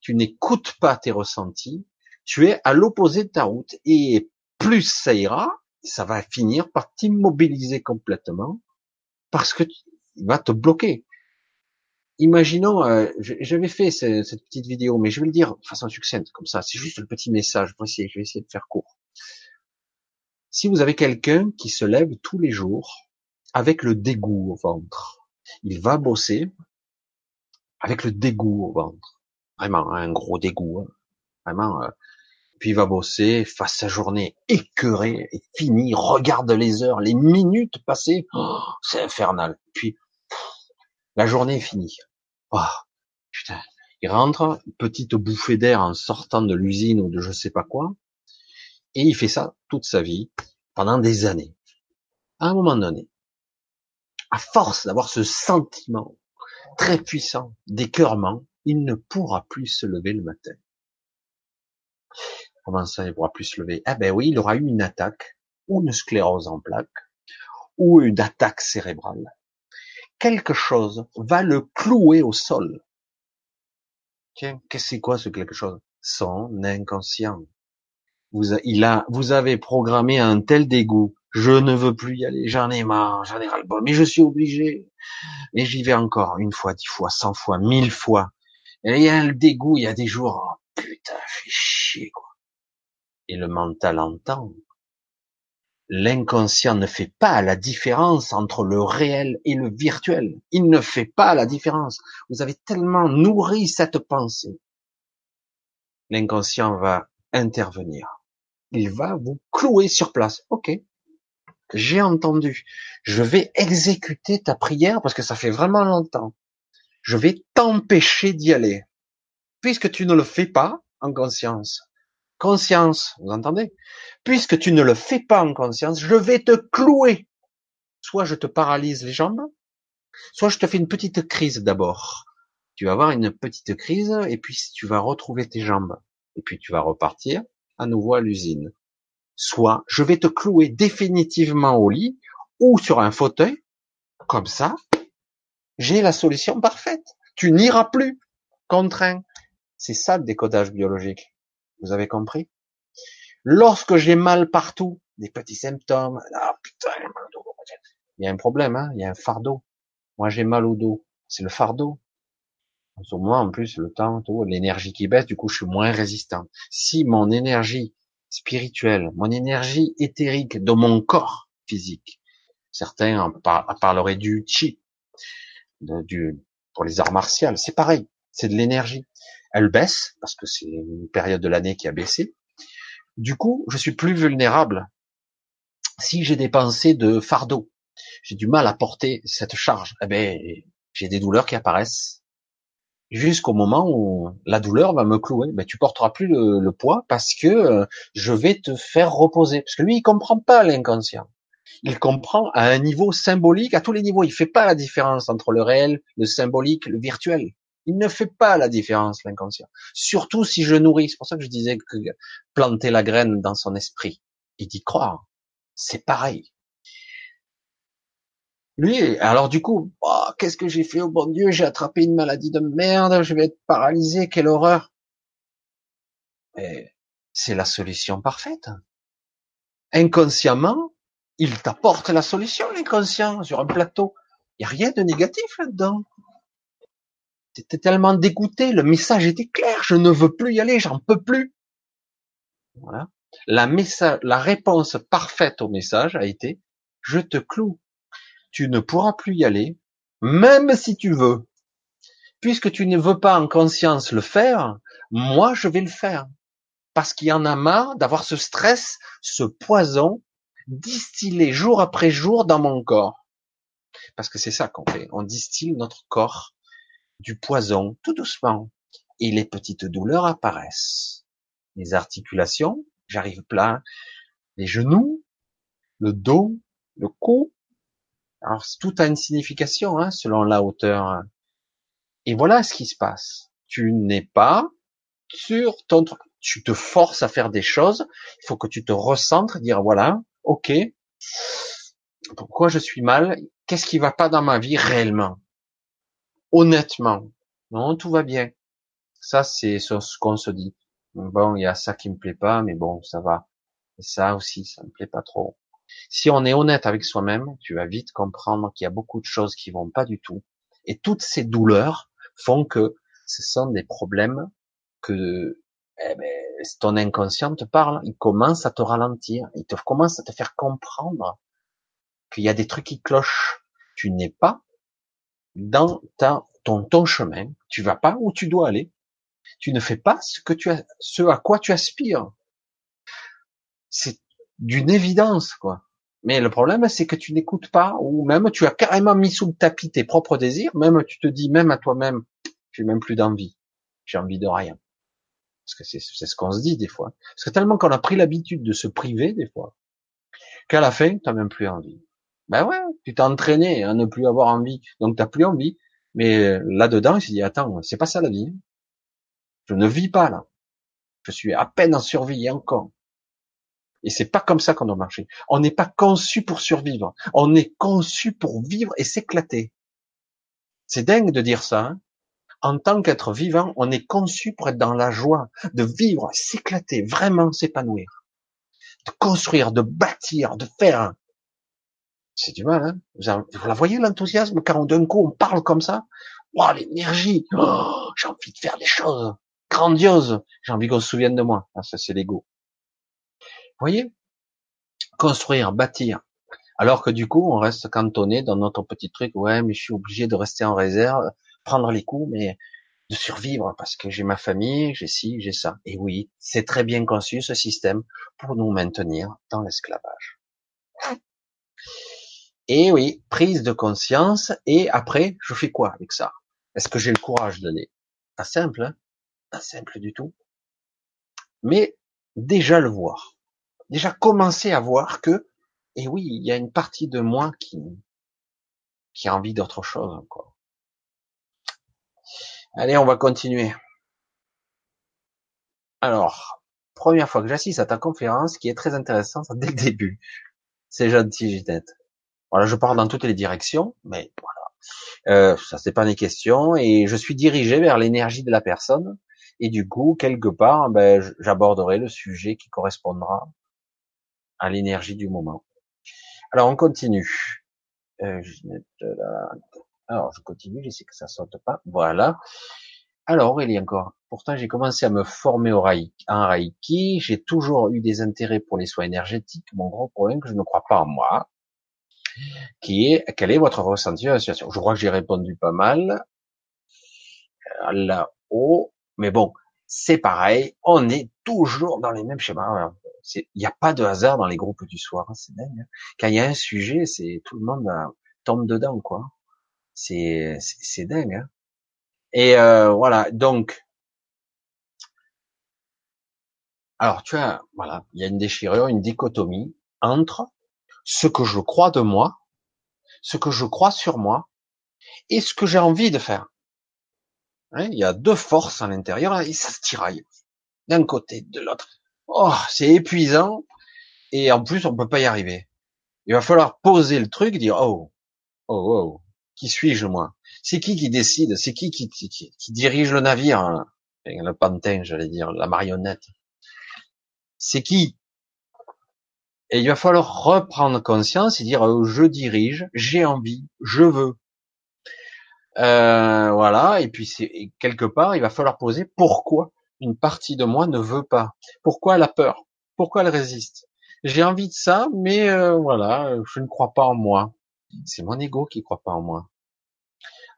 Tu n'écoutes pas tes ressentis. Tu es à l'opposé de ta route. Et plus ça ira, ça va finir par t'immobiliser complètement parce que tu va te bloquer. Imaginons, euh, j'avais fait cette, petite vidéo, mais je vais le dire de façon succincte comme ça. C'est juste le petit message. Je vais essayer de faire court. Si vous avez quelqu'un qui se lève tous les jours avec le dégoût au ventre, il va bosser avec le dégoût au ventre. vraiment un gros dégoût, hein. vraiment. Euh, puis va bosser, fasse sa journée écœurée, et fini, regarde les heures, les minutes passées, oh, c'est infernal. Puis la journée est finie. Oh, putain. Il rentre, petite bouffée d'air en sortant de l'usine ou de je sais pas quoi, et il fait ça toute sa vie, pendant des années. À un moment donné, à force d'avoir ce sentiment très puissant d'écœurement, il ne pourra plus se lever le matin. Comment ça, il pourra plus se lever Eh ben oui, il aura eu une attaque, ou une sclérose en plaques, ou une attaque cérébrale. Quelque chose va le clouer au sol. Tiens, qu'est-ce que c'est quoi ce quelque chose? Son inconscient. Vous, avez programmé un tel dégoût. Je ne veux plus y aller. J'en ai marre. J'en ai ras le bol. Mais je suis obligé. Et j'y vais encore une fois, dix fois, cent fois, mille fois. Et il y a le dégoût. Il y a des jours. Oh, putain, fait chier quoi. Et le mental entend. L'inconscient ne fait pas la différence entre le réel et le virtuel. Il ne fait pas la différence. Vous avez tellement nourri cette pensée. L'inconscient va intervenir il va vous clouer sur place. Ok, j'ai entendu. Je vais exécuter ta prière parce que ça fait vraiment longtemps. Je vais t'empêcher d'y aller. Puisque tu ne le fais pas en conscience. Conscience, vous entendez? Puisque tu ne le fais pas en conscience, je vais te clouer. Soit je te paralyse les jambes, soit je te fais une petite crise d'abord. Tu vas avoir une petite crise et puis tu vas retrouver tes jambes. Et puis tu vas repartir à nouveau à l'usine. Soit je vais te clouer définitivement au lit ou sur un fauteuil, comme ça, j'ai la solution parfaite. Tu n'iras plus. Contraint. C'est ça le décodage biologique. Vous avez compris? Lorsque j'ai mal partout, des petits symptômes, ah putain, il y a un problème, hein il y a un fardeau. Moi j'ai mal au dos, c'est le fardeau. En ce en plus, le temps, l'énergie qui baisse, du coup, je suis moins résistant. Si mon énergie spirituelle, mon énergie éthérique de mon corps physique, certains en parleraient du chi, du, pour les arts martiaux, c'est pareil, c'est de l'énergie. Elle baisse, parce que c'est une période de l'année qui a baissé. Du coup, je suis plus vulnérable. Si j'ai des pensées de fardeau, j'ai du mal à porter cette charge, eh ben, j'ai des douleurs qui apparaissent jusqu'au moment où la douleur va me clouer. Ben, tu porteras plus le, poids parce que euh, je vais te faire reposer. Parce que lui, il comprend pas l'inconscient. Il comprend à un niveau symbolique, à tous les niveaux. Il fait pas la différence entre le réel, le symbolique, le virtuel. Il ne fait pas la différence, l'inconscient. Surtout si je nourris. C'est pour ça que je disais que planter la graine dans son esprit et d'y croire, c'est pareil. Lui, alors du coup, oh, qu'est-ce que j'ai fait au oh, bon Dieu J'ai attrapé une maladie de merde, je vais être paralysé, quelle horreur C'est la solution parfaite. Inconsciemment, il t'apporte la solution, l'inconscient, sur un plateau. Il n'y a rien de négatif là-dedans. T'étais tellement dégoûté, le message était clair, je ne veux plus y aller, j'en peux plus. La, la réponse parfaite au message a été, je te cloue tu ne pourras plus y aller, même si tu veux. Puisque tu ne veux pas en conscience le faire, moi je vais le faire. Parce qu'il y en a marre d'avoir ce stress, ce poison distillé jour après jour dans mon corps. Parce que c'est ça qu'on fait. On distille notre corps du poison tout doucement. Et les petites douleurs apparaissent. Les articulations, j'arrive plein, les genoux, le dos, le cou, alors tout a une signification hein, selon la hauteur. Et voilà ce qui se passe. Tu n'es pas sur ton truc. Tu te forces à faire des choses. Il faut que tu te recentres, dire voilà, ok, pourquoi je suis mal? Qu'est-ce qui va pas dans ma vie réellement? Honnêtement, non, tout va bien. Ça, c'est ce qu'on se dit. Bon, il y a ça qui me plaît pas, mais bon, ça va. Et ça aussi, ça me plaît pas trop. Si on est honnête avec soi-même, tu vas vite comprendre qu'il y a beaucoup de choses qui vont pas du tout. Et toutes ces douleurs font que ce sont des problèmes que eh ben, ton inconscient te parle, il commence à te ralentir, il te commence à te faire comprendre qu'il y a des trucs qui clochent. Tu n'es pas dans ta, ton, ton chemin, tu vas pas où tu dois aller. Tu ne fais pas ce que tu as, ce à quoi tu aspires. C'est d'une évidence, quoi. Mais le problème, c'est que tu n'écoutes pas, ou même tu as carrément mis sous le tapis tes propres désirs, même tu te dis même à toi-même, j'ai même plus d'envie, j'ai envie de rien. Parce que c'est ce qu'on se dit des fois. Parce que tellement qu'on a pris l'habitude de se priver des fois, qu'à la fin, t'as même plus envie. Ben ouais, tu t'es entraîné à ne plus avoir envie, donc t'as plus envie. Mais là-dedans, il s'est dit, attends, c'est pas ça la vie. Je ne vis pas là. Je suis à peine en survie encore. Et c'est pas comme ça qu'on doit marcher. On n'est pas conçu pour survivre. On est conçu pour vivre et s'éclater. C'est dingue de dire ça. Hein en tant qu'être vivant, on est conçu pour être dans la joie, de vivre, s'éclater, vraiment s'épanouir, de construire, de bâtir, de faire. C'est du mal, hein Vous la voyez l'enthousiasme quand d'un coup on parle comme ça? Waouh, l'énergie oh, J'ai envie de faire des choses grandioses. J'ai envie qu'on se souvienne de moi. Ah, ça, c'est l'ego voyez? Construire, bâtir. Alors que du coup, on reste cantonné dans notre petit truc. Ouais, mais je suis obligé de rester en réserve, prendre les coups, mais de survivre parce que j'ai ma famille, j'ai ci, j'ai ça. Et oui, c'est très bien conçu ce système pour nous maintenir dans l'esclavage. Et oui, prise de conscience. Et après, je fais quoi avec ça? Est-ce que j'ai le courage d'aller Pas simple, hein? Pas simple du tout. Mais déjà le voir déjà commencer à voir que, et oui, il y a une partie de moi qui, qui a envie d'autre chose encore. Allez, on va continuer. Alors, première fois que j'assiste à ta conférence, qui est très intéressante dès le début. C'est gentil, Ginette. Voilà, je pars dans toutes les directions, mais voilà. Euh, ça c'est pas des questions, et je suis dirigé vers l'énergie de la personne, et du coup, quelque part, ben, j'aborderai le sujet qui correspondra à l'énergie du moment. Alors on continue. Euh, alors je continue, je sais que ça saute pas. Voilà. Alors il y a encore. Pourtant j'ai commencé à me former au Reiki, en Reiki. J'ai toujours eu des intérêts pour les soins énergétiques. Mon gros problème que je ne crois pas en moi, qui est quel est votre ressenti de la situation? Je crois que j'ai répondu pas mal euh, là-haut, mais bon, c'est pareil. On est toujours dans les mêmes schémas il n'y a pas de hasard dans les groupes du soir, hein, c'est dingue. Hein. Quand il y a un sujet, c'est tout le monde euh, tombe dedans, quoi. C'est c'est dingue. Hein. Et euh, voilà, donc alors tu as voilà, il y a une déchirure, une dichotomie entre ce que je crois de moi, ce que je crois sur moi, et ce que j'ai envie de faire. il y a deux forces à l'intérieur et ça se tiraille d'un côté, de l'autre. Oh, c'est épuisant. Et en plus, on peut pas y arriver. Il va falloir poser le truc, dire oh, oh, oh, qui suis-je moi? C'est qui qui décide? C'est qui qui, dirige le navire? Hein Le pantin, j'allais dire, la marionnette. C'est qui? Et il va falloir reprendre conscience et dire oh, je dirige, j'ai envie, je veux. Euh, voilà. Et puis c'est quelque part, il va falloir poser pourquoi une partie de moi ne veut pas. Pourquoi elle a peur? Pourquoi elle résiste? J'ai envie de ça, mais euh, voilà, je ne crois pas en moi. C'est mon ego qui ne croit pas en moi.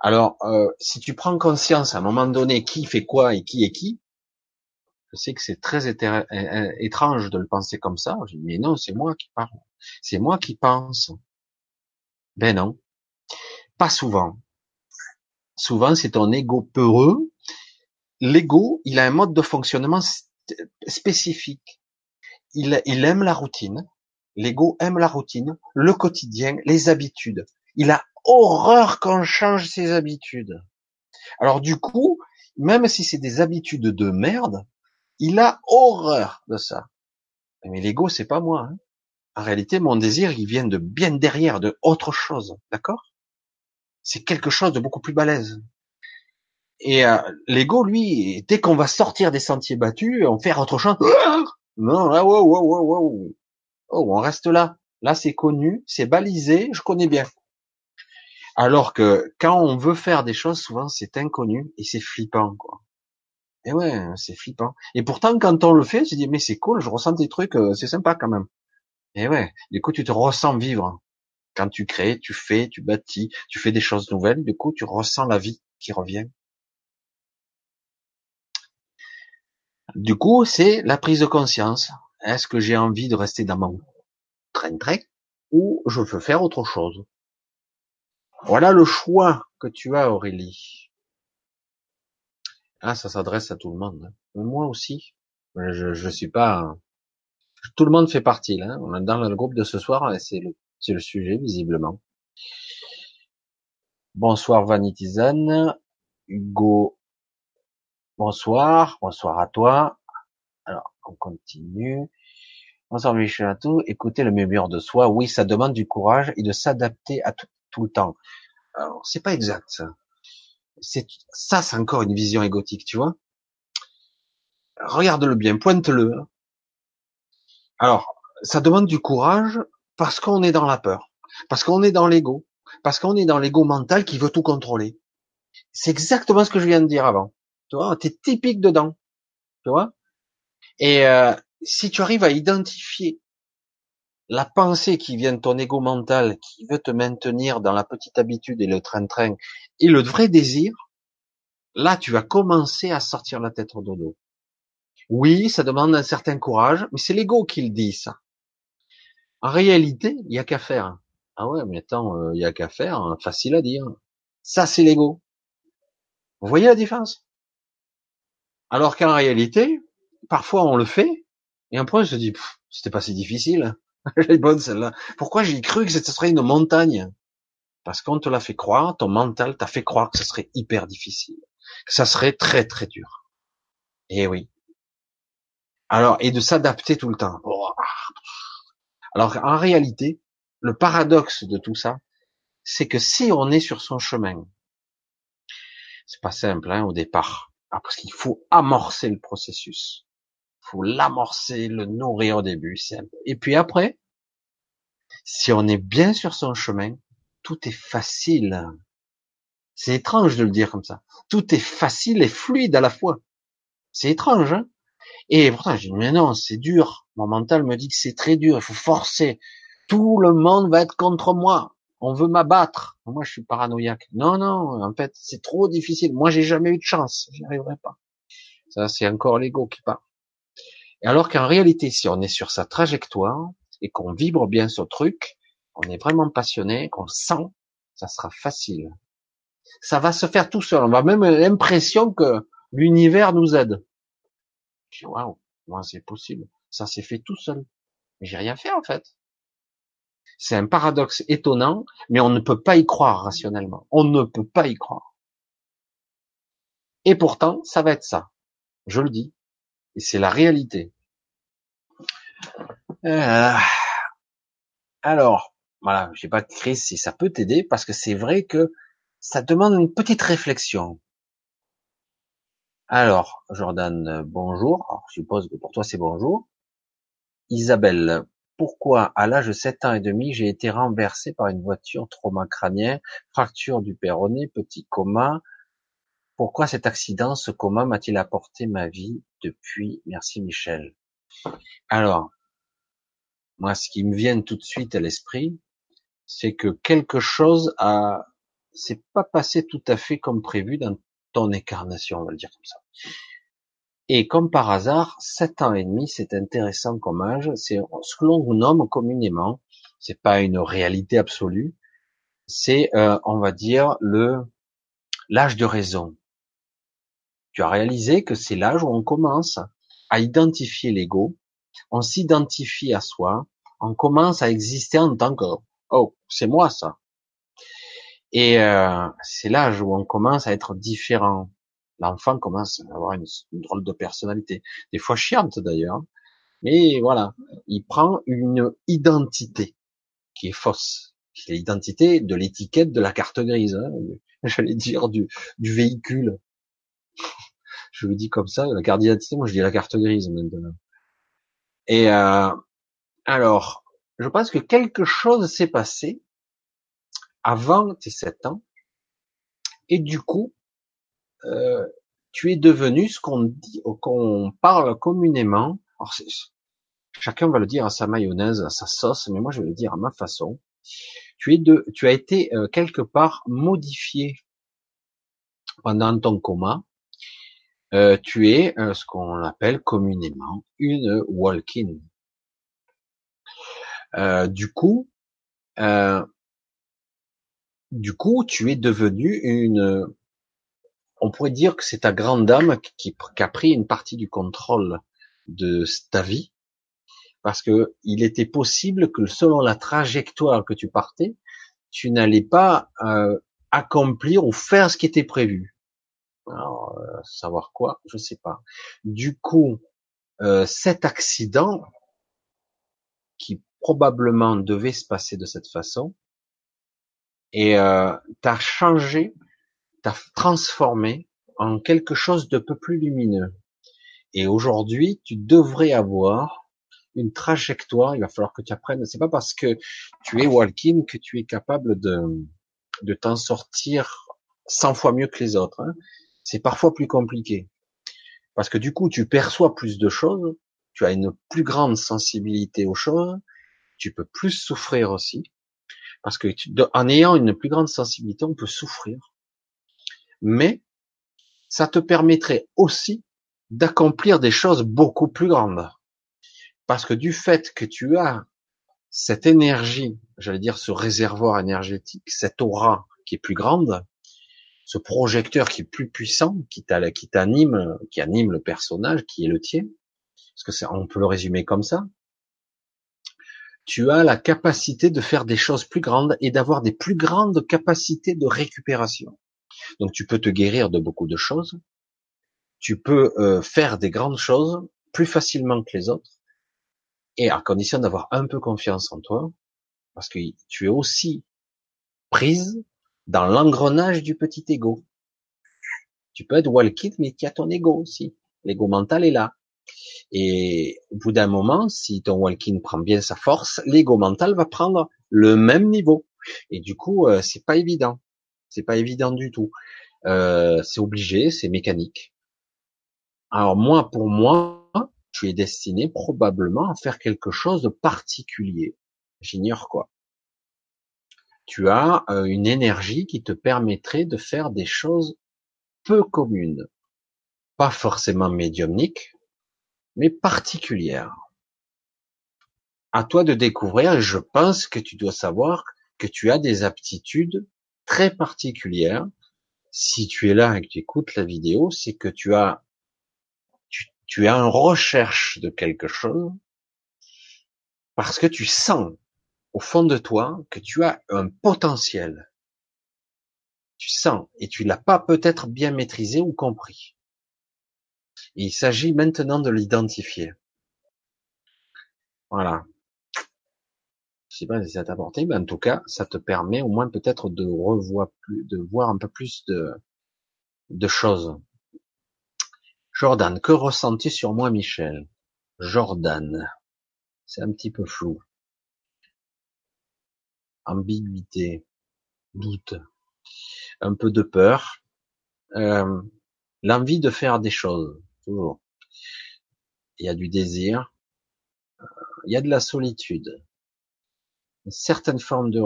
Alors, euh, si tu prends conscience à un moment donné qui fait quoi et qui est qui, je sais que c'est très étrange de le penser comme ça. Mais non, c'est moi qui parle. C'est moi qui pense. Ben non. Pas souvent. Souvent, c'est ton ego peureux l'ego, il a un mode de fonctionnement spécifique. Il, il aime la routine. L'ego aime la routine, le quotidien, les habitudes. Il a horreur qu'on change ses habitudes. Alors du coup, même si c'est des habitudes de merde, il a horreur de ça. Mais l'ego, c'est pas moi. Hein. En réalité, mon désir, il vient de bien derrière, de autre chose, d'accord? C'est quelque chose de beaucoup plus balèze. Et euh, l'ego, lui, dès qu'on va sortir des sentiers battus, on fait autre chose. Non, là, wow, wow, wow, wow. Oh, on reste là. Là, c'est connu, c'est balisé, je connais bien. Alors que quand on veut faire des choses, souvent c'est inconnu et c'est flippant, quoi. Et ouais, c'est flippant. Et pourtant, quand on le fait, je dis mais c'est cool, je ressens des trucs, euh, c'est sympa quand même. Et ouais, du coup, tu te ressens vivre. Quand tu crées, tu fais, tu bâtis, tu fais des choses nouvelles, du coup, tu ressens la vie qui revient. Du coup, c'est la prise de conscience. Est-ce que j'ai envie de rester dans mon train-train ou je veux faire autre chose? Voilà le choix que tu as, Aurélie. Ah, ça s'adresse à tout le monde. Hein. Moi aussi. Je, je suis pas. Tout le monde fait partie là. On est dans le groupe de ce soir c'est le, c'est le sujet visiblement. Bonsoir Vanitizan, Hugo. Bonsoir, bonsoir à toi. Alors, on continue. Bonsoir Michel à. Écoutez le murmure de soi. Oui, ça demande du courage et de s'adapter à tout, tout le temps. Alors, c'est pas exact. C'est ça, c'est encore une vision égotique, tu vois. Regarde-le bien, pointe-le. Alors, ça demande du courage parce qu'on est dans la peur, parce qu'on est dans l'ego, parce qu'on est dans l'ego mental qui veut tout contrôler. C'est exactement ce que je viens de dire avant. Tu vois, t'es typique dedans. Tu vois? Et euh, si tu arrives à identifier la pensée qui vient de ton ego mental, qui veut te maintenir dans la petite habitude et le train-train, et le vrai désir, là, tu vas commencer à sortir la tête au dodo. Oui, ça demande un certain courage, mais c'est l'ego qui le dit, ça. En réalité, il y a qu'à faire. Ah ouais, mais attends, euh, il y a qu'à faire, hein, facile à dire. Ça, c'est l'ego. Vous voyez la différence? Alors qu'en réalité, parfois on le fait, et après on se dit, c'était pas si difficile. Elle est bonne celle-là. Pourquoi j'ai cru que ce serait une montagne? Parce qu'on te l'a fait croire, ton mental t'a fait croire que ce serait hyper difficile, que ça serait très très dur. Eh oui. Alors, et de s'adapter tout le temps. Oh. Alors, en réalité, le paradoxe de tout ça, c'est que si on est sur son chemin, c'est pas simple hein, au départ, parce qu'il faut amorcer le processus faut l'amorcer, le nourrir au début. Et puis après, si on est bien sur son chemin, tout est facile. C'est étrange de le dire comme ça. Tout est facile et fluide à la fois. C'est étrange, hein Et pourtant, je dis, mais non, c'est dur. Mon mental me dit que c'est très dur, il faut forcer. Tout le monde va être contre moi. On veut m'abattre. Moi, je suis paranoïaque. Non, non, en fait, c'est trop difficile. Moi, j'ai jamais eu de chance. J'y arriverai pas. Ça, c'est encore l'ego qui parle. Alors qu'en réalité, si on est sur sa trajectoire et qu'on vibre bien ce truc, on est vraiment passionné, qu'on sent, ça sera facile. Ça va se faire tout seul. On va même l'impression que l'univers nous aide. Je dis, waouh, moi c'est possible. Ça s'est fait tout seul. Mais j'ai rien fait en fait. C'est un paradoxe étonnant, mais on ne peut pas y croire rationnellement. On ne peut pas y croire. Et pourtant, ça va être ça. Je le dis. Et c'est la réalité. Euh, alors, voilà, j'ai pas créé si ça peut t'aider parce que c'est vrai que ça demande une petite réflexion. Alors, Jordan, bonjour. Je suppose que pour toi c'est bonjour. Isabelle, pourquoi à l'âge de 7 ans et demi j'ai été renversé par une voiture, trauma crânien, fracture du péroné, petit coma. Pourquoi cet accident, ce coma m'a-t-il apporté ma vie depuis? Merci Michel. Alors, moi, ce qui me vient tout de suite à l'esprit, c'est que quelque chose a, c'est pas passé tout à fait comme prévu dans ton incarnation, on va le dire comme ça. Et comme par hasard, sept ans et demi, c'est intéressant comme âge, c'est ce que l'on nomme communément, c'est pas une réalité absolue, c'est, euh, on va dire, le l'âge de raison. Tu as réalisé que c'est l'âge où on commence à identifier l'ego, on s'identifie à soi, on commence à exister en tant que oh c'est moi ça. Et euh, c'est l'âge où on commence à être différent. L'enfant commence à avoir une, drôle de personnalité, des fois chiante d'ailleurs, mais voilà, il prend une identité qui est fausse, qui est l'identité de l'étiquette de la carte grise, hein, j'allais dire du, du véhicule. Je le dis comme ça, la carte d'identité, moi je dis la carte grise maintenant. Et euh, alors, je pense que quelque chose s'est passé avant tes sept ans, et du coup, euh, tu es devenu ce qu'on dit, qu'on parle communément. Alors, chacun va le dire à sa mayonnaise, à sa sauce, mais moi je vais le dire à ma façon. Tu es de, tu as été euh, quelque part modifié pendant ton coma, tu es euh, ce qu'on appelle communément une walk-in. Euh, du coup, du coup, tu es devenu une. On pourrait dire que c'est ta grande dame qui, qui, a pris une partie du contrôle de ta vie, parce que il était possible que selon la trajectoire que tu partais, tu n'allais pas accomplir ou faire ce qui était prévu. Alors, euh, savoir quoi, je sais pas. Du coup, euh, cet accident qui probablement devait se passer de cette façon, et euh, t'as changé, t'as transformé en quelque chose de peu plus lumineux. Et aujourd'hui, tu devrais avoir une trajectoire. Il va falloir que tu apprennes. C'est pas parce que tu es walking que tu es capable de de t'en sortir 100 fois mieux que les autres. Hein c'est parfois plus compliqué. Parce que du coup, tu perçois plus de choses, tu as une plus grande sensibilité aux choses, tu peux plus souffrir aussi. Parce que en ayant une plus grande sensibilité, on peut souffrir. Mais ça te permettrait aussi d'accomplir des choses beaucoup plus grandes. Parce que du fait que tu as cette énergie, j'allais dire ce réservoir énergétique, cette aura qui est plus grande, ce projecteur qui est plus puissant, qui t'anime, qui anime le personnage, qui est le tien, parce que on peut le résumer comme ça. Tu as la capacité de faire des choses plus grandes et d'avoir des plus grandes capacités de récupération. Donc tu peux te guérir de beaucoup de choses. Tu peux euh, faire des grandes choses plus facilement que les autres et à condition d'avoir un peu confiance en toi, parce que tu es aussi prise dans l'engrenage du petit ego. Tu peux être walking, mais tu as ton ego aussi. L'ego mental est là. Et au bout d'un moment, si ton walking prend bien sa force, l'ego mental va prendre le même niveau. Et du coup, euh, c'est pas évident. C'est pas évident du tout. Euh, c'est obligé, c'est mécanique. Alors moi, pour moi, tu es destiné probablement à faire quelque chose de particulier. J'ignore quoi tu as euh, une énergie qui te permettrait de faire des choses peu communes, pas forcément médiumniques, mais particulières. À toi de découvrir, je pense que tu dois savoir que tu as des aptitudes très particulières. Si tu es là et que tu écoutes la vidéo, c'est que tu as, tu, tu es en recherche de quelque chose parce que tu sens au fond de toi que tu as un potentiel. Tu sens et tu l'as pas peut-être bien maîtrisé ou compris. il s'agit maintenant de l'identifier. Voilà. Je sais pas si ça t'a apporté, mais en tout cas, ça te permet au moins peut-être de revoir de voir un peu plus de, de choses. Jordan, que ressens-tu sur moi, Michel? Jordan. C'est un petit peu flou ambiguïté, doute, un peu de peur, euh, l'envie de faire des choses, toujours. Il y a du désir, euh, il y a de la solitude, une certaine forme de,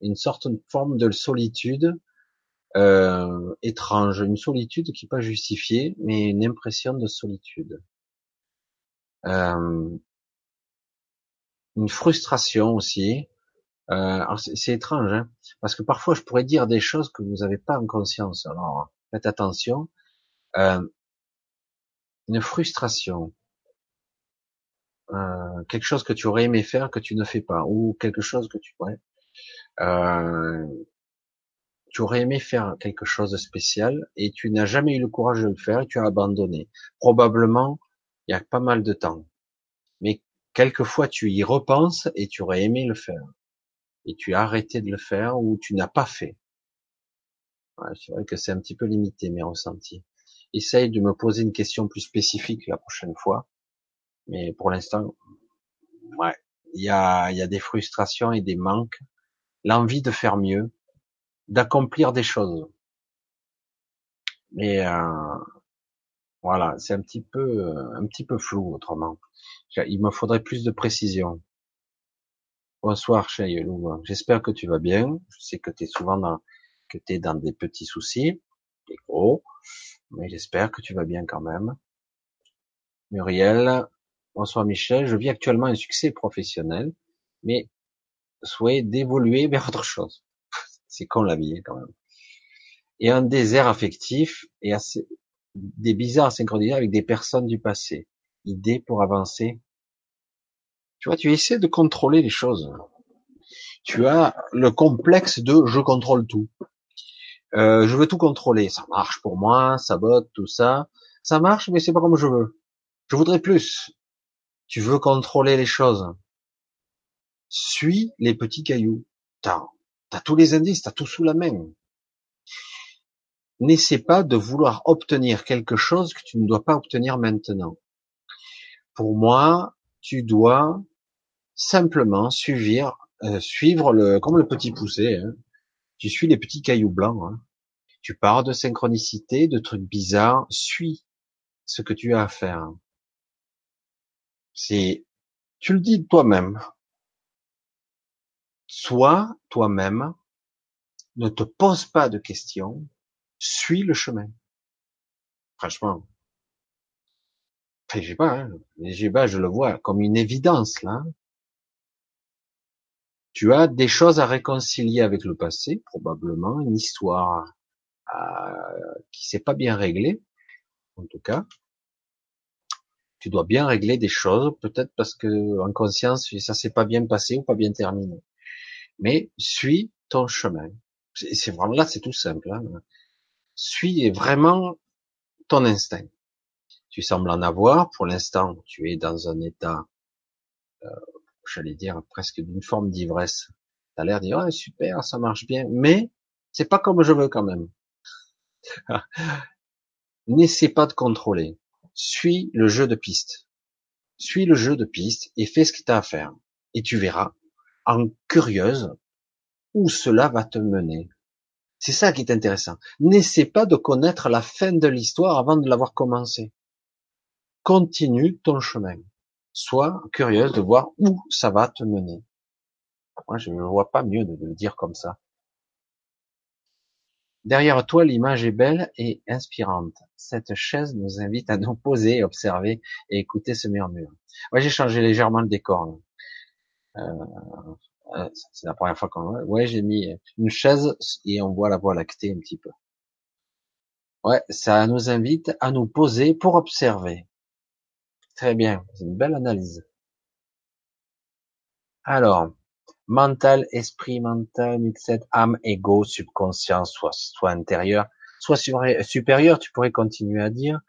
une sorte de forme de solitude euh, étrange, une solitude qui n'est pas justifiée, mais une impression de solitude. Euh, une frustration aussi, euh, c'est étrange, hein parce que parfois je pourrais dire des choses que vous n'avez pas en conscience. Alors faites attention. Euh, une frustration, euh, quelque chose que tu aurais aimé faire que tu ne fais pas, ou quelque chose que tu euh, tu aurais aimé faire quelque chose de spécial et tu n'as jamais eu le courage de le faire et tu as abandonné. Probablement, il y a pas mal de temps. Mais quelquefois tu y repenses et tu aurais aimé le faire et tu as arrêté de le faire ou tu n'as pas fait. Ouais, c'est vrai que c'est un petit peu limité mes ressentis. Essaye de me poser une question plus spécifique la prochaine fois. Mais pour l'instant, ouais, il y a, y des frustrations et des manques, l'envie de faire mieux, d'accomplir des choses. Mais euh, voilà, c'est un petit peu, un petit peu flou autrement. Il me faudrait plus de précision. Bonsoir Chayelou, j'espère que tu vas bien. Je sais que tu es souvent dans, que tu es dans des petits soucis, des gros. Mais j'espère que tu vas bien quand même. Muriel, bonsoir Michel, je vis actuellement un succès professionnel, mais souhaite d'évoluer vers autre chose. C'est con la vie, hein, quand même. Et un désert affectif et assez, des bizarres synchronisés avec des personnes du passé. Idée pour avancer? Tu vois, tu essaies de contrôler les choses. Tu as le complexe de je contrôle tout. Euh, je veux tout contrôler. Ça marche pour moi, ça botte, tout ça. Ça marche, mais c'est pas comme je veux. Je voudrais plus. Tu veux contrôler les choses. Suis les petits cailloux. T'as, as tous les indices, t'as tout sous la main. N'essaie pas de vouloir obtenir quelque chose que tu ne dois pas obtenir maintenant. Pour moi, tu dois simplement suivre, euh, suivre le, comme le petit poussé. Hein. Tu suis les petits cailloux blancs. Hein. Tu pars de synchronicité, de trucs bizarres. Suis ce que tu as à faire. C'est, tu le dis toi-même. Sois toi-même. Ne te pose pas de questions. Suis le chemin. Franchement. Enfin, je sais pas, hein. je le vois comme une évidence, là. Tu as des choses à réconcilier avec le passé, probablement, une histoire euh, qui s'est pas bien réglée, en tout cas tu dois bien régler des choses, peut-être parce que en conscience ça s'est pas bien passé ou pas bien terminé. Mais suis ton chemin. C'est vraiment là, c'est tout simple. Hein. Suis vraiment ton instinct. Tu sembles en avoir. Pour l'instant, tu es dans un état, euh, j'allais dire presque d'une forme d'ivresse. Tu as l'air de dire oh, super, ça marche bien, mais c'est pas comme je veux quand même. N'essaie pas de contrôler. Suis le jeu de piste. Suis le jeu de piste et fais ce que tu as à faire. Et tu verras, en curieuse, où cela va te mener. C'est ça qui est intéressant. N'essaie pas de connaître la fin de l'histoire avant de l'avoir commencé. Continue ton chemin. Sois curieuse de voir où ça va te mener. Moi, je ne vois pas mieux de le dire comme ça. Derrière toi, l'image est belle et inspirante. Cette chaise nous invite à nous poser, observer et écouter ce murmure. Ouais, j'ai changé légèrement le décor. Euh, euh, c'est la première fois qu'on Ouais, j'ai mis une chaise et on voit la voie lactée un petit peu. Ouais, ça nous invite à nous poser pour observer. Très bien, c'est une belle analyse. Alors, mental, esprit, mental, mixed, âme, ego, subconscient, soit, soit intérieur, soit supérieur, tu pourrais continuer à dire.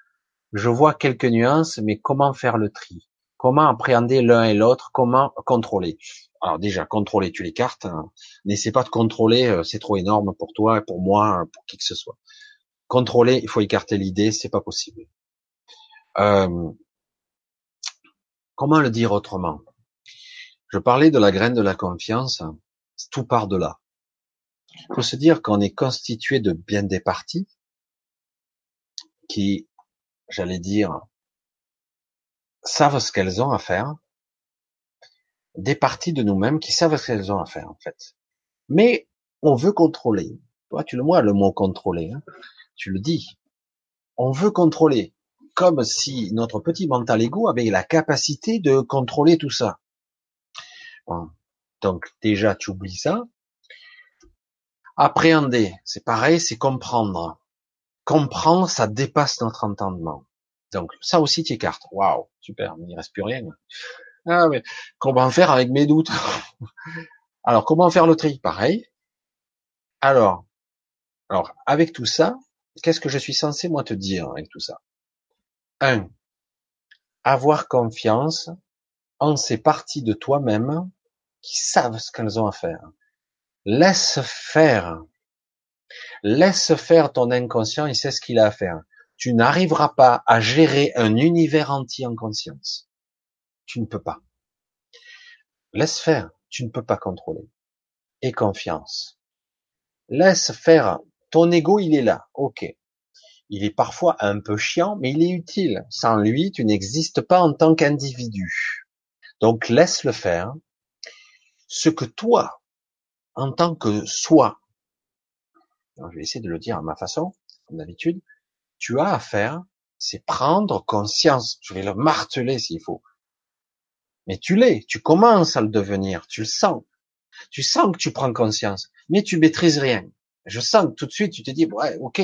Je vois quelques nuances, mais comment faire le tri? Comment appréhender l'un et l'autre? Comment contrôler? Alors déjà, contrôler, tu les cartes. Hein? N'essaie pas de contrôler, euh, c'est trop énorme pour toi, pour moi, pour qui que ce soit. Contrôler, il faut écarter l'idée, c'est pas possible. Euh, comment le dire autrement? Je parlais de la graine de la confiance, tout part de là. Il faut se dire qu'on est constitué de bien des parties qui, j'allais dire, savent ce qu'elles ont à faire, des parties de nous-mêmes qui savent ce qu'elles ont à faire en fait. Mais on veut contrôler. Toi, tu le vois le mot contrôler. Hein. tu le dis. On veut contrôler, comme si notre petit mental ego avait la capacité de contrôler tout ça. Donc déjà, tu oublies ça. Appréhender, c'est pareil, c'est comprendre. Comprendre, ça dépasse notre entendement. Donc ça aussi, tu écartes. Waouh, super, il ne reste plus rien. Ah, mais comment faire avec mes doutes? Alors, comment faire le tri? Pareil. Alors, alors, avec tout ça, qu'est-ce que je suis censé moi te dire avec tout ça? Un, avoir confiance en ces parties de toi-même qui savent ce qu'elles ont à faire. Laisse faire. Laisse faire ton inconscient, il sait ce qu'il a à faire. Tu n'arriveras pas à gérer un univers entier en conscience. Tu ne peux pas. Laisse faire. Tu ne peux pas contrôler. Et confiance. Laisse faire. Ton ego, il est là. Ok. Il est parfois un peu chiant, mais il est utile. Sans lui, tu n'existes pas en tant qu'individu. Donc laisse le faire ce que toi, en tant que soi, je vais essayer de le dire à ma façon, comme d'habitude, tu as à faire, c'est prendre conscience. Je vais le marteler s'il faut. Mais tu l'es, tu commences à le devenir, tu le sens. Tu sens que tu prends conscience, mais tu maîtrises rien. Je sens que tout de suite tu te dis, ouais, ok,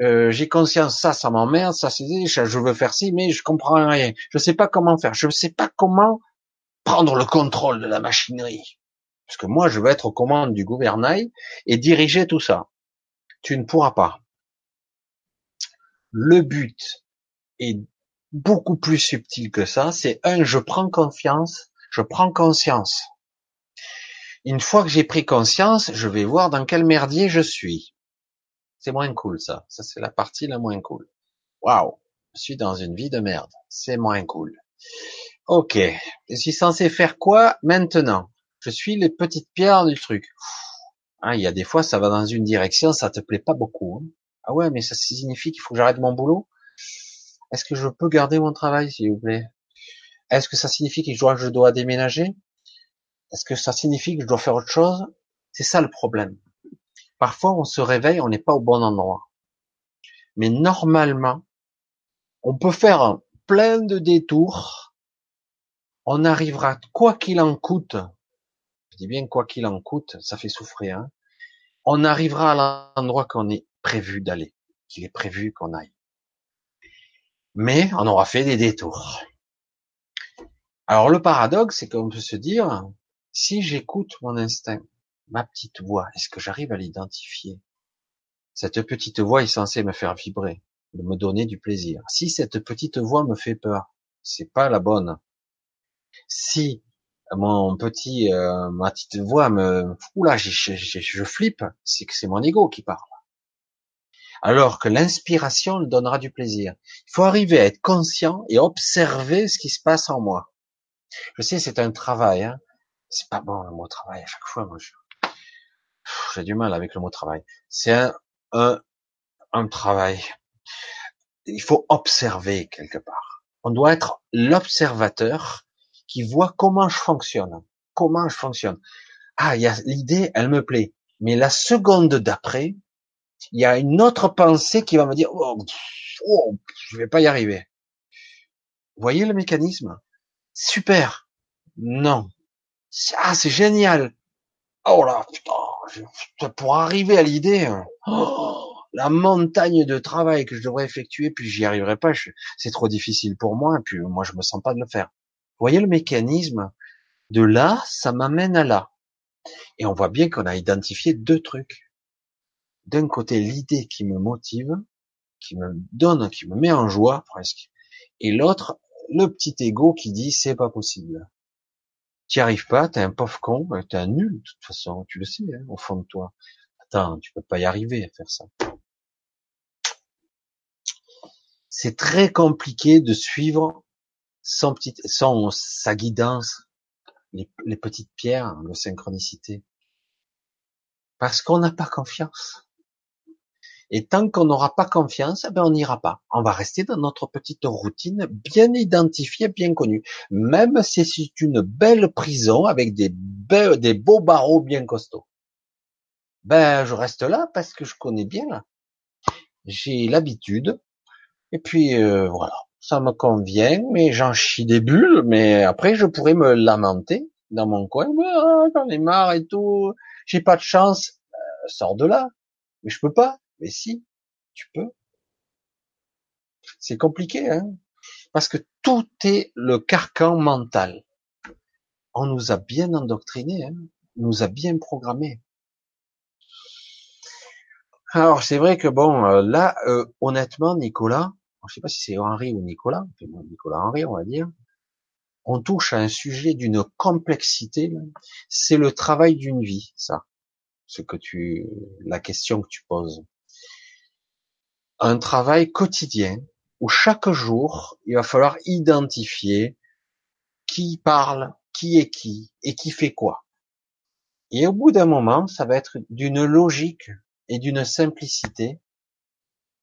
euh, j'ai conscience, ça, ça m'emmerde, ça, c'est, je veux faire ci, mais je comprends rien. Je sais pas comment faire. Je ne sais pas comment prendre le contrôle de la machinerie. Parce que moi, je veux être aux commandes du gouvernail et diriger tout ça. Tu ne pourras pas. Le but est beaucoup plus subtil que ça. C'est un, je prends confiance, je prends conscience. Une fois que j'ai pris conscience, je vais voir dans quel merdier je suis. C'est moins cool, ça. Ça, c'est la partie la moins cool. Waouh. Je suis dans une vie de merde. C'est moins cool. Ok. Je suis censé faire quoi maintenant? Je suis les petites pierres du truc. Ah, il y a des fois, ça va dans une direction, ça te plaît pas beaucoup. Hein. Ah ouais, mais ça signifie qu'il faut que j'arrête mon boulot? Est-ce que je peux garder mon travail, s'il vous plaît? Est-ce que ça signifie que je dois, je dois déménager? Est-ce que ça signifie que je dois faire autre chose? C'est ça le problème. Parfois, on se réveille, on n'est pas au bon endroit. Mais normalement, on peut faire plein de détours. On arrivera, quoi qu'il en coûte, je dis bien quoi qu'il en coûte, ça fait souffrir, hein, on arrivera à l'endroit qu'on est prévu d'aller, qu'il est prévu qu'on aille. Mais on aura fait des détours. Alors le paradoxe, c'est qu'on peut se dire, si j'écoute mon instinct, ma petite voix, est-ce que j'arrive à l'identifier? Cette petite voix est censée me faire vibrer, me donner du plaisir. Si cette petite voix me fait peur, c'est pas la bonne. Si mon petit, euh, ma petite voix me, oula, je, je, je flippe, c'est que c'est mon ego qui parle. Alors que l'inspiration donnera du plaisir. Il faut arriver à être conscient et observer ce qui se passe en moi. Je sais, c'est un travail. Hein. C'est pas bon le mot travail à chaque fois. Moi, j'ai du mal avec le mot travail. C'est un, un, travail. Il faut observer quelque part. On doit être l'observateur qui voit comment je fonctionne. Comment je fonctionne. Ah, il y a l'idée, elle me plaît. Mais la seconde d'après, il y a une autre pensée qui va me dire, oh, oh, je vais pas y arriver. Voyez le mécanisme? Super. Non. Ah, c'est génial. Oh là, putain, pour arriver à l'idée, hein. oh, la montagne de travail que je devrais effectuer, puis j'y arriverai pas, c'est trop difficile pour moi, et puis moi je me sens pas de le faire. Vous voyez le mécanisme? De là, ça m'amène à là. Et on voit bien qu'on a identifié deux trucs. D'un côté, l'idée qui me motive, qui me donne, qui me met en joie presque. Et l'autre, le petit ego qui dit c'est pas possible. Tu arrives pas, t'es un pauvre con, ben, t'es un nul, de toute façon, tu le sais, hein, au fond de toi. Attends, tu peux pas y arriver à faire ça. C'est très compliqué de suivre son petit, son, sa guidance, les, petites pierres, la synchronicité. Parce qu'on n'a pas confiance. Et tant qu'on n'aura pas confiance, eh ben on n'ira pas. On va rester dans notre petite routine bien identifiée, bien connue. Même si c'est une belle prison avec des, des beaux barreaux bien costauds. Ben, je reste là parce que je connais bien. J'ai l'habitude. Et puis, euh, voilà. Ça me convient, mais j'en chie des bulles, mais après, je pourrais me lamenter dans mon coin. Ah, j'en ai marre et tout. J'ai pas de chance. Euh, sors de là. Mais je peux pas. Mais si, tu peux. C'est compliqué, hein Parce que tout est le carcan mental. On nous a bien endoctriné, hein on nous a bien programmé. Alors c'est vrai que bon, euh, là, euh, honnêtement, Nicolas, je sais pas si c'est Henri ou Nicolas, Nicolas Henri, on va dire, on touche à un sujet d'une complexité. C'est le travail d'une vie, ça. Ce que tu, la question que tu poses un travail quotidien où chaque jour, il va falloir identifier qui parle, qui est qui et qui fait quoi. Et au bout d'un moment, ça va être d'une logique et d'une simplicité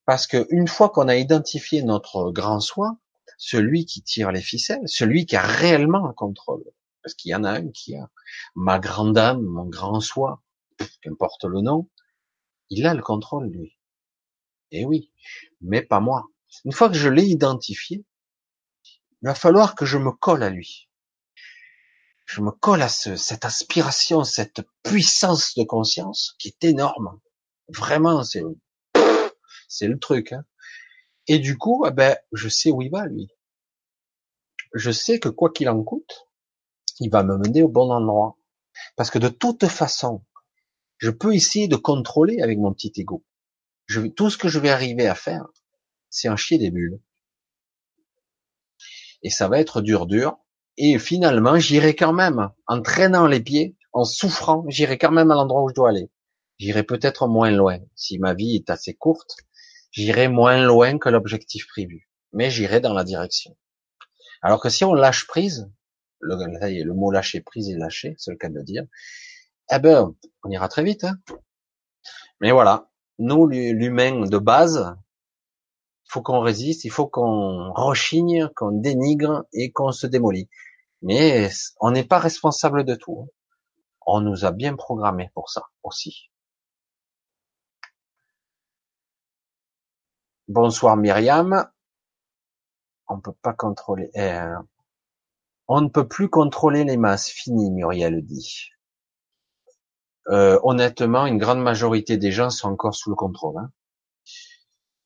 parce que une fois qu'on a identifié notre grand soi, celui qui tire les ficelles, celui qui a réellement le contrôle, parce qu'il y en a un qui a ma grande âme, mon grand soi, qu'importe le nom, il a le contrôle lui. Eh oui, mais pas moi. Une fois que je l'ai identifié, il va falloir que je me colle à lui. Je me colle à ce, cette aspiration, cette puissance de conscience qui est énorme. Vraiment, c'est le truc. Hein. Et du coup, eh ben, je sais où il va lui. Je sais que quoi qu'il en coûte, il va me mener au bon endroit. Parce que de toute façon, je peux essayer de contrôler avec mon petit ego. Tout ce que je vais arriver à faire, c'est en chier des bulles. Et ça va être dur, dur. Et finalement, j'irai quand même, en traînant les pieds, en souffrant, j'irai quand même à l'endroit où je dois aller. J'irai peut-être moins loin. Si ma vie est assez courte, j'irai moins loin que l'objectif prévu. Mais j'irai dans la direction. Alors que si on lâche prise, le, le mot lâcher prise et lâcher, c'est le cas de le dire, eh ben, on ira très vite. Hein. Mais voilà, nous, l'humain de base, il faut qu'on résiste, il faut qu'on rechigne, qu'on dénigre et qu'on se démolit. Mais on n'est pas responsable de tout. Hein. On nous a bien programmé pour ça aussi. Bonsoir Myriam. On peut pas contrôler. Eh, on ne peut plus contrôler les masses. Fini, Muriel dit. Euh, honnêtement, une grande majorité des gens sont encore sous le contrôle. Hein.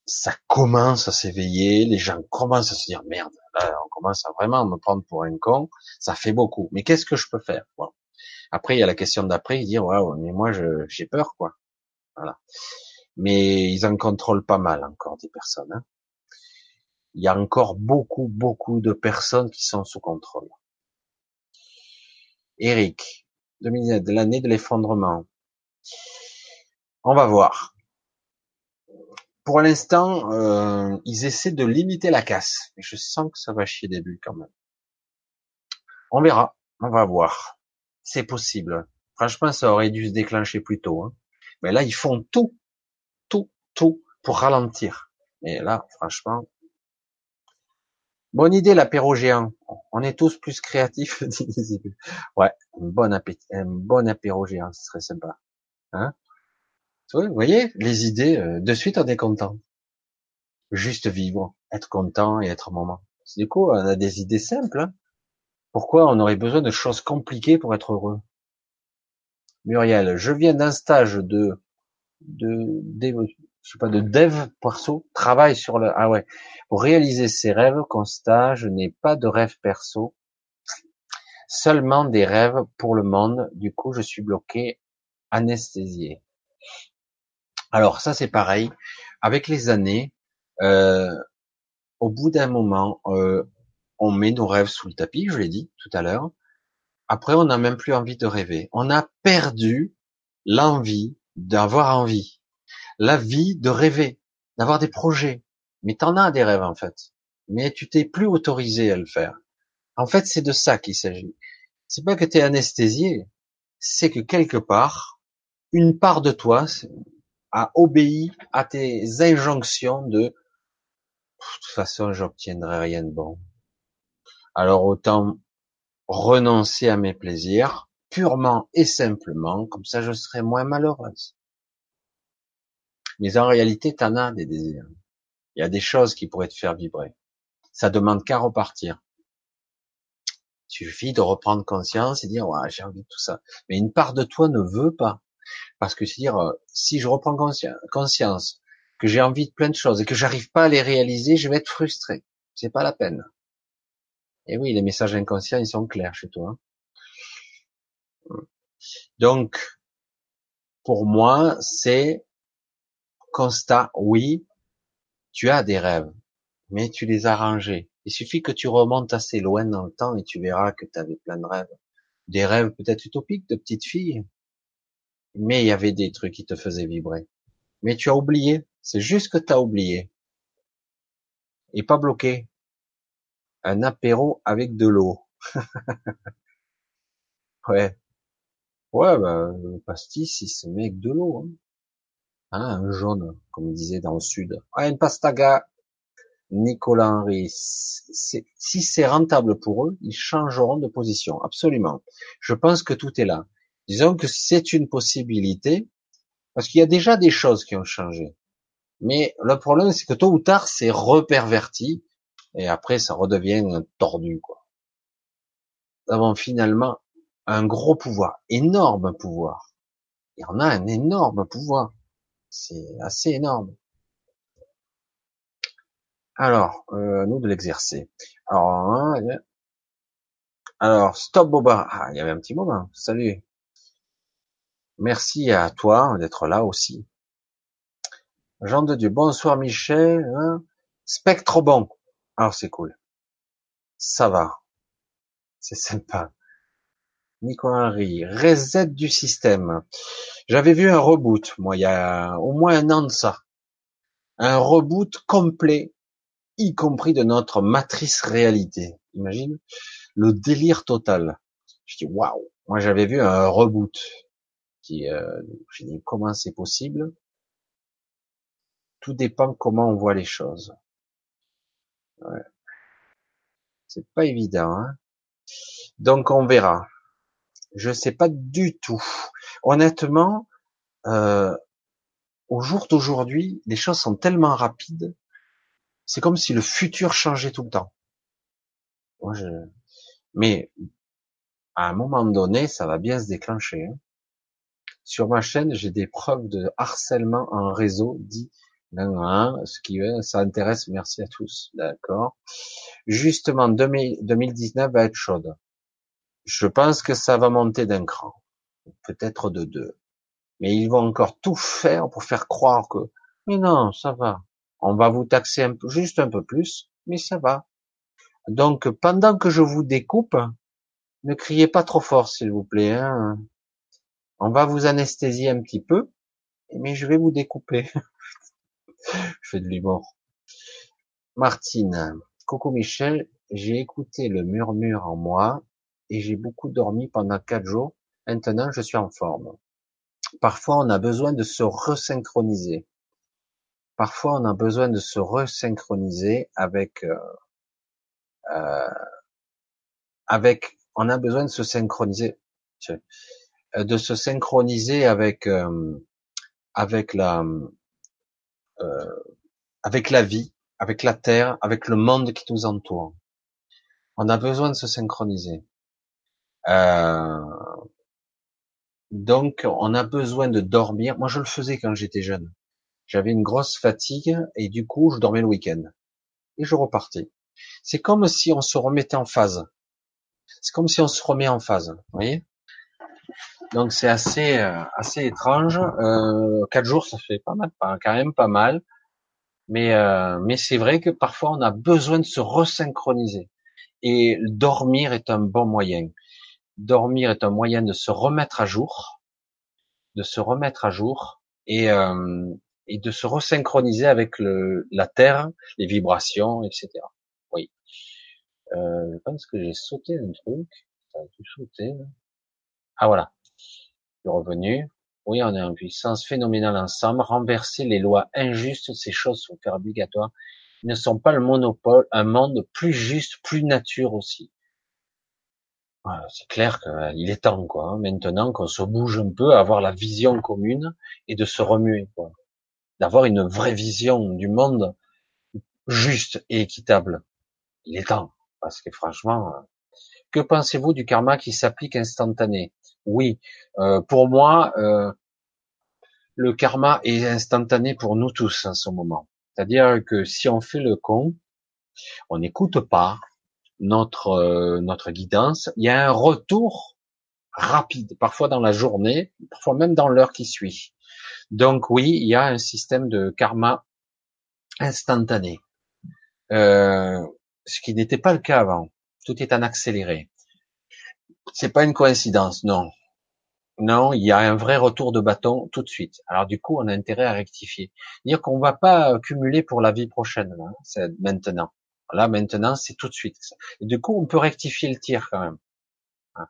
Ça commence à s'éveiller, les gens commencent à se dire merde, là, on commence à vraiment me prendre pour un con. Ça fait beaucoup. Mais qu'est-ce que je peux faire? Après, il y a la question d'après, dire waouh, mais moi, j'ai peur, quoi. Voilà. Mais ils en contrôlent pas mal encore des personnes. Hein. Il y a encore beaucoup, beaucoup de personnes qui sont sous contrôle. Eric, 2017, l'année de l'effondrement. On va voir. Pour l'instant, euh, ils essaient de limiter la casse, mais je sens que ça va chier des bulles quand même. On verra, on va voir. C'est possible. Franchement, ça aurait dû se déclencher plus tôt. Hein. Mais là, ils font tout, tout, tout pour ralentir. Et là, franchement, Bonne idée l'apéro géant. On est tous plus créatifs. ouais, un bon appétit, un bon apéro géant, ce serait sympa. Hein? Vous voyez, les idées, euh, de suite on est content. Juste vivre, être content et être moment. Du coup, on a des idées simples. Hein Pourquoi on aurait besoin de choses compliquées pour être heureux? Muriel, je viens d'un stage de de, je sais pas, de dev perso, travaille sur le, ah ouais, pour réaliser ses rêves, constat, je n'ai pas de rêve perso, seulement des rêves pour le monde, du coup, je suis bloqué, anesthésié. Alors, ça, c'est pareil. Avec les années, euh, au bout d'un moment, euh, on met nos rêves sous le tapis, je l'ai dit tout à l'heure. Après, on n'a même plus envie de rêver. On a perdu l'envie d'avoir envie la vie de rêver, d'avoir des projets. Mais t'en as des rêves en fait. Mais tu t'es plus autorisé à le faire. En fait, c'est de ça qu'il s'agit. C'est pas que tu es anesthésié, c'est que quelque part, une part de toi a obéi à tes injonctions de de toute façon, j'obtiendrai rien de bon. Alors autant renoncer à mes plaisirs purement et simplement, comme ça je serai moins malheureuse. Mais en réalité, t'en as des désirs. Il y a des choses qui pourraient te faire vibrer. Ça demande qu'à repartir. Il suffit de reprendre conscience et dire, ouais, j'ai envie de tout ça. Mais une part de toi ne veut pas. Parce que dire, euh, si je reprends conscience que j'ai envie de plein de choses et que j'arrive pas à les réaliser, je vais être frustré. C'est pas la peine. Et oui, les messages inconscients, ils sont clairs chez toi. Hein. Donc, pour moi, c'est Constat, oui, tu as des rêves, mais tu les as rangés. Il suffit que tu remontes assez loin dans le temps et tu verras que tu avais plein de rêves. Des rêves peut-être utopiques de petite fille, mais il y avait des trucs qui te faisaient vibrer. Mais tu as oublié, c'est juste que tu as oublié. Et pas bloqué. Un apéro avec de l'eau. ouais. Ouais, bah, le pastis, il se met avec de l'eau. Hein. Ah, un jaune, comme il disait dans le sud. Ah, une pastaga. Nicolas Henry. Si c'est rentable pour eux, ils changeront de position. Absolument. Je pense que tout est là. Disons que c'est une possibilité, parce qu'il y a déjà des choses qui ont changé. Mais le problème, c'est que tôt ou tard, c'est reperverti, et après, ça redevient tordu, quoi. Nous avons finalement un gros pouvoir, énorme pouvoir. Il y en a un énorme pouvoir. C'est assez énorme. Alors, euh, nous de l'exercer. Alors, hein, alors, stop Boba. Ah, il y avait un petit moment. Salut. Merci à toi d'être là aussi. Jean de Dieu. Bonsoir Michel. Hein. Spectre bon. Alors c'est cool. Ça va. C'est sympa. Nicolas Henry. Reset du système. J'avais vu un reboot, moi, il y a au moins un an de ça. Un reboot complet, y compris de notre matrice réalité. Imagine le délire total. Je dis waouh. Moi, j'avais vu un reboot. Qui, euh, je dis comment c'est possible? Tout dépend comment on voit les choses. Ouais. C'est pas évident. Hein Donc on verra. Je sais pas du tout. Honnêtement, euh, au jour d'aujourd'hui, les choses sont tellement rapides. C'est comme si le futur changeait tout le temps. Moi, je... Mais à un moment donné, ça va bien se déclencher. Hein. Sur ma chaîne, j'ai des preuves de harcèlement en réseau dit ce qui ça intéresse, merci à tous. D'accord. Justement, 2019 va être chaude. Je pense que ça va monter d'un cran. Peut-être de deux. Mais ils vont encore tout faire pour faire croire que, mais non, ça va. On va vous taxer un peu, juste un peu plus, mais ça va. Donc, pendant que je vous découpe, ne criez pas trop fort, s'il vous plaît. Hein. On va vous anesthésier un petit peu, mais je vais vous découper. je fais de l'humour. Martine, coucou Michel, j'ai écouté le murmure en moi et j'ai beaucoup dormi pendant quatre jours. Maintenant, je suis en forme. Parfois, on a besoin de se resynchroniser. Parfois, on a besoin de se resynchroniser avec, euh, euh, avec, on a besoin de se synchroniser, euh, de se synchroniser avec, avec la, avec la vie, avec la terre, avec le monde qui nous entoure. On a besoin de se synchroniser. Euh, donc, on a besoin de dormir. Moi, je le faisais quand j'étais jeune. J'avais une grosse fatigue et du coup, je dormais le week-end. Et je repartais. C'est comme si on se remettait en phase. C'est comme si on se remet en phase. Vous voyez? Donc, c'est assez euh, assez étrange. Euh, quatre jours, ça fait pas mal, quand même pas mal. Mais euh, mais c'est vrai que parfois, on a besoin de se resynchroniser. Et dormir est un bon moyen dormir est un moyen de se remettre à jour, de se remettre à jour et, euh, de se resynchroniser avec le, la terre, les vibrations, etc. Oui. Euh, je pense que j'ai sauté un truc. Ah voilà. Je suis revenu. Oui, on est en puissance phénoménale ensemble. Renverser les lois injustes, ces choses sont obligatoires. Ils ne sont pas le monopole. Un monde plus juste, plus nature aussi c'est clair qu'il est temps, quoi. Hein, maintenant qu'on se bouge un peu, avoir la vision commune et de se remuer, quoi. D'avoir une vraie vision du monde juste et équitable. Il est temps, parce que franchement, euh, que pensez-vous du karma qui s'applique instantané? Oui, euh, pour moi, euh, le karma est instantané pour nous tous en ce moment. C'est-à-dire que si on fait le con, on n'écoute pas, notre euh, notre guidance, il y a un retour rapide, parfois dans la journée, parfois même dans l'heure qui suit. Donc oui, il y a un système de karma instantané, euh, ce qui n'était pas le cas avant. Tout est en accéléré. C'est pas une coïncidence, non. Non, il y a un vrai retour de bâton tout de suite. Alors du coup, on a intérêt à rectifier. Dire qu'on va pas cumuler pour la vie prochaine, hein, c'est maintenant. Là, maintenant, c'est tout de suite. Et du coup, on peut rectifier le tir quand même. Hein.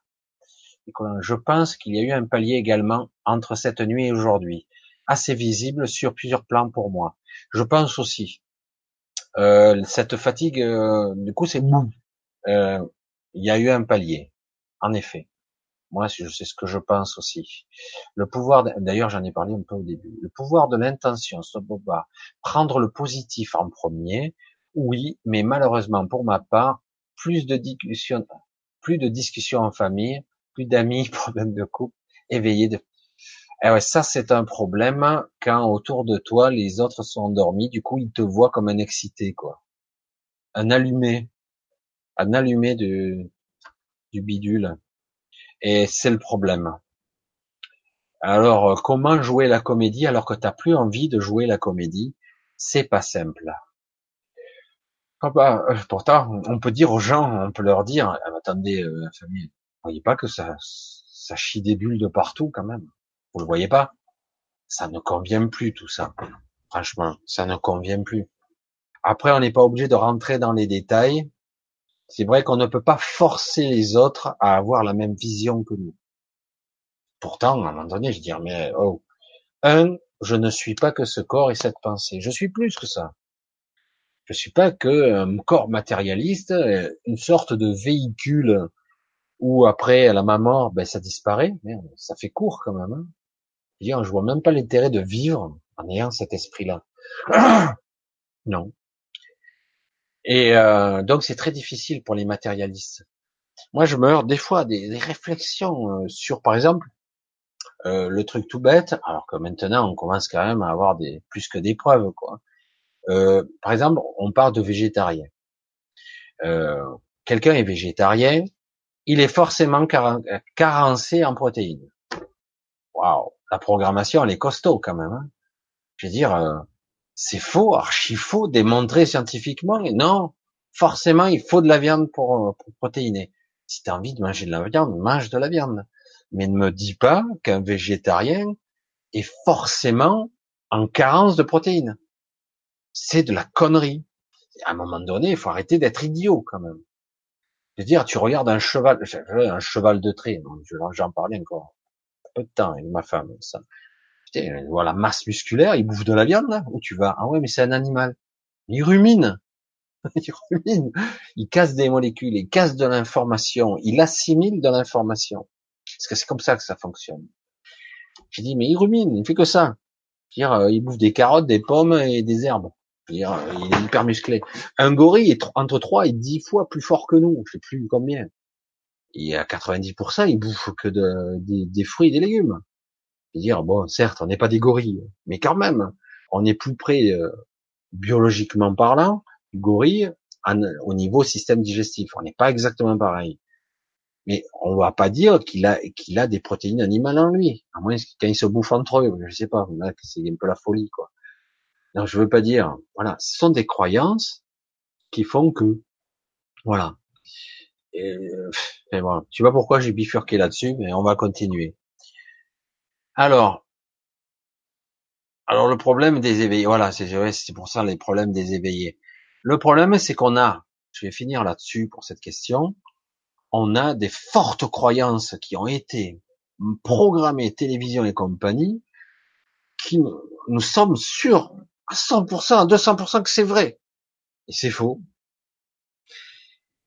Je pense qu'il y a eu un palier également entre cette nuit et aujourd'hui, assez visible sur plusieurs plans pour moi. Je pense aussi. Euh, cette fatigue, euh, du coup, c'est boum. Euh, il y a eu un palier, en effet. Moi, c'est ce que je pense aussi. Le pouvoir, d'ailleurs, j'en ai parlé un peu au début. Le pouvoir de l'intention, stop prendre le positif en premier, oui, mais malheureusement pour ma part, plus de discussions, plus de discussions en famille, plus d'amis, problèmes de couple, éveillés de. Eh ouais, ça c'est un problème quand autour de toi les autres sont endormis, du coup ils te voient comme un excité quoi, un allumé, un allumé du du bidule. Et c'est le problème. Alors, comment jouer la comédie alors que t'as plus envie de jouer la comédie? C'est pas simple. Ah bah, euh, pourtant, on peut dire aux gens, on peut leur dire, ah, attendez, euh, famille, voyez pas que ça, ça chie des bulles de partout quand même. Vous le voyez pas Ça ne convient plus tout ça. Franchement, ça ne convient plus. Après, on n'est pas obligé de rentrer dans les détails. C'est vrai qu'on ne peut pas forcer les autres à avoir la même vision que nous. Pourtant, à un moment donné, je dis, mais oh, un, je ne suis pas que ce corps et cette pensée. Je suis plus que ça. Je suis pas que un corps matérialiste, une sorte de véhicule où après, à la mort, ben, ça disparaît. Merde, ça fait court quand même. Hein. Je, vois même pas l'intérêt de vivre en ayant cet esprit-là. non. Et euh, donc c'est très difficile pour les matérialistes. Moi, je meurs des fois des, réflexions euh, sur, par exemple, euh, le truc tout bête, alors que maintenant on commence quand même à avoir des plus que des preuves, quoi. Euh, par exemple, on parle de végétarien. Euh, Quelqu'un est végétarien, il est forcément carencé en protéines. Waouh, la programmation elle est costaud quand même. Hein. Je veux dire, euh, c'est faux, archi faux, démontré scientifiquement. Non, forcément, il faut de la viande pour, pour protéiner. Si tu as envie de manger de la viande, mange de la viande. Mais ne me dis pas qu'un végétarien est forcément en carence de protéines. C'est de la connerie. À un moment donné, il faut arrêter d'être idiot quand même. Je veux dire, tu regardes un cheval, un cheval de trait, j'en parlais encore peu de temps avec ma femme, ça. Putain, vois la masse musculaire, il bouffe de la viande, là, où tu vas. Ah ouais, mais c'est un animal. Il rumine. il rumine. Il casse des molécules, il casse de l'information, il assimile de l'information. Parce que c'est comme ça que ça fonctionne. J'ai dit, mais il rumine, il fait que ça. Dire, euh, il bouffe des carottes, des pommes et des herbes. Dire, il est hyper musclé. Un gorille est entre 3 et 10 fois plus fort que nous. Je sais plus combien. Et à 90%, il bouffe que de, des, fruits et des légumes. dire, bon, certes, on n'est pas des gorilles, mais quand même, on est plus près, euh, biologiquement parlant, du gorille au niveau système digestif. On n'est pas exactement pareil. Mais on va pas dire qu'il a qu'il a des protéines animales en lui, à moins quand ils se bouffent entre eux. Je sais pas, c'est un peu la folie quoi. Non, je veux pas dire. Voilà, ce sont des croyances qui font que voilà. Et, voilà. Tu vois pourquoi j'ai bifurqué là-dessus, mais on va continuer. Alors, alors le problème des éveillés, voilà, c'est c'est pour ça les problèmes des éveillés. Le problème, c'est qu'on a, je vais finir là-dessus pour cette question, on a des fortes croyances qui ont été programmées, télévision et compagnie, qui nous sommes sûrs à 100%, à 200% que c'est vrai. Et c'est faux.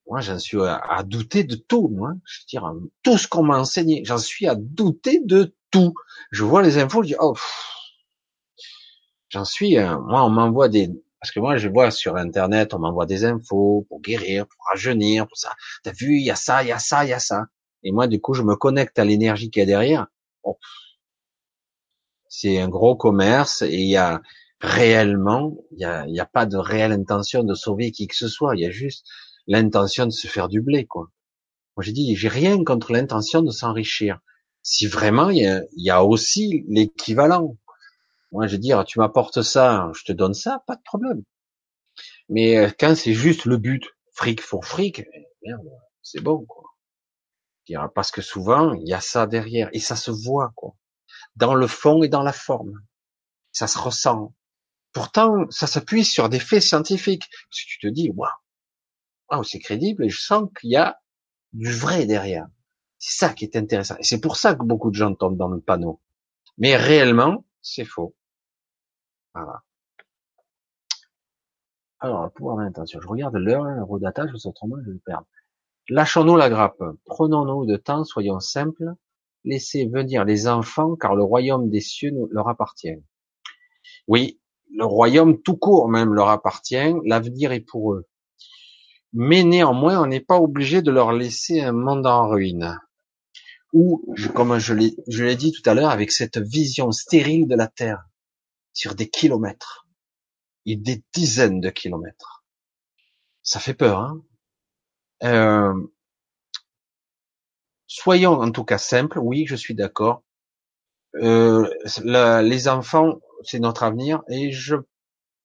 Moi, j'en suis à, douter de tout, moi. Je veux dire, tout ce qu'on m'a enseigné, j'en suis à douter de tout. Je vois les infos, je dis, oh, j'en suis, euh, moi, on m'envoie des, parce que moi, je vois sur Internet, on m'envoie des infos pour guérir, pour rajeunir, pour ça. T'as vu, il y a ça, il y a ça, il y a ça. Et moi, du coup, je me connecte à l'énergie qui est derrière. c'est un gros commerce et il y a réellement, il y a, y a pas de réelle intention de sauver qui que ce soit. Il y a juste l'intention de se faire du blé, quoi. Moi, j'ai dit, j'ai rien contre l'intention de s'enrichir. Si vraiment il y a, y a aussi l'équivalent. Moi, je veux dire, tu m'apportes ça, je te donne ça, pas de problème. Mais euh, quand c'est juste le but, fric pour fric, eh, c'est bon, quoi. Parce que souvent, il y a ça derrière, et ça se voit, quoi. Dans le fond et dans la forme. Ça se ressent. Pourtant, ça s'appuie sur des faits scientifiques. Que tu te dis, waouh, wow, c'est crédible, et je sens qu'il y a du vrai derrière. C'est ça qui est intéressant. Et c'est pour ça que beaucoup de gens tombent dans le panneau. Mais réellement, c'est faux. Voilà. Alors, le pouvoir d'intention. Je regarde l'heure, le rodatage, parce autrement je vais le perdre. Lâchons-nous la grappe, prenons-nous de temps, soyons simples, laissez venir les enfants, car le royaume des cieux leur appartient. Oui, le royaume tout court même leur appartient, l'avenir est pour eux. Mais néanmoins, on n'est pas obligé de leur laisser un monde en ruine. Ou, comme je l'ai dit tout à l'heure, avec cette vision stérile de la Terre, sur des kilomètres, et des dizaines de kilomètres. Ça fait peur, hein euh, soyons en tout cas simples. Oui, je suis d'accord. Euh, les enfants, c'est notre avenir, et je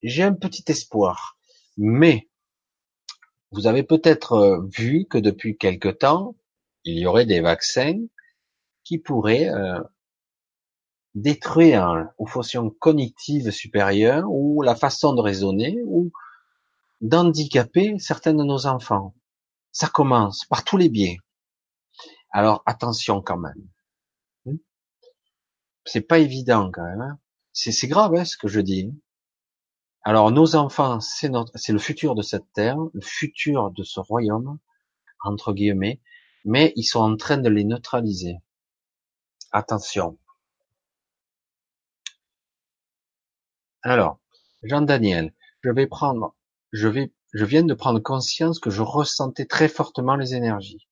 j'ai un petit espoir. Mais vous avez peut-être euh, vu que depuis quelque temps, il y aurait des vaccins qui pourraient euh, détruire aux fonctions cognitives supérieures ou la façon de raisonner ou d'handicaper certains de nos enfants. Ça commence par tous les biais. Alors attention quand même. C'est pas évident quand même. Hein. c'est grave hein, ce que je dis. Alors nos enfants, c'est notre, c'est le futur de cette terre, le futur de ce royaume entre guillemets, mais ils sont en train de les neutraliser. Attention. Alors, Jean-Daniel, je vais prendre, je je viens de prendre conscience que je ressentais très fortement les énergies.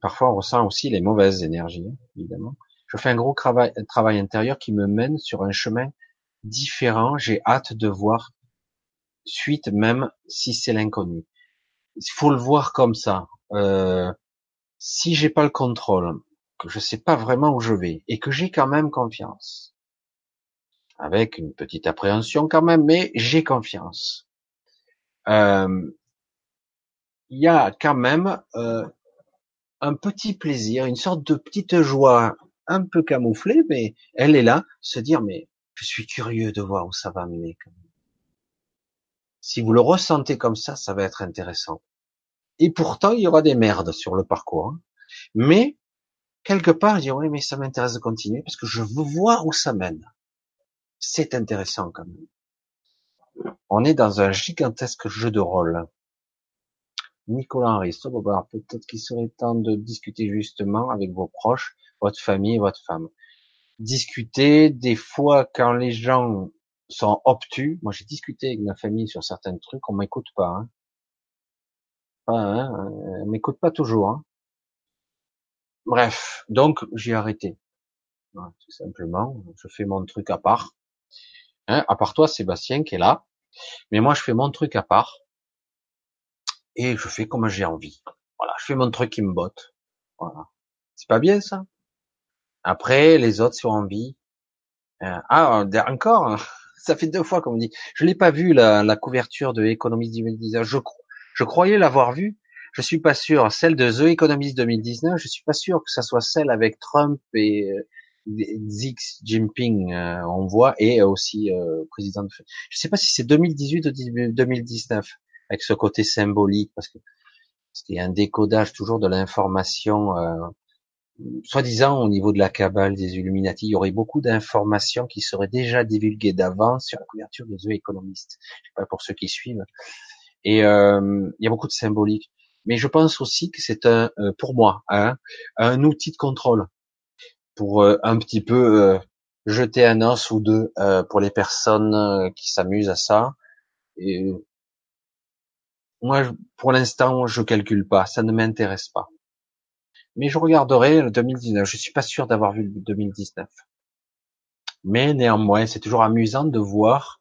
parfois, on ressent aussi les mauvaises énergies, évidemment. Je fais un gros travail, travail intérieur qui me mène sur un chemin différent. J'ai hâte de voir suite, même si c'est l'inconnu. Il faut le voir comme ça. Euh, si j'ai pas le contrôle, que je sais pas vraiment où je vais et que j'ai quand même confiance, avec une petite appréhension quand même, mais j'ai confiance. Euh, il y a quand même euh, un petit plaisir, une sorte de petite joie un peu camouflée, mais elle est là, se dire mais je suis curieux de voir où ça va mener. Si vous le ressentez comme ça, ça va être intéressant. Et pourtant, il y aura des merdes sur le parcours. Hein. Mais quelque part, je dis oui, mais ça m'intéresse de continuer parce que je veux voir où ça mène. C'est intéressant quand même. On est dans un gigantesque jeu de rôle. Nicolas Henry, peut-être qu'il serait temps de discuter justement avec vos proches, votre famille, votre femme. Discuter des fois quand les gens sont obtus. Moi, j'ai discuté avec ma famille sur certains trucs, on m'écoute pas. Hein. hein, on m'écoute pas toujours. Hein. Bref, donc j'ai arrêté. tout simplement, je fais mon truc à part. Hein, à part toi, Sébastien, qui est là. Mais moi, je fais mon truc à part. Et je fais comme j'ai envie. Voilà, je fais mon truc qui me botte. Voilà. C'est pas bien, ça? Après, les autres, sur envie. Euh, ah, encore Ça fait deux fois qu'on me dit. Je l'ai pas vu, la, la couverture de Economist 2019. Je, je croyais l'avoir vu, je suis pas sûr. Celle de The Economist 2019, je suis pas sûr que ça soit celle avec Trump et euh, Xi Jinping, euh, on voit, et aussi euh, président. De... Je sais pas si c'est 2018 ou 2019 avec ce côté symbolique, parce que c'était un décodage toujours de l'information. Euh, soi-disant au niveau de la cabale des Illuminati, il y aurait beaucoup d'informations qui seraient déjà divulguées d'avance sur la couverture de The Economist. Je sais pas pour ceux qui suivent. Et il y a beaucoup de symbolique mais je pense aussi que c'est un, euh, pour moi, hein, un outil de contrôle pour euh, un petit peu euh, jeter un os ou deux pour les personnes qui s'amusent à ça. Et moi, pour l'instant, je calcule pas, ça ne m'intéresse pas. Mais je regarderai le 2019. Je suis pas sûr d'avoir vu le 2019. Mais néanmoins, c'est toujours amusant de voir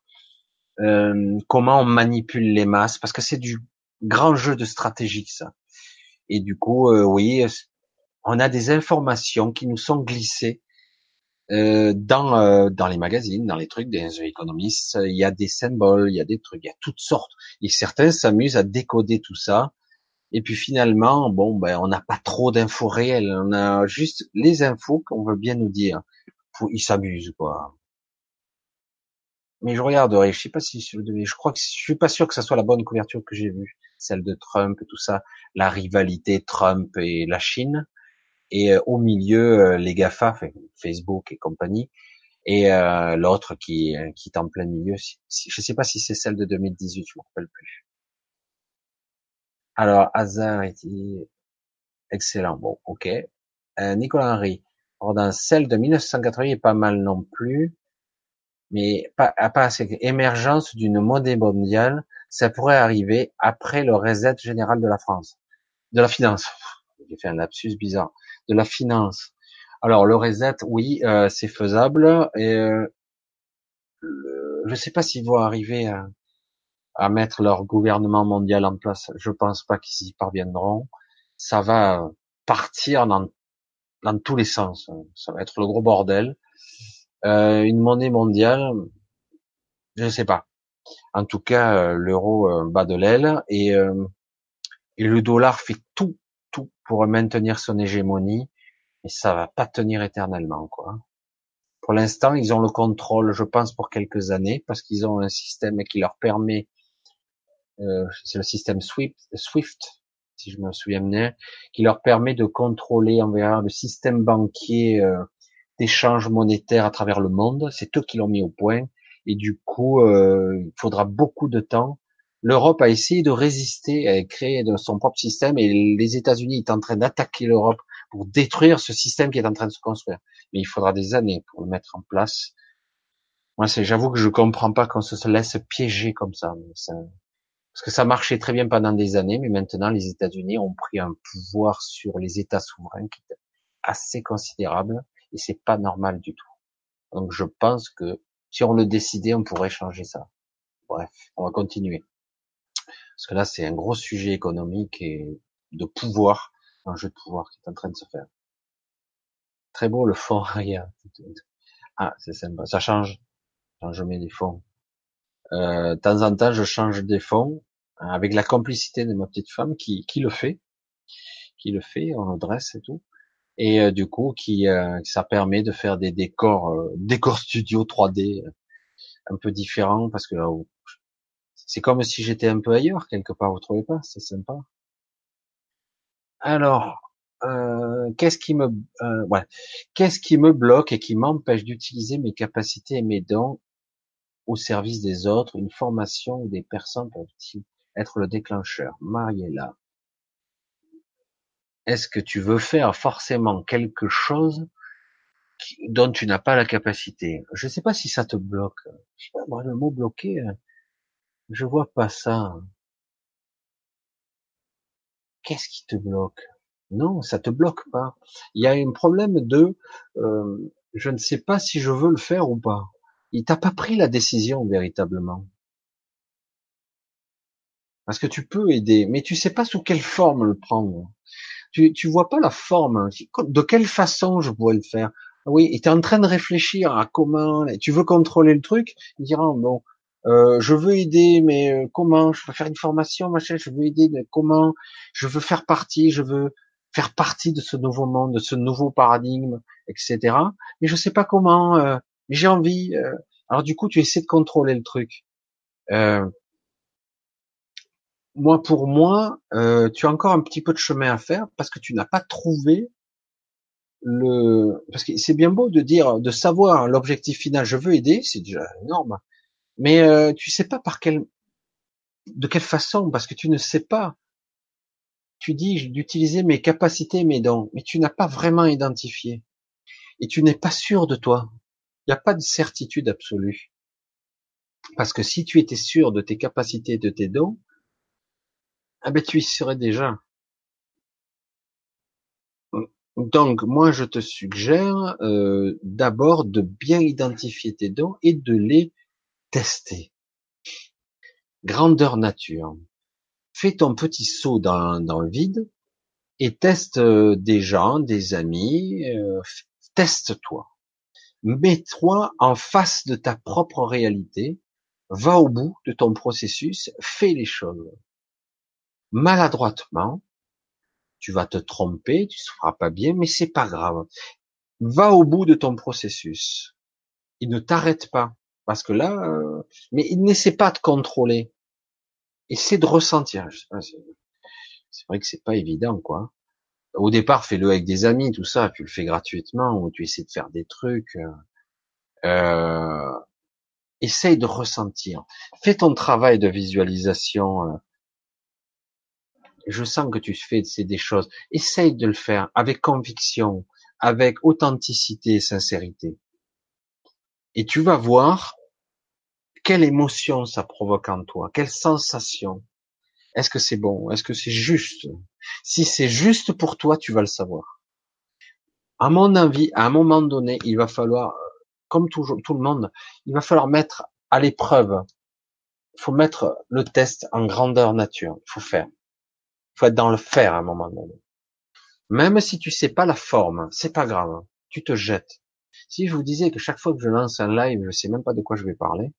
euh, comment on manipule les masses, parce que c'est du grand jeu de stratégie ça. Et du coup, euh, oui, on a des informations qui nous sont glissées euh, dans euh, dans les magazines, dans les trucs des économistes. Il y a des symboles, il y a des trucs, il y a toutes sortes. Et certains s'amusent à décoder tout ça. Et puis finalement, bon, ben, on n'a pas trop d'infos réelles. On a juste les infos qu'on veut bien nous dire. Ils s'amusent, quoi mais je regarderai. Je sais pas si je crois que je suis pas sûr que ça soit la bonne couverture que j'ai vue, celle de Trump et tout ça, la rivalité Trump et la Chine, et euh, au milieu euh, les Gafa, Facebook et compagnie, et euh, l'autre qui qui est en plein milieu. Je sais pas si c'est celle de 2018, je me rappelle plus. Alors, hasard était excellent. Bon, ok. Euh, Nicolas Henry. Alors, dans celle de 1980 est pas mal non plus, mais pas, pas assez. Émergence d'une monnaie mondiale, ça pourrait arriver après le reset général de la France, de la finance. J'ai fait un lapsus bizarre. De la finance. Alors le reset, oui, euh, c'est faisable. Et euh, je sais pas s'ils vont arriver à, à mettre leur gouvernement mondial en place. Je pense pas qu'ils y parviendront. Ça va partir dans, dans tous les sens. Ça va être le gros bordel. Euh, une monnaie mondiale, je ne sais pas. En tout cas, euh, l'euro euh, bat de l'aile et, euh, et le dollar fait tout, tout pour maintenir son hégémonie. Et ça va pas tenir éternellement, quoi. Pour l'instant, ils ont le contrôle, je pense, pour quelques années, parce qu'ils ont un système qui leur permet euh, c'est le système Swift, si je me souviens bien, qui leur permet de contrôler, on verra, le système banquier euh, d'échange monétaire à travers le monde. C'est eux qui l'ont mis au point. Et du coup, euh, il faudra beaucoup de temps. L'Europe a essayé de résister, à créer son propre système, et les États-Unis sont en train d'attaquer l'Europe pour détruire ce système qui est en train de se construire. Mais il faudra des années pour le mettre en place. Moi, c'est, j'avoue que je comprends pas qu'on se laisse piéger comme ça parce que ça marchait très bien pendant des années, mais maintenant les États-Unis ont pris un pouvoir sur les États souverains qui est assez considérable et c'est pas normal du tout. Donc je pense que si on le décidait, on pourrait changer ça. Bref, on va continuer. Parce que là, c'est un gros sujet économique et de pouvoir, un jeu de pouvoir qui est en train de se faire. Très beau le fond arrière. Ah, c'est sympa. Ça change quand je mets des fonds. Euh, de temps en temps, je change des fonds avec la complicité de ma petite femme qui, qui le fait, qui le fait, on le dresse et tout, et euh, du coup qui euh, ça permet de faire des décors, euh, décors studio 3D un peu différents parce que c'est comme si j'étais un peu ailleurs quelque part, vous trouvez pas? C'est sympa. Alors, qu'est-ce qui me, ouais, qu'est-ce qui me bloque et qui m'empêche d'utiliser mes capacités et mes dons au service des autres Une formation ou des personnes peuvent-ils être le déclencheur. Mariella. Est-ce que tu veux faire forcément quelque chose dont tu n'as pas la capacité? Je ne sais pas si ça te bloque. Je moi, le mot bloqué, euh, je vois pas ça. Qu'est-ce qui te bloque? Non, ça te bloque pas. Il y a un problème de, euh, je ne sais pas si je veux le faire ou pas. Il t'a pas pris la décision véritablement. Parce que tu peux aider, mais tu sais pas sous quelle forme le prendre. Tu, tu vois pas la forme. De quelle façon je pourrais le faire? Oui, il est en train de réfléchir à comment. Tu veux contrôler le truc? Il dira bon, euh, je veux aider, mais euh, comment? Je veux faire une formation, machin. Je veux aider, mais comment? Je veux faire partie. Je veux faire partie de ce nouveau monde, de ce nouveau paradigme, etc. Mais je sais pas comment. Euh, j'ai envie. Euh. alors du coup, tu essaies de contrôler le truc. Euh, moi, pour moi, euh, tu as encore un petit peu de chemin à faire parce que tu n'as pas trouvé le. Parce que c'est bien beau de dire, de savoir l'objectif final. Je veux aider, c'est déjà énorme. Mais euh, tu sais pas par quelle, de quelle façon, parce que tu ne sais pas. Tu dis d'utiliser mes capacités, mes dons, mais tu n'as pas vraiment identifié. Et tu n'es pas sûr de toi. Il n'y a pas de certitude absolue. Parce que si tu étais sûr de tes capacités, de tes dons, ah ben tu y serais déjà. Donc moi je te suggère euh, d'abord de bien identifier tes dons et de les tester. Grandeur nature. Fais ton petit saut dans, dans le vide et teste euh, des gens, des amis, euh, teste-toi. Mets-toi en face de ta propre réalité, va au bout de ton processus, fais les choses maladroitement, tu vas te tromper, tu ne feras pas bien, mais c'est pas grave. Va au bout de ton processus. Il ne t'arrête pas. Parce que là, euh, mais il n'essaie pas de contrôler. Essaie de ressentir. C'est vrai que c'est pas évident, quoi. Au départ, fais-le avec des amis, tout ça. Tu le fais gratuitement, ou tu essaies de faire des trucs. Euh, euh essaye de ressentir. Fais ton travail de visualisation euh, je sens que tu fais des choses. Essaye de le faire avec conviction, avec authenticité et sincérité. Et tu vas voir quelle émotion ça provoque en toi, quelle sensation. Est-ce que c'est bon? Est-ce que c'est juste? Si c'est juste pour toi, tu vas le savoir. À mon avis, à un moment donné, il va falloir, comme tout le monde, il va falloir mettre à l'épreuve. Il faut mettre le test en grandeur nature. Il faut faire. Il faut être dans le faire à un moment donné. Même si tu sais pas la forme, c'est pas grave. Tu te jettes. Si je vous disais que chaque fois que je lance un live, je sais même pas de quoi je vais parler,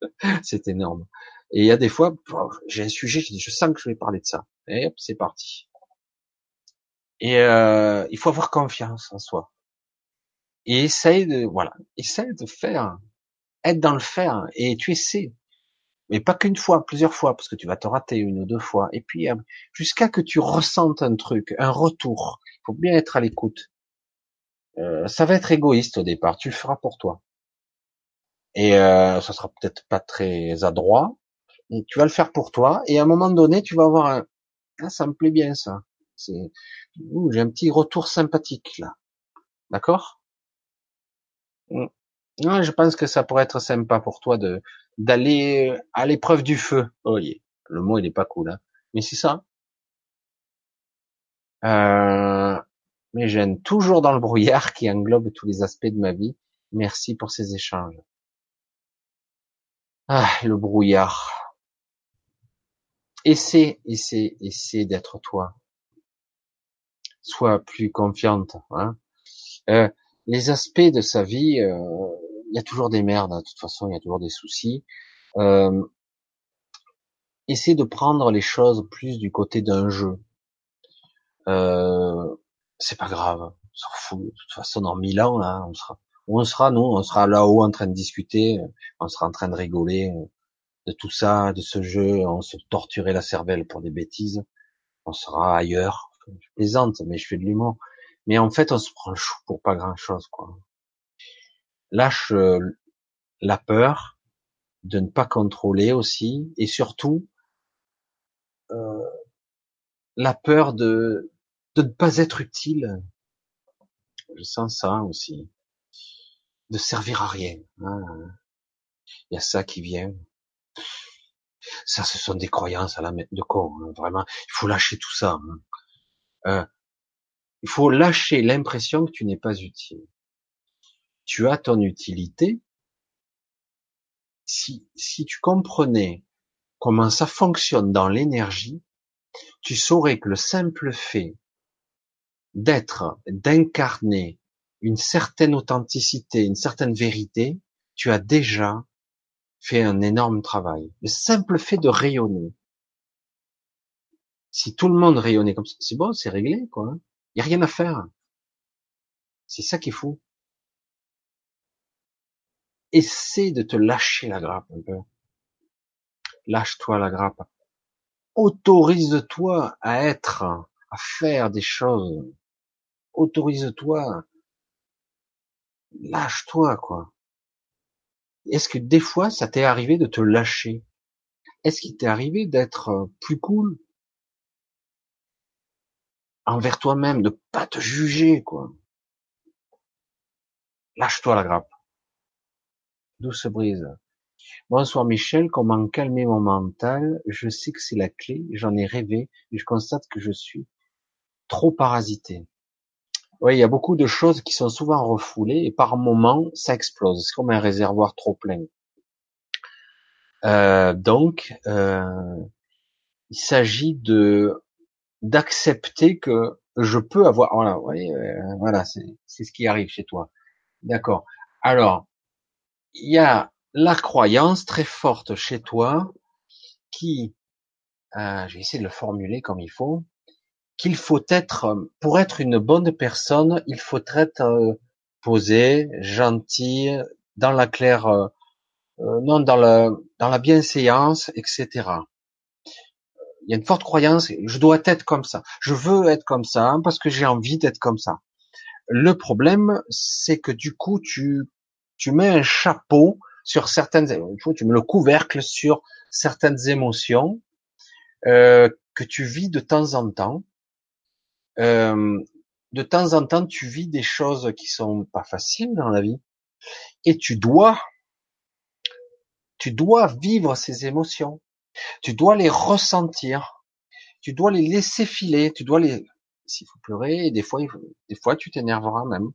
c'est énorme. Et il y a des fois, j'ai un sujet, je dis, je sens que je vais parler de ça. Et hop, c'est parti. Et euh, il faut avoir confiance en soi. Et essaye de, voilà, essaye de faire, être dans le faire. Et tu essaies, mais pas qu'une fois, plusieurs fois, parce que tu vas te rater une ou deux fois. Et puis euh, jusqu'à que tu ressentes un truc, un retour. Il faut bien être à l'écoute. Euh, ça va être égoïste au départ. Tu le feras pour toi. Et euh, ça sera peut-être pas très adroit, mais tu vas le faire pour toi. Et à un moment donné, tu vas avoir un, ah, ça me plaît bien ça. C'est, j'ai un petit retour sympathique là. D'accord? Mm. Non, je pense que ça pourrait être sympa pour toi de d'aller à l'épreuve du feu. Oh, le mot il est pas cool, hein. mais c'est ça. Euh, mais j'aime toujours dans le brouillard qui englobe tous les aspects de ma vie. Merci pour ces échanges. Ah, le brouillard. Essaie, essaie, essaie d'être toi. Sois plus confiante. Hein. Euh, les aspects de sa vie, euh, il y a toujours des merdes. Hein. De toute façon, il y a toujours des soucis. Euh, essaie de prendre les choses plus du côté d'un jeu. Euh, c'est pas grave, on s'en fout. De toute façon, dans mille ans, là, on sera, on sera, nous, on sera là-haut en train de discuter, on sera en train de rigoler de tout ça, de ce jeu, on se torturait la cervelle pour des bêtises, on sera ailleurs. Je plaisante, mais je fais de l'humour. Mais en fait, on se prend chou pour pas grand chose, quoi. Lâche euh, la peur de ne pas contrôler aussi, et surtout, euh, la peur de, de ne pas être utile. Je sens ça aussi de servir à rien. Hein. Il y a ça qui vient. Ça, ce sont des croyances à la de con, hein, vraiment. Il faut lâcher tout ça. Hein. Euh, il faut lâcher l'impression que tu n'es pas utile. Tu as ton utilité. Si, si tu comprenais comment ça fonctionne dans l'énergie, tu saurais que le simple fait d'être, d'incarner une certaine authenticité, une certaine vérité, tu as déjà fait un énorme travail. Le simple fait de rayonner. Si tout le monde rayonnait comme ça, c'est bon, c'est réglé, quoi. Il n'y a rien à faire. C'est ça qui est fou. Essaie de te lâcher la grappe un peu. Lâche-toi la grappe. Autorise-toi à être, à faire des choses. Autorise-toi lâche-toi, quoi. Est-ce que des fois, ça t'est arrivé de te lâcher? Est-ce qu'il t'est arrivé d'être euh, plus cool? Envers toi-même, de pas te juger, quoi Lâche-toi la grappe. Douce brise. Bonsoir Michel, comment calmer mon mental? Je sais que c'est la clé, j'en ai rêvé, et je constate que je suis trop parasité. Oui, il y a beaucoup de choses qui sont souvent refoulées et par moment ça explose. C'est comme un réservoir trop plein. Euh, donc, euh, il s'agit de d'accepter que je peux avoir. Voilà, euh, voilà, c'est ce qui arrive chez toi. D'accord. Alors, il y a la croyance très forte chez toi qui, euh, je vais essayer de le formuler comme il faut, qu'il faut être, pour être une bonne personne, il faut être euh, posé, gentil, dans la claire, euh, euh, non dans la dans la bienséance, etc. Il y a une forte croyance, je dois être comme ça, je veux être comme ça parce que j'ai envie d'être comme ça. Le problème, c'est que du coup, tu tu mets un chapeau sur certaines, tu mets le couvercle sur certaines émotions euh, que tu vis de temps en temps. Euh, de temps en temps, tu vis des choses qui sont pas faciles dans la vie, et tu dois, tu dois vivre ces émotions. Tu dois les ressentir. Tu dois les laisser filer. Tu dois les, s'il faut pleurer, des fois, des fois, tu t'énerveras même.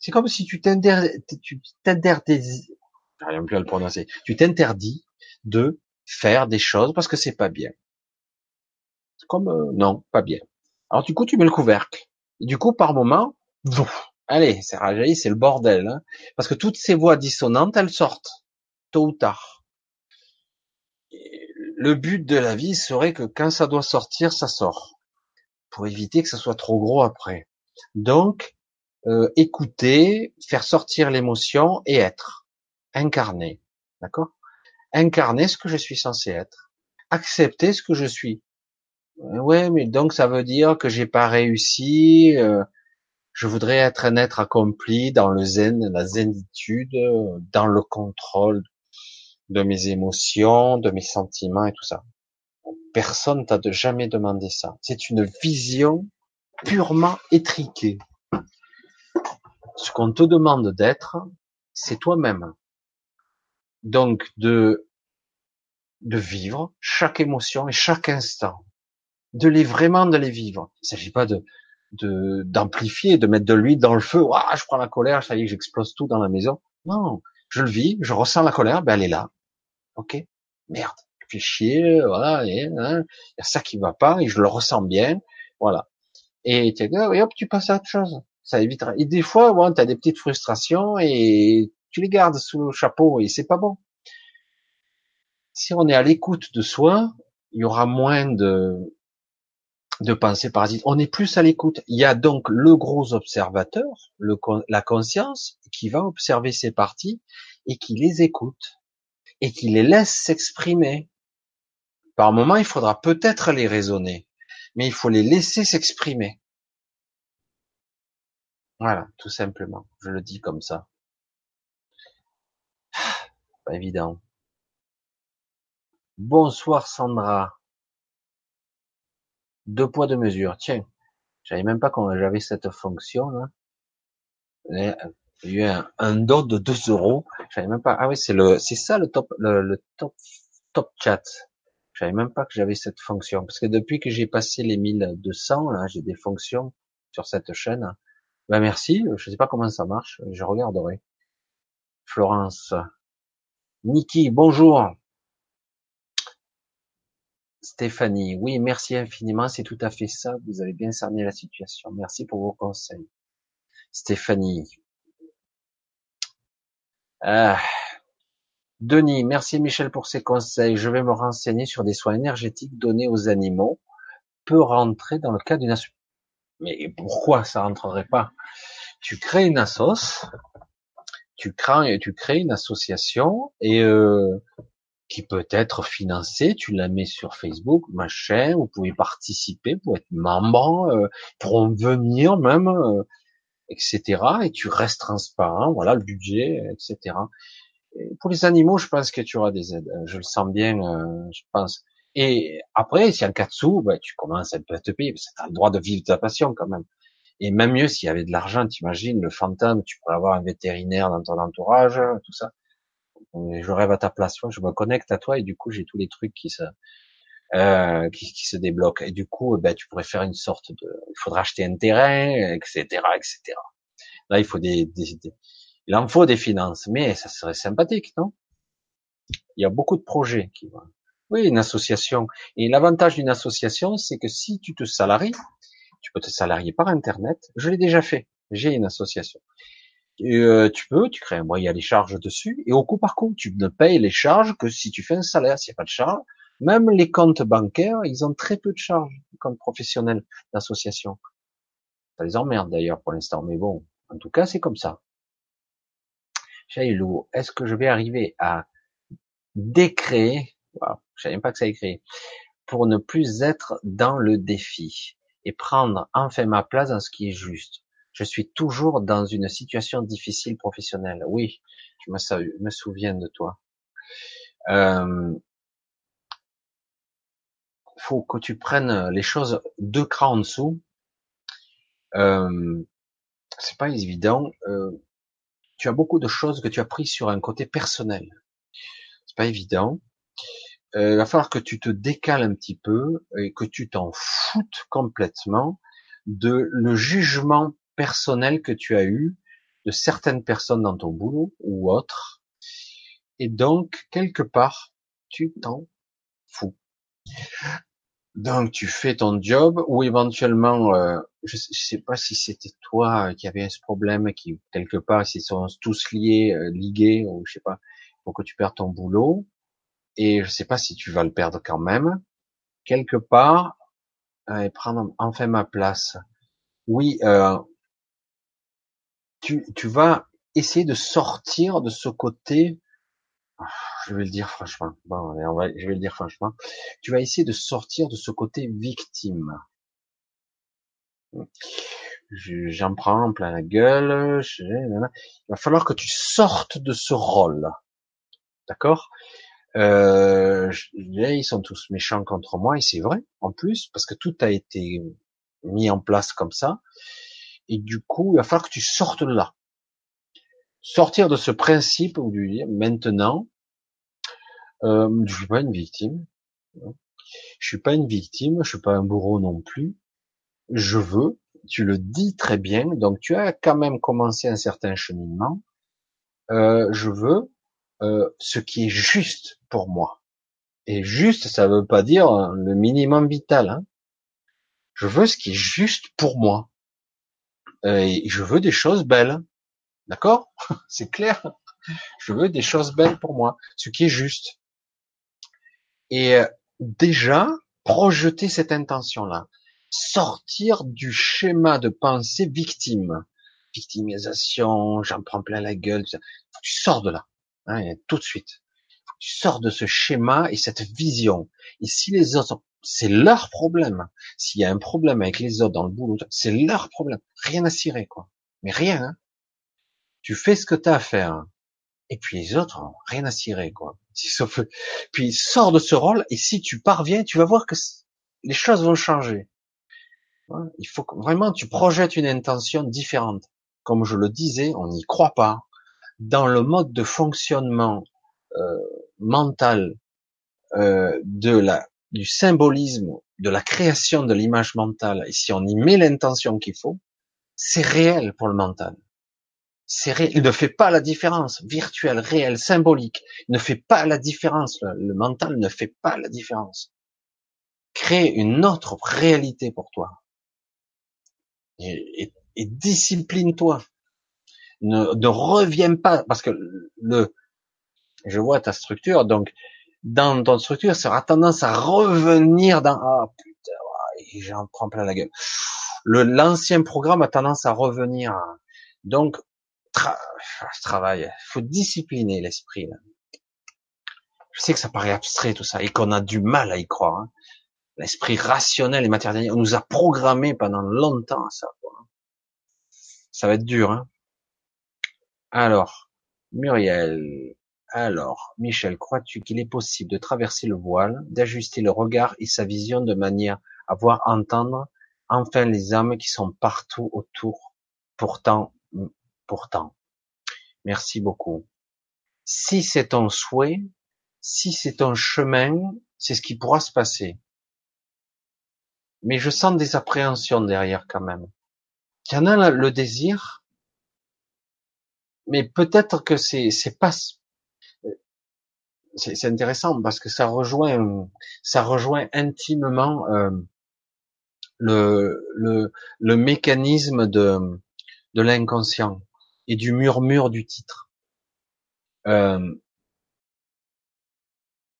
C'est comme si tu t'interdis, j'arrive plus à le prononcer, tu t'interdis de faire des choses parce que c'est pas bien. Comme, euh, non, pas bien. Alors du coup, tu mets le couvercle. Et du coup, par moment, allez, c'est rajailli, c'est le bordel. Hein parce que toutes ces voix dissonantes, elles sortent, tôt ou tard. le but de la vie serait que quand ça doit sortir, ça sort. Pour éviter que ça soit trop gros après. Donc, euh, écouter, faire sortir l'émotion et être, incarner, d'accord? Incarner ce que je suis censé être, accepter ce que je suis. Euh, ouais, mais donc ça veut dire que j'ai pas réussi. Euh, je voudrais être un être accompli dans le zen, la zénitude, dans le contrôle de mes émotions, de mes sentiments et tout ça. Personne t'a jamais demandé ça. C'est une vision purement étriquée. Ce qu'on te demande d'être, c'est toi-même. Donc de de vivre chaque émotion et chaque instant, de les vraiment de les vivre. Il s'agit pas de d'amplifier, de mettre de l'huile dans le feu. Ah, je prends la colère, ça y est, j'explose tout dans la maison. Non, je le vis, je ressens la colère, ben elle est là. Ok, merde, je fais chier, voilà, hein, il y a ça qui va pas et je le ressens bien, voilà. Et, et hop, tu passes à autre chose ça évitera. Et des fois, bon, tu as des petites frustrations et tu les gardes sous le chapeau et c'est pas bon. Si on est à l'écoute de soi, il y aura moins de, de pensées parasites. On est plus à l'écoute. Il y a donc le gros observateur, la conscience, qui va observer ces parties et qui les écoute et qui les laisse s'exprimer. Par moment, il faudra peut-être les raisonner, mais il faut les laisser s'exprimer. Voilà, tout simplement. Je le dis comme ça. Pas évident. Bonsoir Sandra. Deux poids, deux mesures. Tiens, je même pas qu'on j'avais cette fonction là. Il y a eu un, don de 2 euros. Je même pas. Ah oui, c'est le, c'est ça le top, le, top, top chat. Je savais même pas que j'avais cette fonction parce que depuis que j'ai passé les 1200 là, j'ai des fonctions sur cette chaîne ben merci, je sais pas comment ça marche, je regarderai. Florence. Niki, bonjour. Stéphanie, oui, merci infiniment, c'est tout à fait ça, vous avez bien cerné la situation. Merci pour vos conseils. Stéphanie. Ah. Denis, merci Michel pour ces conseils. Je vais me renseigner sur des soins énergétiques donnés aux animaux. Peut rentrer dans le cas d'une mais pourquoi ça rentrerait pas? Tu crées une tu tu crées une association et euh, qui peut être financée. Tu la mets sur Facebook, machin. Vous pouvez participer, pour être membre, euh, pour venir même, euh, etc. Et tu restes transparent. Voilà le budget, etc. pour les animaux, je pense que tu auras des aides. Je le sens bien. Euh, je pense. Et après, si en cas de sous, ben, tu commences à te payer, parce que as le droit de vivre ta passion quand même. Et même mieux, s'il y avait de l'argent, t'imagines, le fantôme, tu pourrais avoir un vétérinaire dans ton entourage, tout ça. Je rêve à ta place, je me connecte à toi et du coup, j'ai tous les trucs qui se, euh, qui, se débloquent. Et du coup, ben, tu pourrais faire une sorte de, il faudra acheter un terrain, etc., etc. Là, il faut des, des, des, il en faut des finances, mais ça serait sympathique, non? Il y a beaucoup de projets qui vont, oui, une association. Et l'avantage d'une association, c'est que si tu te salaries, tu peux te salarier par Internet. Je l'ai déjà fait. J'ai une association. Euh, tu peux, tu crées un moyen, il y a les charges dessus, et au coup par coup, tu ne payes les charges que si tu fais un salaire. S'il n'y a pas de charges, même les comptes bancaires, ils ont très peu de charges, les comptes professionnels d'association. Ça les emmerde d'ailleurs pour l'instant, mais bon, en tout cas, c'est comme ça. Chailou, est-ce que je vais arriver à décréer je savais pas que ça écrit. Pour ne plus être dans le défi et prendre enfin ma place dans ce qui est juste? Je suis toujours dans une situation difficile professionnelle. Oui, je me, souviens de toi. Euh, faut que tu prennes les choses deux crans en dessous. Euh, c'est pas évident. Euh, tu as beaucoup de choses que tu as prises sur un côté personnel. C'est pas évident. Euh, il va falloir que tu te décales un petit peu et que tu t'en foutes complètement de le jugement personnel que tu as eu de certaines personnes dans ton boulot ou autres. Et donc, quelque part, tu t'en fous. Donc, tu fais ton job ou éventuellement, euh, je, sais, sais pas si c'était toi qui avait ce problème, qui quelque part, s'ils sont tous liés, euh, ligués, ou je sais pas, pour que tu perds ton boulot. Et je sais pas si tu vas le perdre quand même. Quelque part, et prendre enfin ma place. Oui, euh, tu, tu vas essayer de sortir de ce côté, je vais le dire franchement, bon, on va, je vais le dire franchement, tu vas essayer de sortir de ce côté victime. J'en prends plein la gueule, il va falloir que tu sortes de ce rôle. D'accord? Euh, Ils sont tous méchants contre moi, et c'est vrai, en plus, parce que tout a été mis en place comme ça. Et du coup, il va falloir que tu sortes de là. Sortir de ce principe où tu dis, maintenant, euh, je suis pas une victime. Je suis pas une victime, je suis pas un bourreau non plus. Je veux, tu le dis très bien, donc tu as quand même commencé un certain cheminement. Euh, je veux euh, ce qui est juste pour moi. Et juste, ça veut pas dire le minimum vital. Hein. Je veux ce qui est juste pour moi. Euh, et je veux des choses belles. D'accord? C'est clair? Je veux des choses belles pour moi, ce qui est juste. Et euh, déjà, projeter cette intention-là. Sortir du schéma de pensée victime. Victimisation, j'en prends plein la gueule. Tu sors de là. Hein, tout de suite. Tu sors de ce schéma et cette vision. Et si les autres c'est leur problème. S'il y a un problème avec les autres dans le boulot, c'est leur problème. Rien à cirer, quoi. Mais rien. Hein. Tu fais ce que tu as à faire. Et puis les autres, rien à cirer, quoi. Puis sors de ce rôle, et si tu parviens, tu vas voir que les choses vont changer. Il faut vraiment tu projettes une intention différente. Comme je le disais, on n'y croit pas. Dans le mode de fonctionnement euh, mental euh, de la du symbolisme, de la création de l'image mentale, et si on y met l'intention qu'il faut, c'est réel pour le mental. C'est. Il ne fait pas la différence. Virtuel, réel, symbolique. Il ne fait pas la différence. Le, mental ne fait pas la différence. Crée une autre réalité pour toi. Et, discipline-toi. Ne, ne reviens pas, parce que le, je vois ta structure, donc dans ton structure, ça aura tendance à revenir dans ah putain, j'en prends plein la gueule. Le l'ancien programme a tendance à revenir. Donc tra travail, faut discipliner l'esprit. Je sais que ça paraît abstrait tout ça et qu'on a du mal à y croire. Hein. L'esprit rationnel et matériel, on nous a programmé pendant longtemps à ça. Ça va être dur. Hein. Alors, Muriel, alors, Michel, crois-tu qu'il est possible de traverser le voile, d'ajuster le regard et sa vision de manière à voir entendre enfin les âmes qui sont partout autour Pourtant, pourtant? Merci beaucoup. Si c'est ton souhait, si c'est ton chemin, c'est ce qui pourra se passer. Mais je sens des appréhensions derrière quand même. Il y en a le désir, mais peut-être que c'est c'est pas c'est intéressant parce que ça rejoint, ça rejoint intimement euh, le, le, le mécanisme de, de l'inconscient et du murmure du titre. Euh,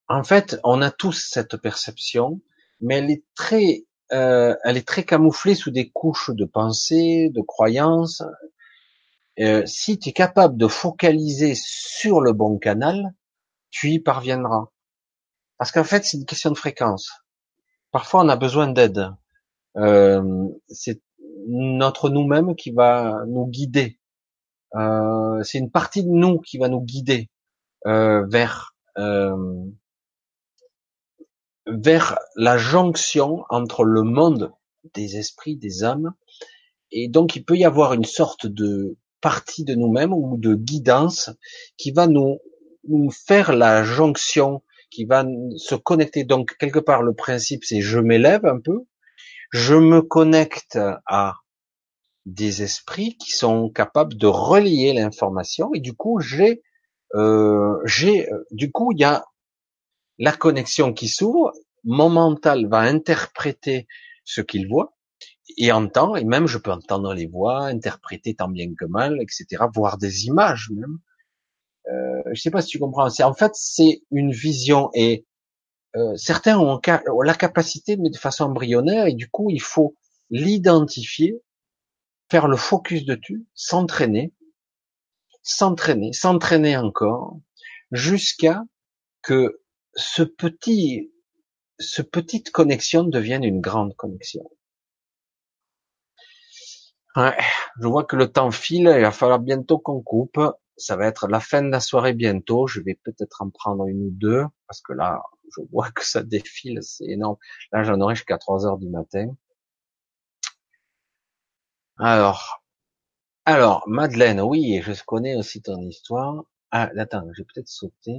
en fait, on a tous cette perception, mais elle est très, euh, elle est très camouflée sous des couches de pensée, de croyances. Euh, si tu es capable de focaliser sur le bon canal, tu y parviendras. Parce qu'en fait, c'est une question de fréquence. Parfois, on a besoin d'aide. Euh, c'est notre nous-mêmes qui va nous guider. Euh, c'est une partie de nous qui va nous guider euh, vers vers la jonction entre le monde des esprits, des âmes, et donc il peut y avoir une sorte de partie de nous-mêmes ou de guidance qui va nous faire la jonction, qui va se connecter. Donc quelque part le principe c'est je m'élève un peu, je me connecte à des esprits qui sont capables de relier l'information et du coup j'ai euh, j'ai du coup il y a la connexion qui s'ouvre, mon mental va interpréter ce qu'il voit et entend, et même je peux entendre les voix, interpréter tant bien que mal, etc., voir des images même. Euh, je sais pas si tu comprends. C'est en fait c'est une vision et euh, certains ont, la capacité, mais de façon embryonnaire, et du coup il faut l'identifier, faire le focus dessus, s'entraîner, s'entraîner, s'entraîner encore, jusqu'à que ce petit, ce petite connexion devienne une grande connexion. Ouais, je vois que le temps file, il va falloir bientôt qu'on coupe. Ça va être la fin de la soirée bientôt. Je vais peut-être en prendre une ou deux, parce que là, je vois que ça défile, c'est énorme. Là, j'en aurai jusqu'à 3 heures du matin. Alors, alors, Madeleine, oui, je connais aussi ton histoire. Ah, attends, j'ai peut-être sauté.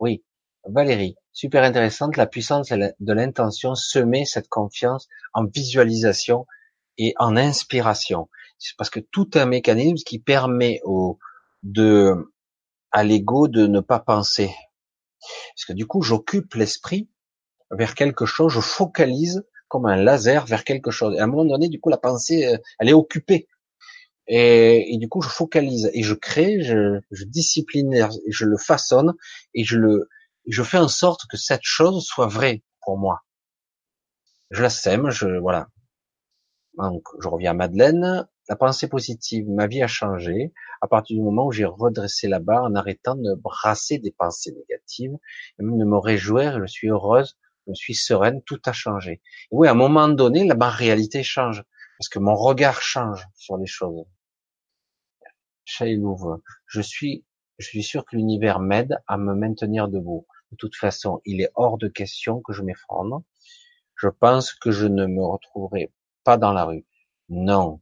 Oui, Valérie, super intéressante, la puissance de l'intention semer cette confiance en visualisation et en inspiration. C'est parce que tout un mécanisme qui permet au, de, à l'ego de ne pas penser. Parce que du coup, j'occupe l'esprit vers quelque chose, je focalise comme un laser vers quelque chose. Et à un moment donné, du coup, la pensée, euh, elle est occupée. Et, et du coup, je focalise et je crée, je, je discipline, je le façonne et je le, je fais en sorte que cette chose soit vraie pour moi. Je la sème, je voilà. Donc, je reviens à Madeleine. La pensée positive, ma vie a changé à partir du moment où j'ai redressé la barre en arrêtant de brasser des pensées négatives et même de me réjouir. Je suis heureuse, je suis sereine, tout a changé. Et oui, à un moment donné, ma réalité change parce que mon regard change sur les choses. je suis, je suis sûr que l'univers m'aide à me maintenir debout. De toute façon, il est hors de question que je m'effondre. Je pense que je ne me retrouverai pas dans la rue. Non.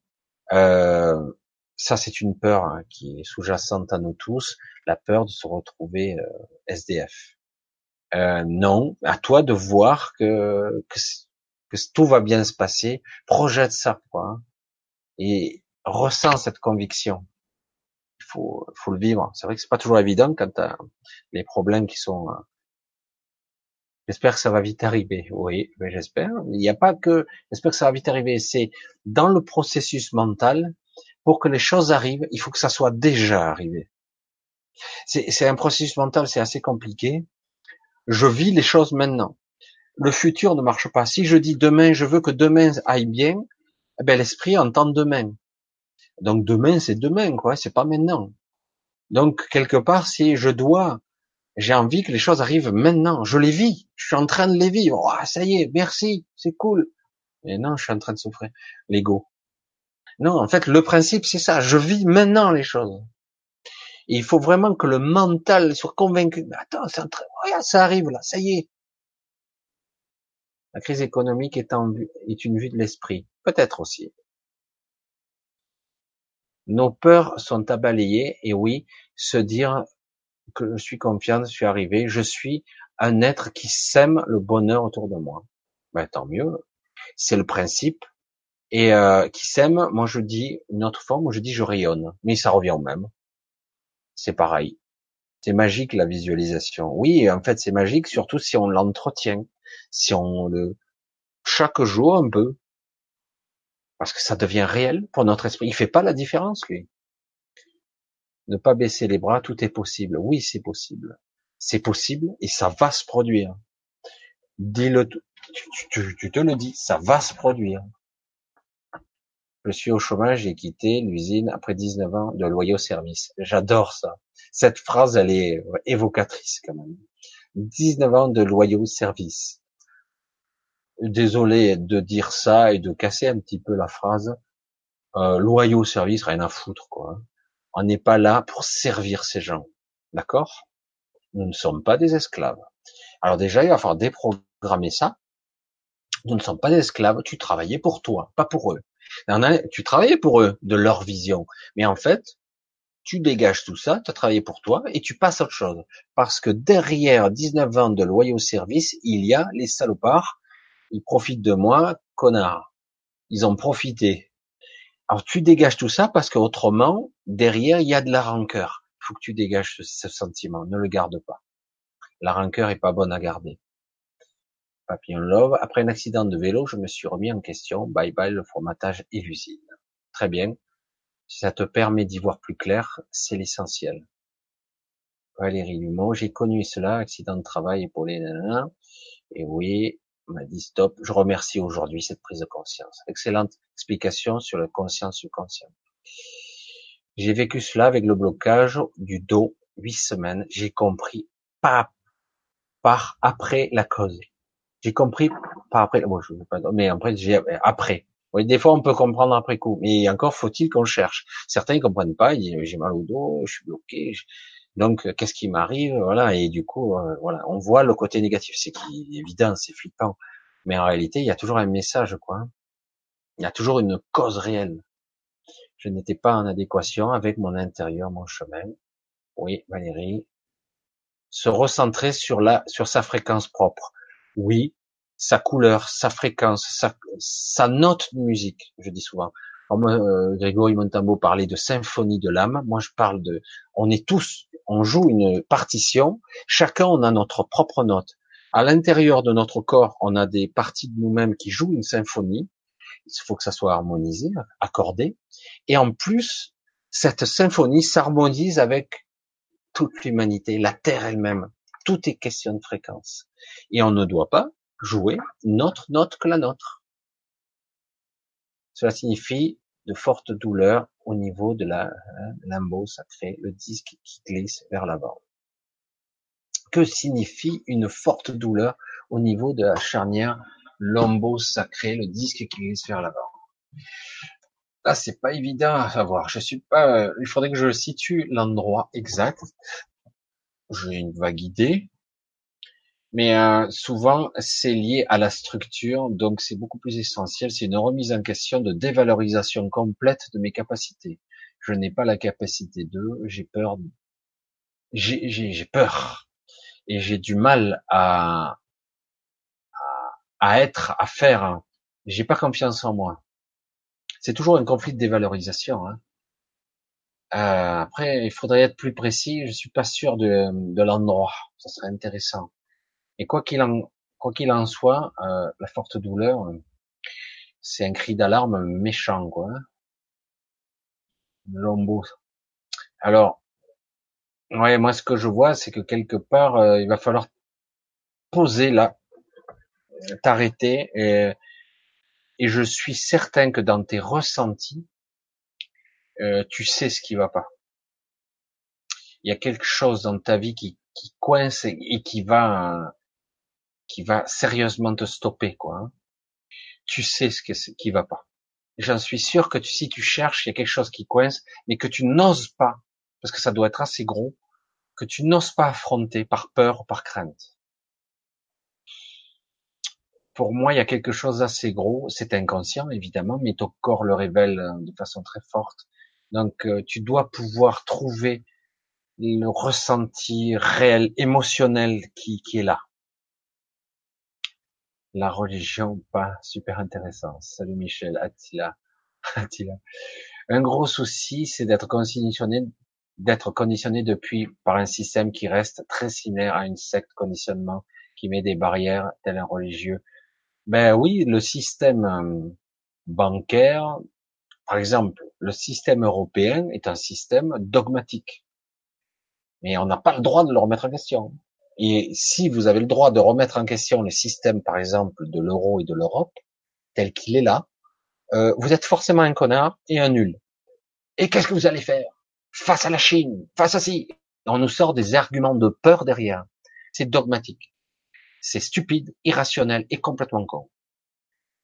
Euh, ça, c'est une peur hein, qui est sous-jacente à nous tous, la peur de se retrouver euh, SDF. Euh, non, à toi de voir que, que, tout va bien se passer. Projette ça, quoi, hein, et ressens cette conviction. Il faut, faut le vivre. C'est vrai que c'est pas toujours évident quand as les problèmes qui sont J'espère que ça va vite arriver. Oui, mais j'espère. Il n'y a pas que, j'espère que ça va vite arriver. C'est dans le processus mental, pour que les choses arrivent, il faut que ça soit déjà arrivé. C'est un processus mental, c'est assez compliqué. Je vis les choses maintenant. Le futur ne marche pas. Si je dis demain, je veux que demain aille bien, eh ben l'esprit entend demain. Donc demain, c'est demain, quoi. C'est pas maintenant. Donc quelque part, si je dois j'ai envie que les choses arrivent maintenant. Je les vis. Je suis en train de les vivre. Oh, ça y est, merci, c'est cool. Mais non, je suis en train de souffrir. L'ego. Non, en fait, le principe, c'est ça. Je vis maintenant les choses. il faut vraiment que le mental soit convaincu. Mais attends, c'est en train... ça arrive là, ça y est. La crise économique est, en vue, est une vue de l'esprit. Peut-être aussi. Nos peurs sont à balayer, et oui, se dire que je suis confiant, je suis arrivé, je suis un être qui sème le bonheur autour de moi. Ben, tant mieux. C'est le principe. Et euh, qui sème, moi je dis une autre forme, je dis je rayonne. Mais ça revient au même. C'est pareil. C'est magique la visualisation. Oui, en fait c'est magique, surtout si on l'entretient, si on le chaque jour un peu, parce que ça devient réel pour notre esprit. Il fait pas la différence lui ne pas baisser les bras, tout est possible. Oui, c'est possible. C'est possible et ça va se produire. Dis-le, tu, tu, te le dis, ça va se produire. Je suis au chômage, j'ai quitté l'usine après 19 ans de loyaux service. J'adore ça. Cette phrase, elle est évocatrice quand même. 19 ans de loyaux service. Désolé de dire ça et de casser un petit peu la phrase. Euh, loyaux service, rien à foutre, quoi. On n'est pas là pour servir ces gens. D'accord? Nous ne sommes pas des esclaves. Alors déjà, il va falloir déprogrammer ça. Nous ne sommes pas esclaves, tu travaillais pour toi, pas pour eux. Tu travaillais pour eux, de leur vision. Mais en fait, tu dégages tout ça, tu as travaillé pour toi et tu passes à autre chose. Parce que derrière 19 ans de loyaux service, il y a les salopards, ils profitent de moi, connard. Ils ont profité. Alors tu dégages tout ça parce qu'autrement, derrière, il y a de la rancœur. Il faut que tu dégages ce, sentiment, ne le garde pas. La rancœur est pas bonne à garder. Papillon Love, après un accident de vélo, je me suis remis en question. Bye bye le formatage et l'usine. Très bien. Si ça te permet d'y voir plus clair, c'est l'essentiel. Valérie Lumont, j'ai connu cela, accident de travail pour les nanas. Et oui, on m'a dit stop. Je remercie aujourd'hui cette prise de conscience. Excellente explication sur la conscience subconsciente. J'ai vécu cela avec le blocage du dos, huit semaines. J'ai compris pas par après la cause. J'ai compris par après. Bon, je pas, mais après, après. Oui, des fois on peut comprendre après coup, mais encore faut-il qu'on cherche. Certains ne comprennent pas, ils disent j'ai mal au dos, je suis bloqué. Donc qu'est-ce qui m'arrive? Voilà, et du coup, euh, voilà, on voit le côté négatif, c'est évident, c'est flippant, mais en réalité il y a toujours un message, quoi. Hein. Il y a toujours une cause réelle. Je n'étais pas en adéquation avec mon intérieur, mon chemin. Oui, Valérie. Se recentrer sur la, sur sa fréquence propre. Oui, sa couleur, sa fréquence, sa, note de musique, je dis souvent. euh, Grégory Montambo parlait de symphonie de l'âme. Moi, je parle de, on est tous, on joue une partition. Chacun, on a notre propre note. À l'intérieur de notre corps, on a des parties de nous-mêmes qui jouent une symphonie. Il faut que ça soit harmonisé, accordé. Et en plus, cette symphonie s'harmonise avec toute l'humanité, la Terre elle-même. Tout est question de fréquence. Et on ne doit pas jouer notre note que la nôtre. Cela signifie de fortes douleurs au niveau de la hein, limbo sacré, le disque qui glisse vers l'avant. Que signifie une forte douleur au niveau de la charnière lombo sacré, le disque qui glisse vers l'avant Là, c'est pas évident à savoir. Je suis pas. Il faudrait que je situe l'endroit exact. J'ai une vague idée, mais euh, souvent c'est lié à la structure, donc c'est beaucoup plus essentiel. C'est une remise en question de dévalorisation complète de mes capacités. Je n'ai pas la capacité de, j'ai peur, j'ai peur et j'ai du mal à, à, à être, à faire. J'ai pas confiance en moi. C'est toujours un conflit de dévalorisation. Hein. Euh, après, il faudrait être plus précis. Je suis pas sûr de, de l'endroit. Ça serait intéressant. Et quoi qu'il en, quoi qu'il en soit, euh, la forte douleur, c'est un cri d'alarme méchant, quoi. Lombo. Alors, ouais, moi ce que je vois, c'est que quelque part, euh, il va falloir poser là, t'arrêter, et, je suis certain que dans tes ressentis, euh, tu sais ce qui va pas. Il y a quelque chose dans ta vie qui, qui coince et qui va qui va sérieusement te stopper, quoi. Hein. Tu sais ce, qui va pas. J'en suis sûr que si tu cherches, il y a quelque chose qui coince, mais que tu n'oses pas, parce que ça doit être assez gros, que tu n'oses pas affronter par peur ou par crainte. Pour moi, il y a quelque chose d'assez gros, c'est inconscient évidemment, mais ton corps le révèle euh, de façon très forte. Donc euh, tu dois pouvoir trouver le ressenti réel, émotionnel qui est là. La religion, pas super intéressant. Salut Michel, Attila. Attila. Un gros souci, c'est d'être conditionné, d'être conditionné depuis par un système qui reste très similaire à une secte conditionnement qui met des barrières tel un religieux. Ben oui, le système euh, bancaire, par exemple, le système européen est un système dogmatique. Mais on n'a pas le droit de le remettre en question. Et si vous avez le droit de remettre en question le système, par exemple, de l'euro et de l'Europe, tel qu'il est là, euh, vous êtes forcément un connard et un nul. Et qu'est-ce que vous allez faire face à la Chine, face à ci? On nous sort des arguments de peur derrière. C'est dogmatique. C'est stupide, irrationnel et complètement con.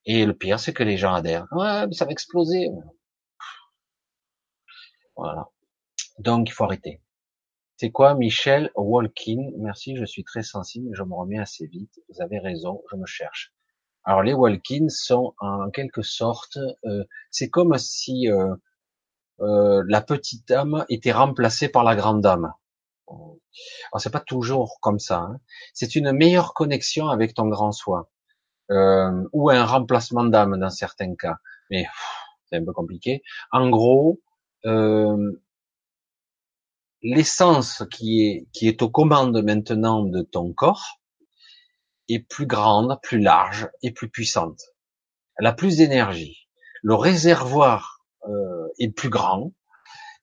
Et le pire, c'est que les gens adhèrent. Ouais, mais ça va exploser. Voilà. Donc, il faut arrêter. C'est quoi, Michel Walkin? Merci, je suis très sensible, je me remets assez vite. Vous avez raison, je me cherche. Alors les Walkins sont en quelque sorte, euh, c'est comme si euh, euh, la petite dame était remplacée par la grande dame. Alors c'est pas toujours comme ça. Hein. C'est une meilleure connexion avec ton grand soi, ou un remplacement d'âme dans certains cas. Mais c'est un peu compliqué. En gros, l'essence qui est qui est aux commandes maintenant de ton corps est plus grande, plus large et plus puissante. Elle a plus d'énergie. Le réservoir euh, est plus grand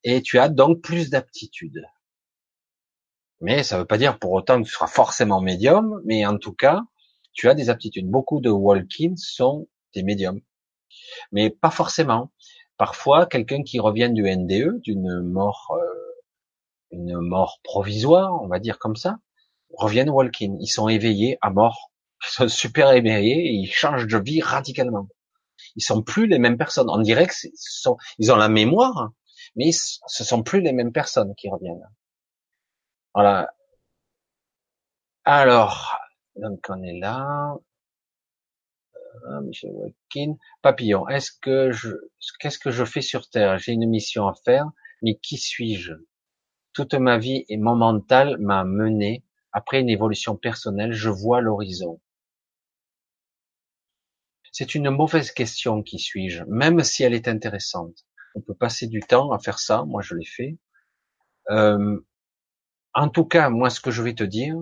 et tu as donc plus d'aptitude. Mais ça ne veut pas dire pour autant que tu seras forcément médium, mais en tout cas, tu as des aptitudes. Beaucoup de walk-ins sont des médiums, mais pas forcément. Parfois, quelqu'un qui revient du NDE, d'une mort, euh, une mort provisoire, on va dire comme ça, reviennent walk-in. Ils sont éveillés à mort. Ils sont super éveillés et ils changent de vie radicalement. Ils sont plus les mêmes personnes. On dirait que ils ont la mémoire, mais ce sont plus les mêmes personnes qui reviennent. Voilà. Alors, donc on est là. Euh, Michel Walkin. Papillon, est-ce que je, qu'est-ce que je fais sur Terre? J'ai une mission à faire, mais qui suis-je? Toute ma vie et mon mental m'a mené après une évolution personnelle, je vois l'horizon. C'est une mauvaise question, qui suis-je, même si elle est intéressante. On peut passer du temps à faire ça, moi je l'ai fait. Euh, en tout cas, moi ce que je vais te dire,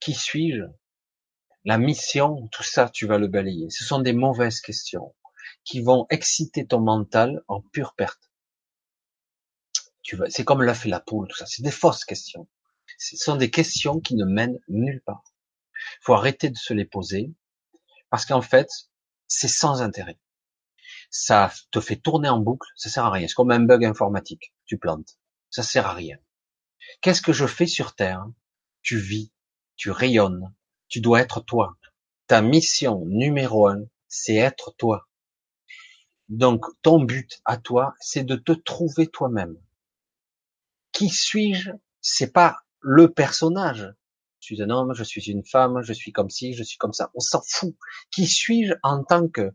qui suis-je La mission, tout ça, tu vas le balayer. Ce sont des mauvaises questions qui vont exciter ton mental en pure perte. C'est comme l'œuf et la poule, tout ça. C'est des fausses questions. Ce sont des questions qui ne mènent nulle part. Faut arrêter de se les poser parce qu'en fait, c'est sans intérêt. Ça te fait tourner en boucle, ça sert à rien. C'est comme un bug informatique. Tu plantes. Ça sert à rien. Qu'est-ce que je fais sur Terre? Tu vis, tu rayonnes, tu dois être toi. Ta mission numéro un, c'est être toi. Donc, ton but à toi, c'est de te trouver toi-même. Qui suis-je? C'est pas le personnage. Je suis un homme, je suis une femme, je suis comme ci, je suis comme ça. On s'en fout. Qui suis-je en tant que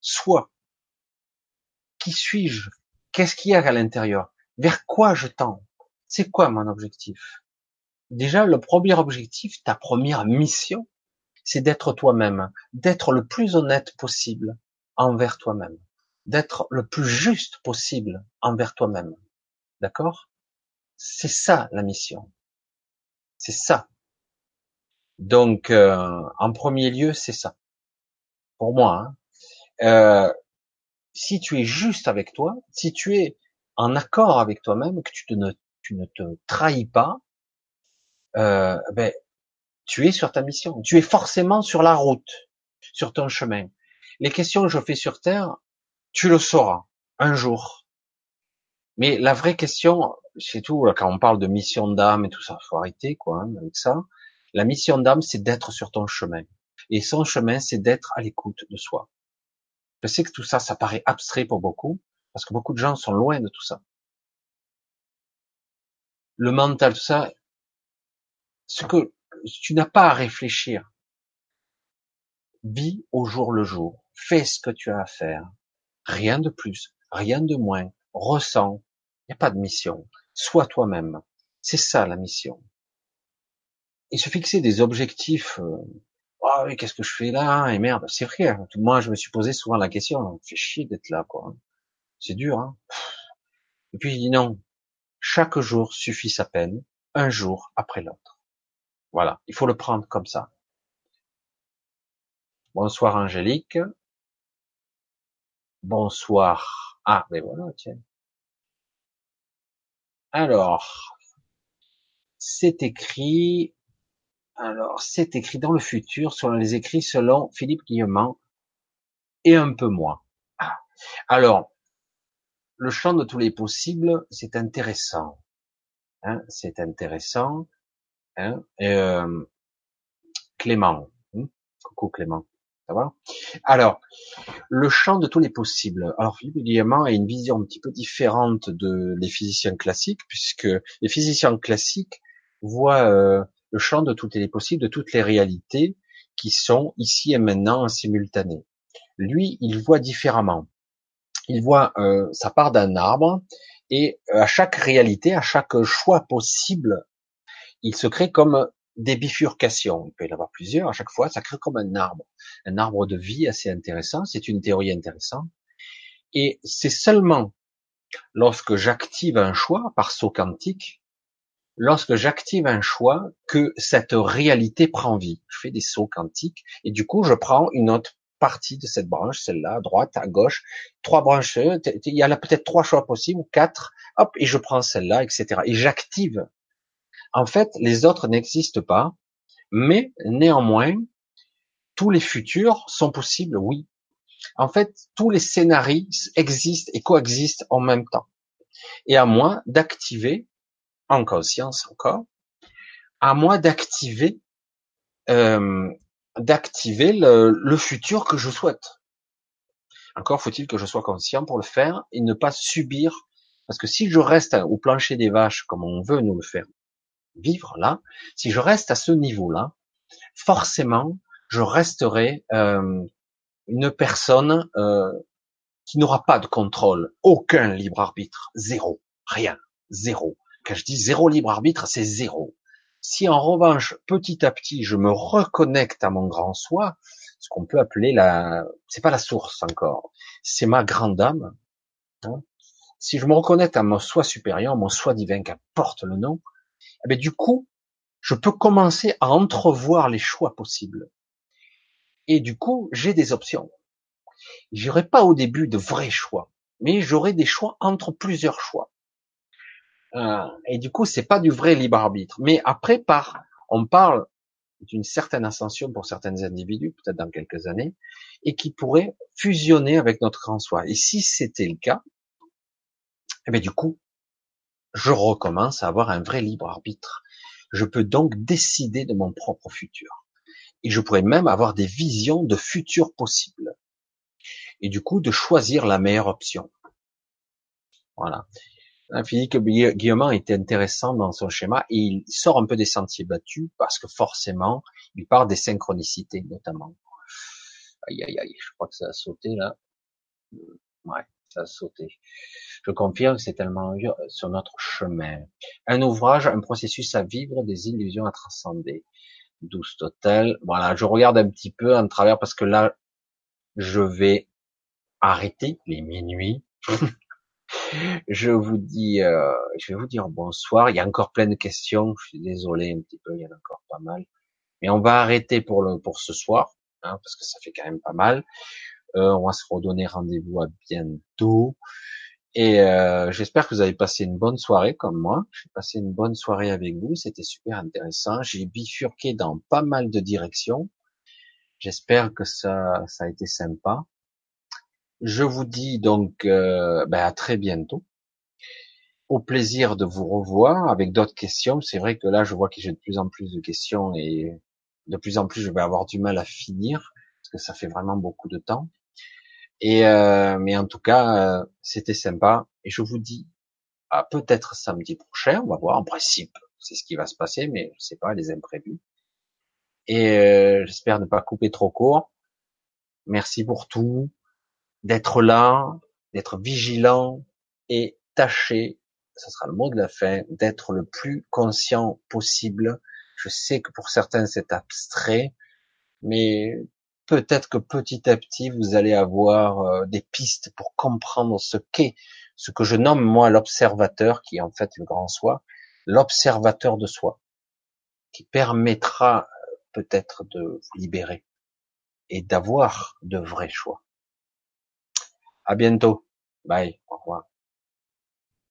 soi? Qui suis-je? Qu'est-ce qu'il y a à l'intérieur? Vers quoi je tends? C'est quoi mon objectif? Déjà, le premier objectif, ta première mission, c'est d'être toi-même, d'être le plus honnête possible envers toi-même, d'être le plus juste possible envers toi-même. D'accord? C'est ça la mission. C'est ça. Donc, euh, en premier lieu, c'est ça. Pour moi, hein. euh, si tu es juste avec toi, si tu es en accord avec toi-même, que tu, te ne, tu ne te trahis pas, euh, ben, tu es sur ta mission. Tu es forcément sur la route, sur ton chemin. Les questions que je fais sur Terre, tu le sauras un jour. Mais la vraie question, c'est tout. Quand on parle de mission d'âme et tout ça, faut arrêter quoi hein, avec ça. La mission d'âme, c'est d'être sur ton chemin. Et son chemin, c'est d'être à l'écoute de soi. Je sais que tout ça, ça paraît abstrait pour beaucoup, parce que beaucoup de gens sont loin de tout ça. Le mental, tout ça, ce que tu n'as pas à réfléchir. Vis au jour le jour. Fais ce que tu as à faire. Rien de plus, rien de moins. Ressens. Il n'y a pas de mission. Sois toi-même. C'est ça la mission. Et se fixer des objectifs. Oh, qu'est-ce que je fais là? Et merde, c'est vrai. Hein. Moi, je me suis posé souvent la question. Fait chier d'être là, quoi. C'est dur. Hein Et puis je dis non. Chaque jour suffit sa peine, un jour après l'autre. Voilà, il faut le prendre comme ça. Bonsoir Angélique. Bonsoir. Ah, mais voilà, tiens. Alors, c'est écrit, alors, c'est écrit dans le futur, selon les écrits selon Philippe Guillemant, et un peu moins. Ah. Alors, le champ de tous les possibles, c'est intéressant. Hein, c'est intéressant. Hein, euh, Clément. Hein, coucou Clément. Alors, le champ de tous les possibles. Alors, Philippe Guillemant a une vision un petit peu différente de les physiciens classiques, puisque les physiciens classiques voient euh, le champ de tous les possibles, de toutes les réalités qui sont ici et maintenant simultanées. Lui, il voit différemment. Il voit, euh, ça part d'un arbre, et à chaque réalité, à chaque choix possible, il se crée comme des bifurcations. Il peut y en avoir plusieurs à chaque fois. Ça crée comme un arbre, un arbre de vie assez intéressant. C'est une théorie intéressante. Et c'est seulement lorsque j'active un choix par saut quantique, lorsque j'active un choix que cette réalité prend vie. Je fais des sauts quantiques et du coup je prends une autre partie de cette branche, celle-là, à droite, à gauche, trois branches, il y a peut-être trois choix possibles, quatre, hop, et je prends celle-là, etc. Et j'active en fait, les autres n'existent pas, mais néanmoins, tous les futurs sont possibles, oui. En fait, tous les scénarios existent et coexistent en même temps. Et à moi d'activer, en conscience encore, à moi d'activer, euh, d'activer le, le futur que je souhaite. Encore faut-il que je sois conscient pour le faire et ne pas subir, parce que si je reste au plancher des vaches comme on veut nous le faire, vivre là, si je reste à ce niveau-là, forcément, je resterai euh, une personne euh, qui n'aura pas de contrôle, aucun libre arbitre, zéro, rien, zéro. Quand je dis zéro libre arbitre, c'est zéro. Si en revanche, petit à petit, je me reconnecte à mon grand soi, ce qu'on peut appeler la, c'est pas la source encore, c'est ma grande âme. Hein. si je me reconnecte à mon soi supérieur, mon soi divin, qu'importe le nom, eh ben, du coup, je peux commencer à entrevoir les choix possibles. Et du coup, j'ai des options. J'aurai pas au début de vrais choix, mais j'aurai des choix entre plusieurs choix. Euh, et du coup, c'est pas du vrai libre arbitre. Mais après, par, on parle d'une certaine ascension pour certains individus, peut-être dans quelques années, et qui pourrait fusionner avec notre grand soi. Et si c'était le cas, eh bien, du coup, je recommence à avoir un vrai libre arbitre. Je peux donc décider de mon propre futur. Et je pourrais même avoir des visions de futurs possibles. Et du coup, de choisir la meilleure option. Voilà. Philippe Guillaume était intéressant dans son schéma et il sort un peu des sentiers battus parce que forcément, il part des synchronicités notamment. Aïe, aïe, aïe, je crois que ça a sauté là. Ouais ça sauté. Je confirme que c'est tellement sur notre chemin. Un ouvrage, un processus à vivre, des illusions à transcender. Douce total. Voilà, je regarde un petit peu en travers parce que là, je vais arrêter les minuit. je vous dis, euh, je vais vous dire bonsoir. Il y a encore plein de questions. Je suis désolé un petit peu, il y en a encore pas mal. Mais on va arrêter pour le pour ce soir, hein, parce que ça fait quand même pas mal. On va se redonner rendez-vous à bientôt. Et euh, j'espère que vous avez passé une bonne soirée comme moi. J'ai passé une bonne soirée avec vous. C'était super intéressant. J'ai bifurqué dans pas mal de directions. J'espère que ça, ça a été sympa. Je vous dis donc euh, ben à très bientôt. Au plaisir de vous revoir avec d'autres questions. C'est vrai que là, je vois que j'ai de plus en plus de questions et de plus en plus, je vais avoir du mal à finir parce que ça fait vraiment beaucoup de temps. Et euh, mais en tout cas, euh, c'était sympa. Et je vous dis à peut-être samedi prochain. On va voir. En principe, c'est ce qui va se passer, mais je sais pas les imprévus. Et euh, j'espère ne pas couper trop court. Merci pour tout, d'être là, d'être vigilant et tâcher, ce sera le mot de la fin, d'être le plus conscient possible. Je sais que pour certains c'est abstrait, mais peut-être que petit à petit, vous allez avoir euh, des pistes pour comprendre ce qu'est, ce que je nomme moi l'observateur, qui est en fait le grand soi, l'observateur de soi, qui permettra euh, peut-être de vous libérer et d'avoir de vrais choix. À bientôt. Bye. Au revoir.